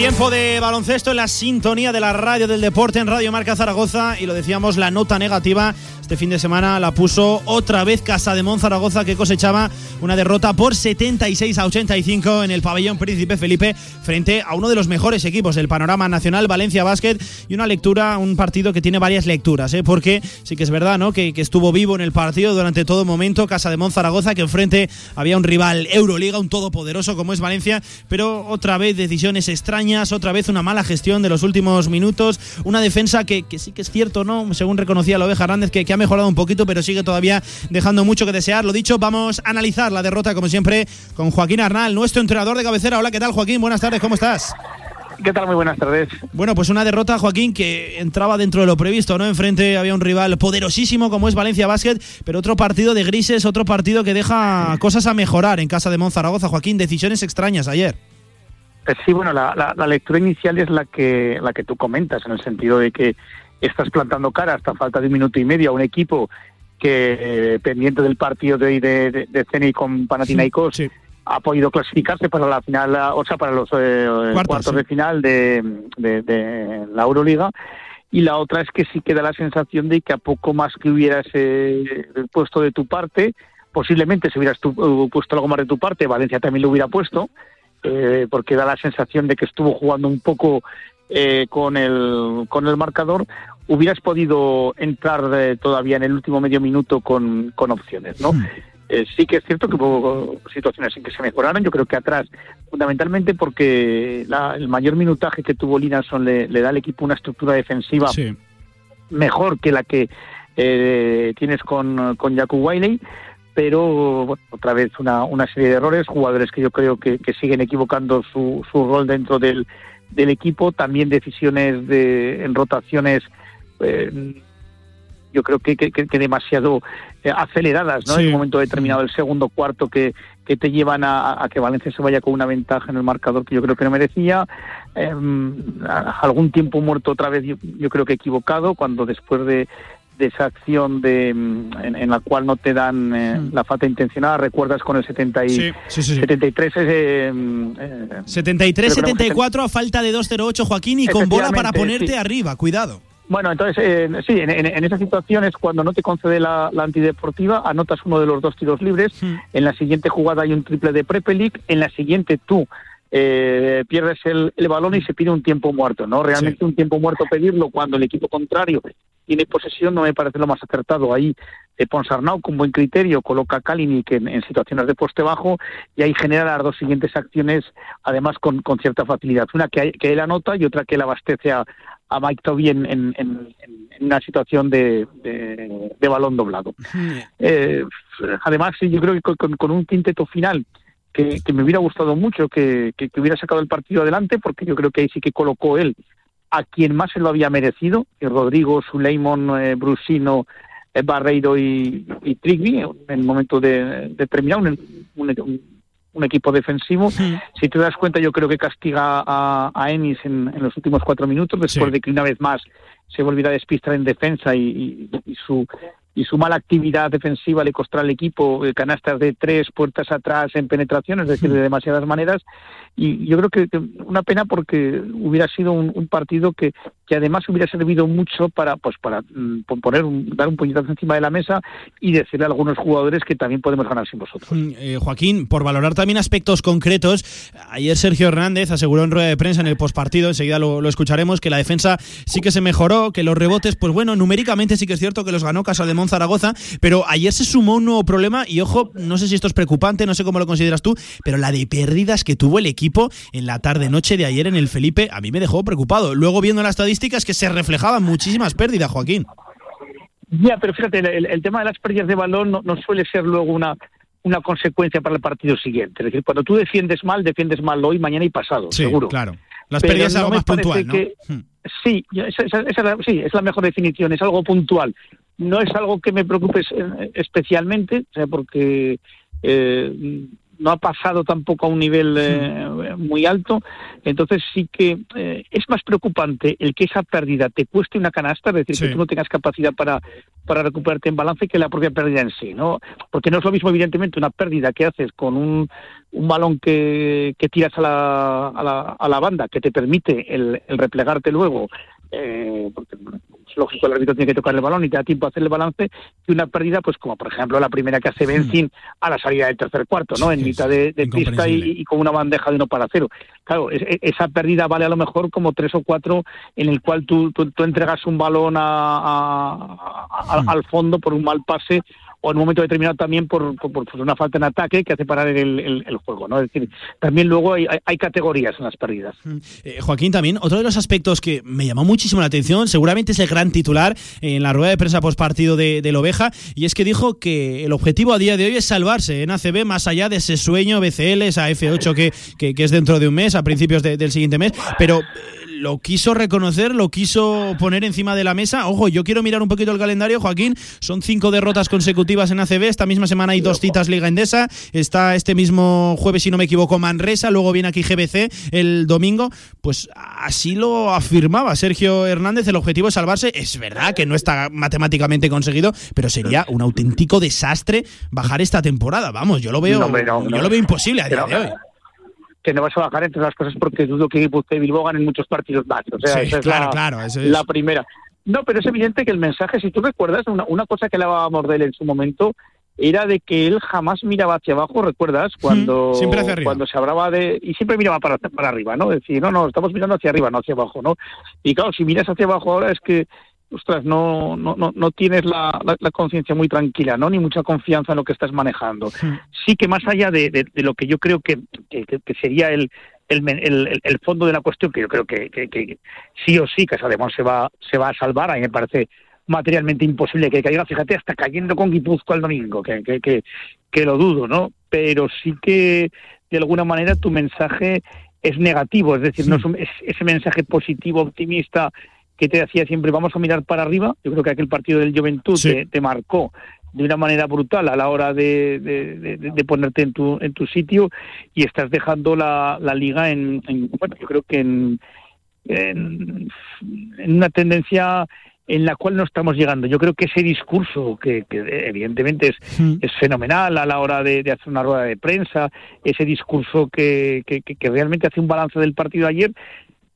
Tiempo de baloncesto en la sintonía de la radio del deporte en Radio Marca Zaragoza y lo decíamos, la nota negativa este fin de semana la puso otra vez Casa de Mon Zaragoza que cosechaba una derrota por 76 a 85 en el pabellón Príncipe Felipe frente a uno de los mejores equipos del panorama nacional, Valencia Basket, y una lectura, un partido que tiene varias lecturas, ¿eh? porque sí que es verdad ¿no? que, estuvo vivo en el partido durante todo momento Casa de Mon Zaragoza, que enfrente había un rival Euroliga, un todopoderoso como es Valencia, pero otra vez decisiones extrañas, otra vez una mala gestión de los últimos minutos, una defensa que, que sí que es cierto, ¿no? según reconocía la oveja Hernández, que, que ha mejorado un poquito, pero sigue todavía dejando mucho que desear. Lo dicho, vamos a analizar la derrota, como siempre, con Joaquín Arnal, nuestro entrenador de cabecera. Hola, ¿qué tal, Joaquín? Buenas tardes, ¿cómo estás? ¿Qué tal? Muy buenas tardes. Bueno, pues una derrota, Joaquín, que entraba dentro de lo previsto, ¿no? Enfrente había un rival poderosísimo como es Valencia Basket, pero otro partido de grises, otro partido que deja cosas a mejorar en casa de Monzaragoza. Joaquín, decisiones extrañas ayer. Eh, Sí, bueno, la, la- la lectura inicial es la que, la que tú comentas, en el sentido de que estás plantando cara hasta falta de un minuto y medio a un equipo que, eh, pendiente del partido de de, de, de Zenit con Panathinaikos, ha podido clasificarse para la final, o sea, para los eh, cuartos, sí. de final de, de- de la Euroliga. Y la otra es que sí queda la sensación de que a poco más que hubieras eh, puesto de tu parte, posiblemente si hubieras tu- uh, puesto algo más de tu parte, Valencia también lo hubiera puesto, eh, porque da la sensación de que estuvo jugando un poco eh, con el con el marcador, hubieras podido entrar eh, todavía en el último medio minuto con, con opciones, ¿no? Eh, sí que es cierto que hubo situaciones en que se mejoraron, yo creo que atrás, fundamentalmente porque la- el mayor minutaje que tuvo Linarson le, le da al equipo una estructura defensiva mejor que la que eh, tienes con, con Jakub Wiley, pero bueno, otra vez una, una serie de errores, jugadores que yo creo que, que siguen equivocando su, su rol dentro del, del equipo, también decisiones de, en rotaciones. Eh, yo creo que, que, demasiado eh, aceleradas, ¿no? Sí. En un momento determinado, el segundo cuarto, que, que te llevan a, a que Valencia se vaya con una ventaja en el marcador que yo creo que no merecía. Eh, a- algún tiempo muerto otra vez, yo, yo creo que equivocado, cuando después de, de esa acción de, mm, en, en la cual no te dan eh, la falta intencionada, recuerdas con el 70 y, Sí, sí, sí, sí. 73 eh, mm, eh, creo que era un 73-74 a falta de 2-0-8, Joaquín, y con bola para ponerte arriba. Cuidado. Bueno, entonces, eh, sí, en, en- en esas situaciones, cuando no te concede la, la antideportiva, anotas uno de los dos tiros libres. En la siguiente jugada hay un triple de Prepelic. En la siguiente tú eh, pierdes el, el balón y se pide un tiempo muerto, ¿no? Realmente un tiempo muerto pedirlo cuando el equipo contrario tiene posesión no me parece lo más acertado. Ahí eh, Ponsarnau con buen criterio coloca a Kalinic en, en situaciones de poste bajo y ahí genera las dos siguientes acciones, además con, con cierta facilidad. Una que, que él anota y otra que él abastece a, a Mike Toby en, en- en- en una situación de, de- de balón doblado. [laughs] Eh, además, sí, yo creo que con, con- con un quinteto final que, que me hubiera gustado mucho que, que- que hubiera sacado el partido adelante, porque yo creo que ahí sí que colocó él a quien más se lo había merecido, que Rodrigo, Suleimon, eh, Brusino, eh, Barreiro y, y Trigby, en el momento de, de terminar un, un- un equipo defensivo. Si te das cuenta, yo creo que castiga a, a Ennis en, en los últimos cuatro minutos, después de que una vez más se volviera a despistar en defensa y, y- y su y su mala actividad defensiva le costará al equipo eh, canastas de tres puertas atrás en penetración, es decir, de [laughs] demasiadas maneras. Y yo creo que, que una pena porque hubiera sido un, un partido que, que además hubiera servido mucho para pues para mm, poner un- dar un puñetazo encima de la mesa y decirle a algunos jugadores que también podemos ganar sin vosotros. Mm, eh, Joaquín, por valorar también aspectos concretos, ayer Sergio Hernández aseguró en rueda de prensa en el postpartido, enseguida lo, lo escucharemos, que la defensa sí que se mejoró, que los rebotes, pues bueno, numéricamente sí que es cierto que los ganó Casa de Ramón Zaragoza, pero ayer se sumó un nuevo problema y ojo, no sé si esto es preocupante, no sé cómo lo consideras tú, pero la de pérdidas que tuvo el equipo en la tarde-noche de ayer en el Felipe a mí me dejó preocupado. Luego viendo las estadísticas que se reflejaban muchísimas pérdidas, Joaquín. Ya, pero fíjate, el, el tema de las pérdidas de balón no, no suele ser luego una, una consecuencia para el partido siguiente. Es decir, cuando tú defiendes mal, defiendes mal hoy, mañana y pasado, Sí, seguro. claro. Las Pero pérdidas es algo más puntual, ¿no? que- Hmm. Sí, esa, esa- esa sí, es la mejor definición, es algo puntual. No es algo que me preocupe eh, especialmente, o sea, porque eh, no ha pasado tampoco a un nivel eh, muy alto, entonces sí que eh, es más preocupante el que esa pérdida te cueste una canasta, es decir, Sí. que tú no tengas capacidad para, para recuperarte en balance que la propia pérdida en sí, ¿no? Porque no es lo mismo, evidentemente, una pérdida que haces con un, un balón que, que tiras a la, a, la, a la banda, que te permite el, el replegarte luego, eh, porque es lógico, el árbitro tiene que tocar el balón y te da tiempo a hacer el balance, que una pérdida, pues como por ejemplo la primera que hace Benzín a la salida del tercer cuarto, ¿no? en mitad de, de pista y, y con una bandeja de uno para cero. Claro, es- es- esa pérdida vale a lo mejor como tres o cuatro en el cual tú, tú, tú entregas un balón a- a- a- al fondo por un mal pase o en un momento determinado también por, por, una falta en ataque que hace parar el, el- juego, ¿no? Es decir, también luego hay, hay- categorías en las pérdidas. Eh, Joaquín, también, otro de los aspectos que me llamó muchísimo la atención, seguramente es el gran titular en la rueda de prensa post partido de, del Oveja, y es que dijo que el objetivo a día de hoy es salvarse en ACB más allá de ese sueño BCL, esa F8 que, que, es dentro de un mes, a principios de- del siguiente mes, pero eh, lo quiso reconocer, lo quiso poner encima de la mesa. Ojo, yo quiero mirar un poquito el calendario, Joaquín. Son cinco derrotas consecutivas en ACB. Esta misma semana hay dos citas Liga Endesa. Está este mismo jueves, si no me equivoco, Manresa. Luego viene aquí GBC el domingo. Pues así lo afirmaba Sergio Hernández. El objetivo es salvarse. Es verdad que no está matemáticamente conseguido, pero sería un auténtico desastre bajar esta temporada. Vamos, yo lo veo, No, hombre, no, yo lo veo imposible a día de hoy. Que no vas a bajar entre las cosas porque dudo que Guipúzcoa y Bilbao ganen muchos partidos más. O sea, Sí, esa es claro, la, claro, eso es. la primera. No, pero es evidente que el mensaje, si tú recuerdas, una, una cosa que hablábamos de él en su momento, era de que él jamás miraba hacia abajo, ¿recuerdas? Cuando, siempre hacia arriba. cuando se hablaba de... Y siempre miraba para, para arriba, ¿no? Decir, no, no, estamos mirando hacia arriba, no hacia abajo, ¿no? Y claro, si miras hacia abajo ahora es que, ostras, no, no, no, no tienes la, la, la conciencia muy tranquila, ¿no? Ni mucha confianza en lo que estás manejando sí que más allá de, de- de lo que yo creo que, que- que- que sería el, el, el- el- fondo de la cuestión, que yo creo que, que- que sí o sí Casademón se va, se va a salvar, a mí me parece materialmente imposible que caiga, fíjate, hasta cayendo con Guipúzcoa el domingo, que, que, que, que lo dudo, ¿no? Pero sí que de alguna manera tu mensaje es negativo, es decir, no es, un- es- ese mensaje positivo, optimista que te decía siempre vamos a mirar para arriba. Yo creo que aquel partido del Juventud te, te marcó de una manera brutal a la hora de, de- de- de ponerte en tu, en tu sitio y estás dejando la, la liga en, en- bueno, yo creo que en, en, en una tendencia en la cual no estamos llegando. Yo creo que ese discurso, que, que evidentemente es, es fenomenal a la hora de, de hacer una rueda de prensa, ese discurso que, que, que- que realmente hace un balance del partido de ayer,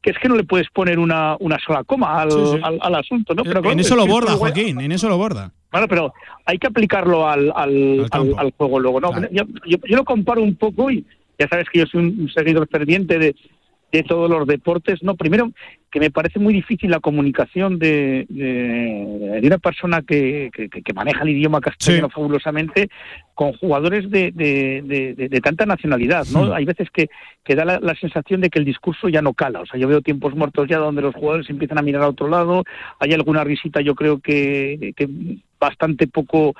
que es que no le puedes poner una, una sola coma al, Sí, sí. al, al asunto, ¿no? Pero en claro, eso es lo borda, Joaquín, en eso lo borda. Claro, pero hay que aplicarlo al, al, al, al juego luego. No, yo, yo- yo lo comparo un poco y ya sabes que yo soy un, un seguidor ferviente de, de todos los deportes. No, primero que me parece muy difícil la comunicación de, de, de una persona que, que, que maneja el idioma castellano fabulosamente con jugadores de, de, de- de- de tanta nacionalidad, ¿no? Sí. Hay veces que, que da la, la sensación de que el discurso ya no cala. O sea, yo veo tiempos muertos ya donde los jugadores empiezan a mirar a otro lado. Hay alguna risita, yo creo que, que bastante poco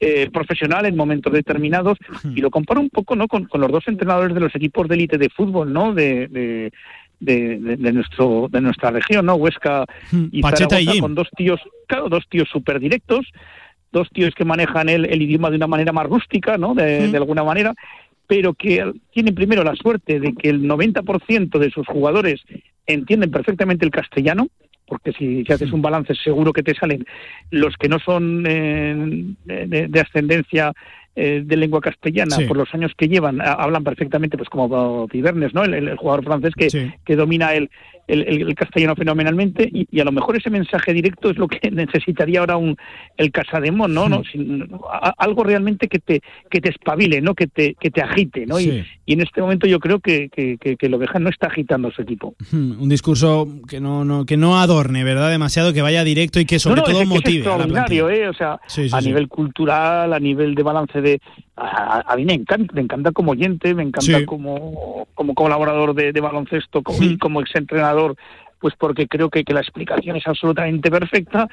eh, profesional en momentos determinados. Y lo comparo un poco, ¿no? Con, con los dos entrenadores de los equipos de élite de fútbol, ¿no? De, de, de, nuestro de nuestra región, ¿no? Huesca y Pacheta Zaragoza, con dos tíos, claro, dos tíos súper directos, dos tíos que manejan el, el idioma de una manera más rústica, ¿no? De, de alguna manera, pero que tienen primero la suerte de que el 90% de sus jugadores entienden perfectamente el castellano, porque si, si haces un balance seguro que te salen los que no son eh, de, de ascendencia eh, de lengua castellana Sí. por los años que llevan a- hablan perfectamente pues como Vivernes no el, el- el jugador francés que, que domina el, el, el- el castellano fenomenalmente y, y a lo mejor ese mensaje directo es lo que [laughs] necesitaría ahora un el Casademón no, ¿no? Sin- a- algo realmente que te que te espabile no que te que te agite no y, y en este momento yo creo que que, que, que no está agitando a su equipo [laughs] Un discurso que no, no, que no adorne, ¿verdad? Demasiado, que vaya directo y que sobre No, no, todo es motive a la extraordinario. ¿eh? O sea, a sí. nivel cultural, a nivel de balance de... A, a- a mí me encanta, me encanta como oyente, me encanta Sí. como, como colaborador de, de baloncesto como, y como exentrenador, pues porque creo que, que la explicación es absolutamente perfecta,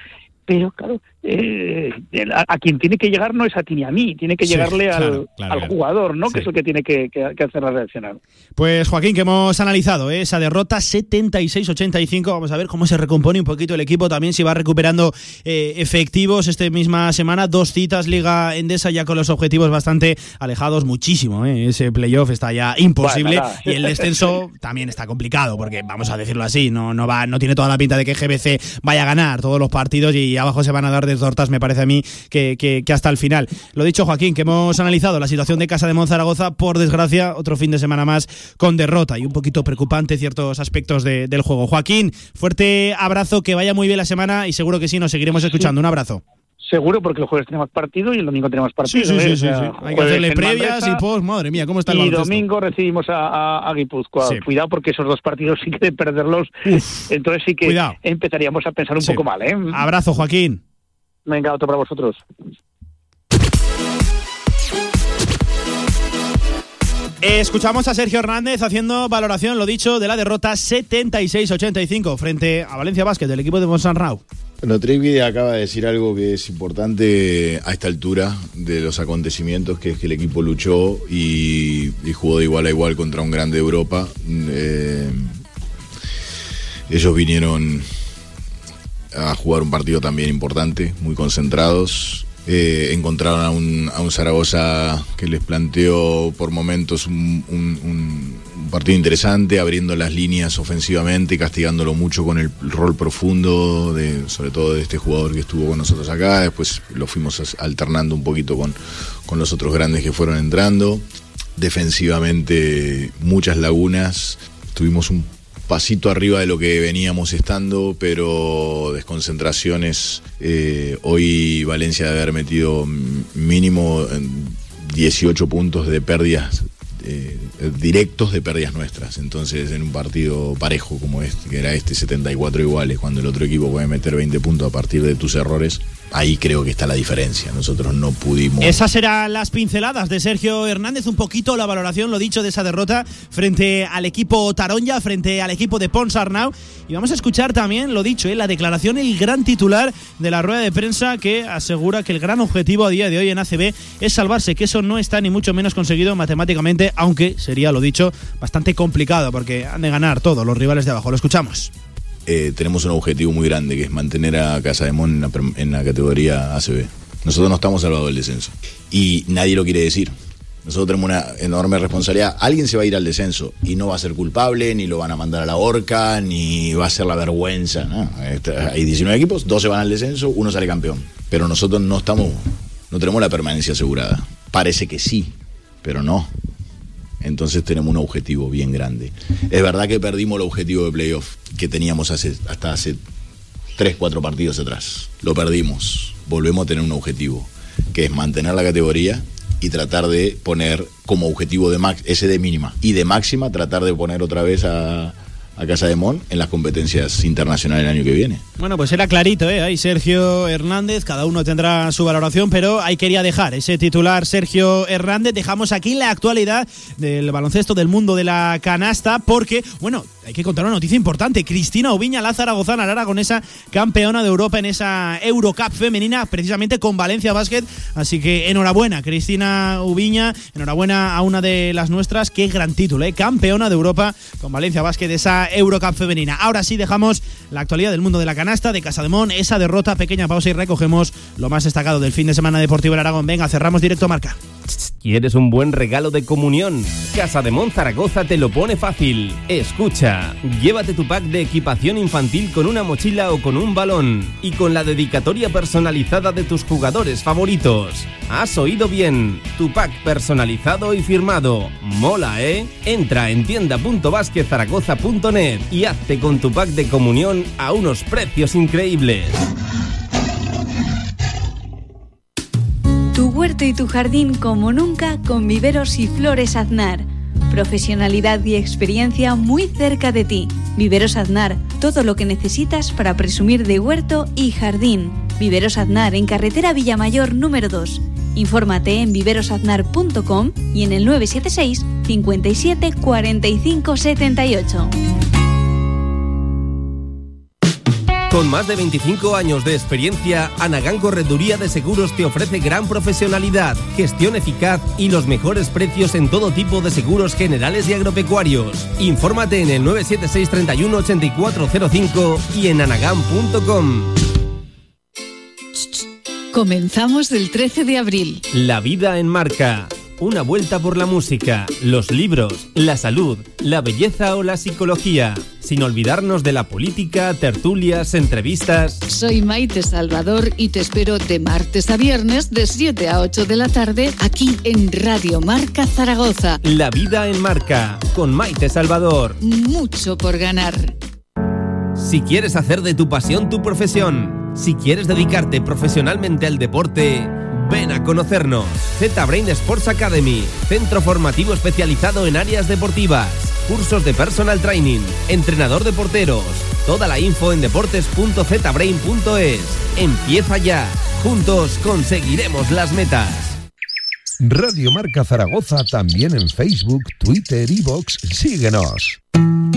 pero claro, eh, a, a quien tiene que llegar no es a ti ni a mí, tiene que Sí, llegarle al, claro, claro, al claro. jugador, ¿no? Sí. Que es el que tiene que, que, que hacerla reaccionar. Pues Joaquín, que hemos analizado ¿eh? esa derrota 76-85. Vamos a ver cómo se recompone un poquito el equipo. También si va recuperando eh, efectivos esta misma semana. Dos citas Liga Endesa ya con los objetivos bastante alejados. Muchísimo. ¿eh? Ese playoff está ya imposible. Bueno, y el descenso también está complicado porque, vamos a decirlo así, no, no, va, no tiene toda la pinta de que GBC vaya a ganar todos los partidos y abajo se van a dar de me parece a mí, que, hasta el final. Lo dicho, Joaquín, que hemos analizado la situación de Casa de Monzaragoza, por desgracia, otro fin de semana más con derrota y un poquito preocupante ciertos aspectos de- del juego. Joaquín, fuerte abrazo, que vaya muy bien la semana y seguro que sí, nos seguiremos escuchando. Un abrazo. Seguro, porque el jueves tenemos partido y el domingo tenemos partido. Sí, sí, ¿eh? sí, sí, sea, sí. Hay que hacerle previas y post, madre mía, cómo está el y baloncesto. domingo recibimos a, a, a Guipúzcoa. Sí. Cuidado porque esos dos partidos [laughs] sí que de perderlos, entonces sí que Cuidado. empezaríamos a pensar un Sí. poco mal. ¿eh? Abrazo, Joaquín. Venga, otro para vosotros. Escuchamos a Sergio Hernández haciendo valoración, lo dicho, de la derrota 76-85 frente a Valencia Basket del equipo de Monsanrau. Bueno, Trigby acaba de decir algo que es importante a esta altura de los acontecimientos, que es que el equipo luchó y, y jugó de igual a igual contra un grande de Europa. Eh, ellos vinieron a jugar un partido también importante, muy concentrados. Eh, encontraron a un, a un Zaragoza que les planteó por momentos un, un- partido interesante, abriendo las líneas ofensivamente, castigándolo mucho con el rol profundo, de, sobre todo de este jugador que estuvo con nosotros acá. Después lo fuimos alternando un poquito con, con los otros grandes que fueron entrando. Defensivamente muchas lagunas. Tuvimos un pasito arriba de lo que veníamos estando, pero desconcentraciones. Eh, hoy Valencia debe haber metido mínimo eh, 18 puntos de pérdidas eh, directos de pérdidas nuestras. Entonces, en un partido parejo como este, que era este 74 iguales, cuando el otro equipo puede meter 20 puntos a partir de tus errores, ahí creo que está la diferencia. Nosotros no pudimos. Esas eran las pinceladas de Sergio Hernández, un poquito la valoración, lo dicho, de esa derrota frente al equipo Taronja, frente al equipo de Pons Arnau. Y vamos a escuchar también, lo dicho, eh, la declaración, el gran titular de la rueda de prensa que asegura que el gran objetivo a día de hoy en ACB es salvarse, que eso no está ni mucho menos conseguido matemáticamente, aunque sería, lo dicho, bastante complicado porque han de ganar todos los rivales de abajo. Lo escuchamos. Eh, tenemos un objetivo muy grande, que es mantener a Casa de Mon en en la categoría ACB. Nosotros no estamos salvados del descenso. Y nadie lo quiere decir. Nosotros tenemos una enorme responsabilidad. Alguien se va a ir al descenso y no va a ser culpable, ni lo van a mandar a la horca, ni va a ser la vergüenza. Este, Hay 19 equipos, 12 van al descenso, uno sale campeón. Pero nosotros no estamos, no tenemos la permanencia asegurada. Parece que sí, pero no. Entonces tenemos un objetivo bien grande. Es verdad que perdimos el objetivo de playoff que teníamos hace, hasta hace 3, 4 partidos atrás. Lo perdimos. Volvemos a tener un objetivo, que es mantener la categoría y tratar de poner como objetivo de max, ese de mínima. Y de máxima tratar de poner otra vez a, a Casa de Mon en las competencias internacionales el año que viene. Bueno, pues era clarito, ¿eh? Ahí Sergio Hernández, cada uno tendrá su valoración, pero ahí quería dejar ese titular Sergio Hernández. Dejamos aquí la actualidad del baloncesto del mundo de la canasta, porque, bueno, hay que contar una noticia importante. Cristina Oviña, la zaragozana, la aragonesa, campeona de Europa en esa Eurocup femenina, precisamente con Valencia Basket. Así que enhorabuena, Cristina Ubiña, enhorabuena a una de las nuestras. Qué gran título, ¿eh? Campeona de Europa con Valencia Basket, esa Eurocup femenina. Ahora sí dejamos la actualidad del mundo de la canasta, de Casademón, esa derrota, pequeña pausa y recogemos lo más destacado del fin de semana deportivo en Aragón. Venga, cerramos directo marca. ¿Quieres un buen regalo de comunión? Casa de Mon Zaragoza te lo pone fácil. Escucha, llévate tu pack de equipación infantil con una mochila o con un balón y con la dedicatoria personalizada de tus jugadores favoritos. Has oído bien, tu pack personalizado y firmado. Mola, ¿eh? Entra en y hazte con tu pack de comunión a unos precios increíbles. Tu huerto y tu jardín como nunca con viveros y flores Aznar. Profesionalidad y experiencia muy cerca de ti. Viveros Aznar, todo lo que necesitas para presumir de huerto y jardín. Viveros Aznar en carretera Villamayor número 2. Infórmate en viverosaznar.com y en el 976 57 45 78. Con más de 25 años de experiencia, Anagán Correduría de Seguros te ofrece gran profesionalidad, gestión eficaz y los mejores precios en todo tipo de seguros generales y agropecuarios. Infórmate en el 976 31 8405 y en anagán.com. Comenzamos el 13 de abril. La vida en marca. Una vuelta por la música, los libros, la salud, la belleza o la psicología. Sin olvidarnos de la política, tertulias, entrevistas. Soy Maite Salvador y te espero de martes a viernes de 7 a 8 de la tarde aquí en Radio Marca Zaragoza. La vida en marca, con Maite Salvador. Mucho por ganar. Si quieres hacer de tu pasión tu profesión, si quieres dedicarte profesionalmente al deporte, ven a conocernos. Z-Brain Sports Academy, centro formativo especializado en áreas deportivas, cursos de personal training, entrenador de porteros. Toda la info en deportes.zbrain.es. Empieza ya. Juntos conseguiremos las metas. Radio Marca Zaragoza también en Facebook, Twitter y Vox. Síguenos.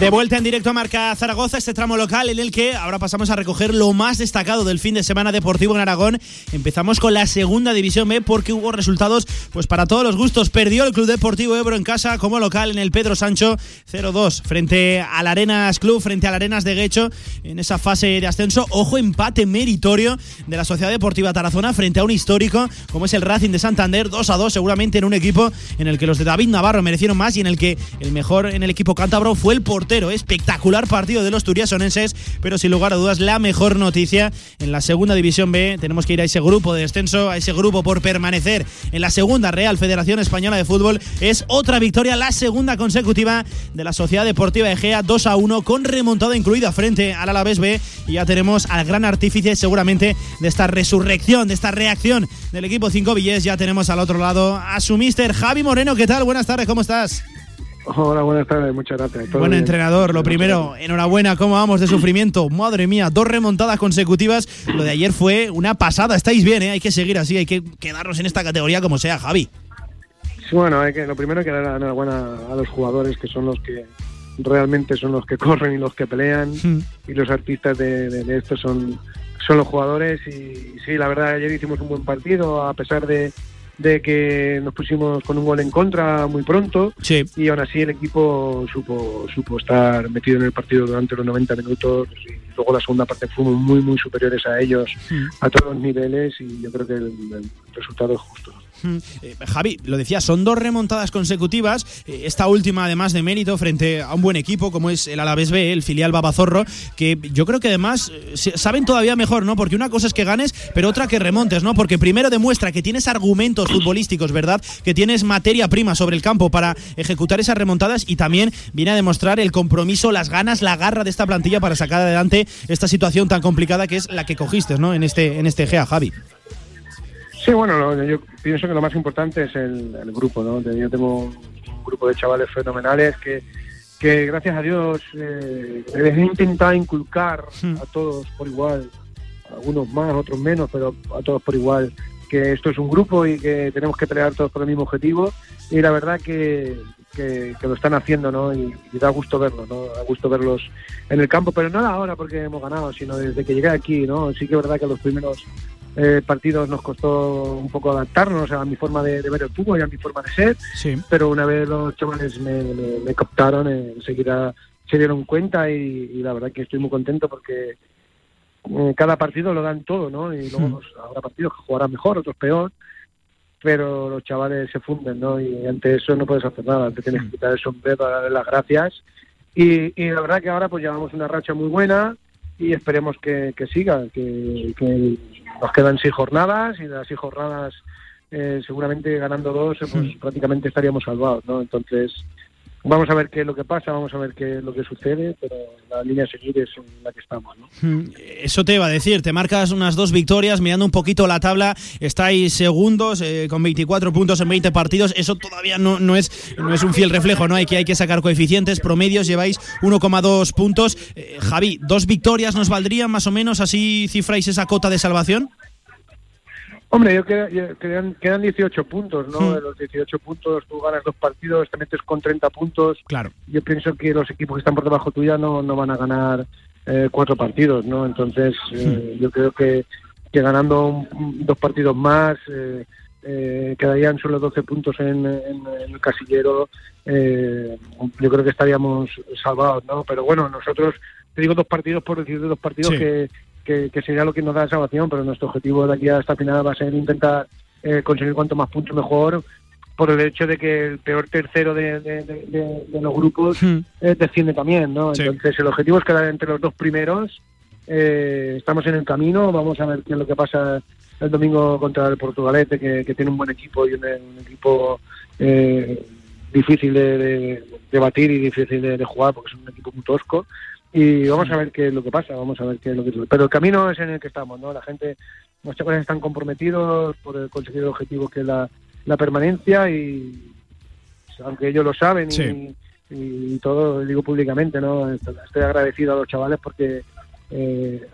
De vuelta en directo a Marca Zaragoza, este tramo local en el que ahora pasamos a recoger lo más destacado del fin de semana deportivo en Aragón. Empezamos con la segunda división B porque hubo resultados pues para todos los gustos. Perdió el Club Deportivo Ebro en casa como local en el Pedro Sancho 0-2 frente al Arenas Club, frente al Arenas de Guecho en esa fase de ascenso. Ojo, empate meritorio de la Sociedad Deportiva Tarazona frente a un histórico como es el Racing de Santander 2-2 seguramente en un equipo en el que los de David Navarro merecieron más y en el que el mejor en el equipo cántabro fue el portero Espectacular partido de los turiasonenses, pero sin lugar a dudas la mejor noticia en la segunda división B. Tenemos que ir a ese grupo de descenso, a ese grupo por permanecer en la segunda Real Federación Española de Fútbol. Es otra victoria, la segunda consecutiva de la Sociedad Deportiva Egea, 2 a 1, con remontada incluida frente al Alavés B. Y ya tenemos al gran artífice seguramente de esta resurrección, de esta reacción del equipo 5 Villés. Ya tenemos al otro lado a su mister Javi Moreno. ¿Qué tal? Buenas tardes, ¿cómo estás? Hola, buenas tardes, muchas gracias. Bueno, entrenador, lo primero, enhorabuena, ¿cómo vamos de sufrimiento? Madre mía, dos remontadas consecutivas. Lo de ayer fue una pasada, estáis bien, ¿eh? hay que seguir así, hay que quedarnos en esta categoría como sea, Javi. Sí, bueno, hay que, lo primero hay que dar enhorabuena a los jugadores que son los que realmente son los que corren y los que pelean y los artistas de, de, de esto son, son los jugadores y sí, la verdad ayer hicimos un buen partido a pesar de, de que nos pusimos con un gol en contra muy pronto y aún así el equipo supo, supo estar metido en el partido durante los 90 minutos y luego la segunda parte fuimos muy muy superiores a ellos a todos los niveles y yo creo que el, el resultado es justo. Eh, Javi, lo decía, son dos remontadas consecutivas. Eh, esta última, además de mérito, frente a un buen equipo como es el Alavés B, el filial Babazorro, que yo creo que además eh, saben todavía mejor, ¿no? Porque una cosa es que ganes, pero otra que remontes, ¿no? Porque primero demuestra que tienes argumentos futbolísticos, ¿verdad? Que tienes materia prima sobre el campo para ejecutar esas remontadas y también viene a demostrar el compromiso, las ganas, la garra de esta plantilla para sacar adelante esta situación tan complicada que es la que cogiste, ¿no? En este, en este GA, Javi. Sí, bueno, lo, yo pienso que lo más importante es el, el, grupo, ¿no? Yo tengo un grupo de chavales fenomenales que, que gracias a Dios, eh, les he intentado inculcar a todos por igual unos más, otros menos, pero a todos por igual, que esto es un grupo y que tenemos que pelear todos por el mismo objetivo. Y la verdad que, que, que lo están haciendo, ¿no? Y, y da gusto verlo, ¿no? Da gusto verlos en el campo, pero no ahora porque hemos ganado, sino desde que llegué aquí, ¿no? Sí que es verdad que los primeros eh, partidos nos costó un poco adaptarnos a mi forma de, de ver el fútbol y a mi forma de ser, Sí. pero una vez los chavales me, me, me captaron, enseguida se dieron cuenta y, y la verdad que estoy muy contento porque eh, cada partido lo dan todo, ¿no? Y luego Hmm. pues, habrá partidos que jugarán mejor, otros peor, pero los chavales se funden, ¿no? Y ante eso no puedes hacer nada, te tienes que quitar el sombrero, darle las gracias. Y, y la verdad que ahora pues llevamos una racha muy buena y esperemos que, que siga, que, que nos quedan seis jornadas y de las seis jornadas eh, seguramente ganando dos pues prácticamente estaríamos salvados, ¿no? Entonces vamos a ver qué es lo que pasa, vamos a ver qué es lo que sucede, pero la línea a seguir es la que estamos, ¿no? Mm, Eso te iba a decir, te marcas unas dos victorias, mirando un poquito la tabla, estáis segundos eh, con 24 puntos en 20 partidos, eso todavía no, no, es, no es un fiel reflejo, ¿no? Hay que, hay que sacar coeficientes, promedios, lleváis 1,2 puntos. Eh, Javi, ¿dos victorias nos valdrían más o menos? ¿Así cifráis esa cota de salvación? Hombre, yo quedan, quedan 18 puntos, ¿no? Hmm. De los 18 puntos tú ganas dos partidos, te metes con 30 puntos. Claro. Yo pienso que los equipos que están por debajo tuya no, no van a ganar eh, cuatro partidos, ¿no? Entonces, eh, yo creo que, que ganando un- dos partidos más, eh, eh, quedarían solo 12 puntos en, en- en el casillero. eh, yo creo que estaríamos salvados, ¿no? Pero bueno, nosotros, te digo dos partidos por decir de dos partidos Sí. que, que, que sería lo que nos da la salvación, pero nuestro objetivo de aquí hasta final va a ser intentar eh, conseguir cuanto más puntos mejor por el hecho de que el peor tercero de, de- de- de- de los grupos eh, desciende también, ¿no? Sí. Entonces el objetivo es quedar entre los dos primeros. Eh, estamos en el camino, vamos a ver qué es lo que pasa el domingo contra el Portugalete, que, que tiene un buen equipo y un, un equipo eh, difícil de, batir y difícil de jugar porque es un equipo muy tosco. Y vamos a ver qué es lo que pasa, vamos a ver qué es lo que Pero el camino es en el que estamos, ¿no? La gente, los chavales están comprometidos por conseguir el objetivo que es la, la permanencia y aunque ellos lo saben Sí. y, y todo, lo digo públicamente, ¿no? Estoy agradecido a los chavales porque eh,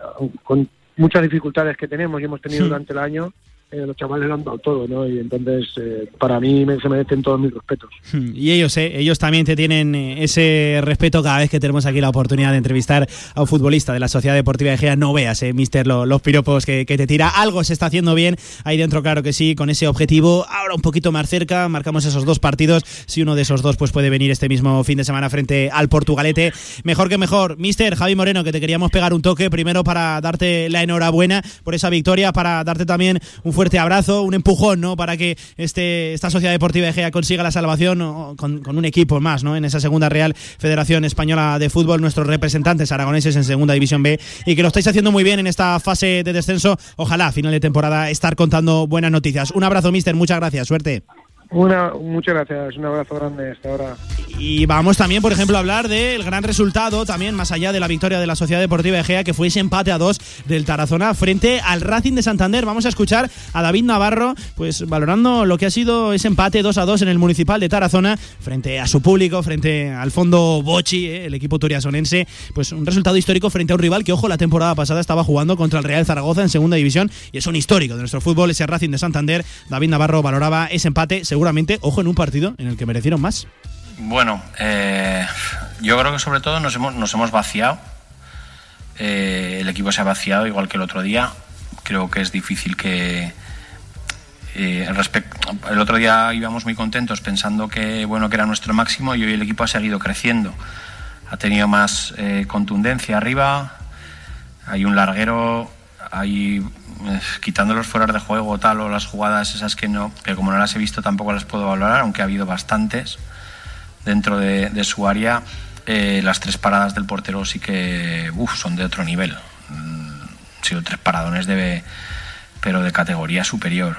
con muchas dificultades que tenemos y hemos tenido Sí. durante el año, eh, los chavales lo han dado todo, ¿no? Y entonces, eh, para mí me, se merecen todos mis respetos. Hmm, Y ellos, ¿eh? ellos también te tienen eh, ese respeto cada vez que tenemos aquí la oportunidad de entrevistar a un futbolista de la Sociedad Deportiva de Gea. No veas, eh, mister, lo- los piropos que, que te tira. Algo se está haciendo bien ahí dentro, claro que sí, con ese objetivo. Ahora un poquito más cerca, marcamos esos dos partidos. Si uno de esos dos pues puede venir este mismo fin de semana frente al Portugalete, mejor que mejor. Mister Javi Moreno, que te queríamos pegar un toque primero para darte la enhorabuena por esa victoria, para darte también un fuerte abrazo, un empujón, ¿no? Para que este, esta Sociedad Deportiva de Gea consiga la salvación con un equipo más, ¿no? En esa segunda Real Federación Española de Fútbol, nuestros representantes aragoneses en Segunda División B, y que lo estáis haciendo muy bien en esta fase de descenso. Ojalá a final de temporada estar contando buenas noticias. Un abrazo, Mister, muchas gracias, suerte. Una, muchas gracias, un abrazo grande hasta ahora. Y vamos también, por ejemplo, a hablar del gran resultado, también más allá de la victoria de la Sociedad Deportiva Egea, que fue ese empate a dos del Tarazona frente al Racing de Santander. Vamos a escuchar a David Navarro, pues valorando lo que ha sido ese empate 2 a 2 en el Municipal de Tarazona, frente a su público, frente al fondo Bochi, eh, el equipo turiasonense. Pues un resultado histórico frente a un rival que, ojo, la temporada pasada estaba jugando contra el Real Zaragoza en segunda división y es un histórico de nuestro fútbol, ese Racing de Santander. David Navarro valoraba ese empate, seguramente, ojo, en un partido en el que merecieron más. Bueno, eh, yo creo que sobre todo nos hemos, nos hemos vaciado. Eh, el equipo se ha vaciado igual que el otro día. Creo que es difícil que... eh, el otro día íbamos muy contentos pensando que bueno que era nuestro máximo y hoy el equipo ha seguido creciendo. Ha tenido más eh, contundencia arriba, hay un larguero, hay quitando los fueras de juego tal o las jugadas esas que no, que como no las he visto tampoco las puedo valorar, aunque ha habido bastantes dentro de, de su área. eh, las tres paradas del portero sí que uf, son de otro nivel. Mm, Han sido tres paradones de, pero de categoría superior.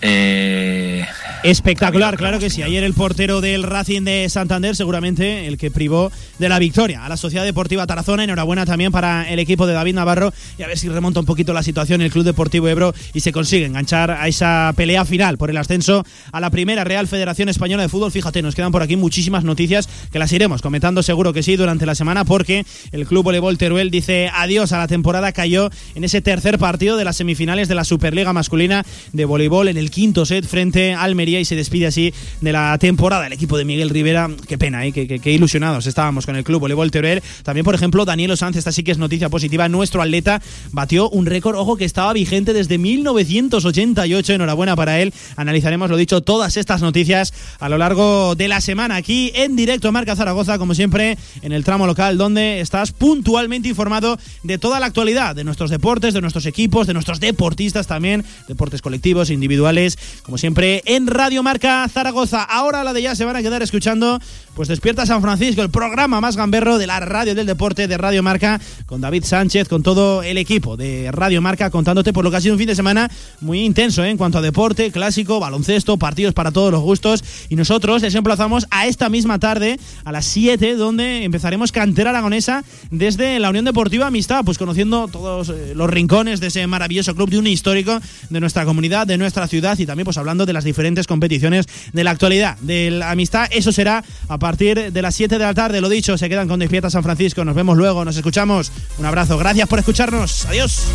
Eh, Espectacular, claro que sí. Ayer el portero del Racing de Santander, seguramente el que privó de la victoria a la Sociedad Deportiva Tarazona. Enhorabuena también para el equipo de David Navarro y a ver si remonta un poquito la situación el Club Deportivo Ebro y se consigue enganchar a esa pelea final por el ascenso a la primera Real Federación Española de Fútbol. Fíjate, nos quedan por aquí muchísimas noticias que las iremos comentando seguro que sí durante la semana porque el Club Voleibol Teruel dice adiós a la temporada, cayó en ese tercer partido de las semifinales de la Superliga masculina de voleibol en el quinto set frente a Almería y se despide así de la temporada el equipo de Miguel Rivera. Qué pena, ¿eh? qué, ilusionados estábamos con el club voleibol Teruel. También, por ejemplo, Daniel Sanz, esta sí que es noticia positiva. Nuestro atleta batió un récord, ojo, que estaba vigente desde 1988. Enhorabuena para él. Analizaremos, lo dicho, todas estas noticias a lo largo de la semana aquí en directo Marca Zaragoza, como siempre, en el tramo local, donde estás puntualmente informado de toda la actualidad de nuestros deportes, de nuestros equipos, de nuestros deportistas también, deportes colectivos, individuales, como siempre, en Radio Marca Zaragoza. Ahora la de ya se van a quedar escuchando, pues Despierta San Francisco, el programa más gamberro de la radio del deporte de Radio Marca, con David Sánchez, con todo el equipo de Radio Marca, contándote por lo que ha sido un fin de semana muy intenso ¿eh? en cuanto a deporte, clásico, baloncesto, partidos para todos los gustos. Y nosotros les emplazamos a esta misma tarde, a las 7, donde empezaremos cantera aragonesa desde la Unión Deportiva Amistad, pues conociendo todos eh, los rincones de ese maravilloso club de un histórico de nuestra comunidad, de nuestra ciudad y también pues hablando de las diferentes competiciones de la actualidad de la amistad. Eso será a partir de las 7 de la tarde. Lo dicho, se quedan con Despierta San Francisco. Nos vemos luego, nos escuchamos. Un abrazo, gracias por escucharnos. Adiós.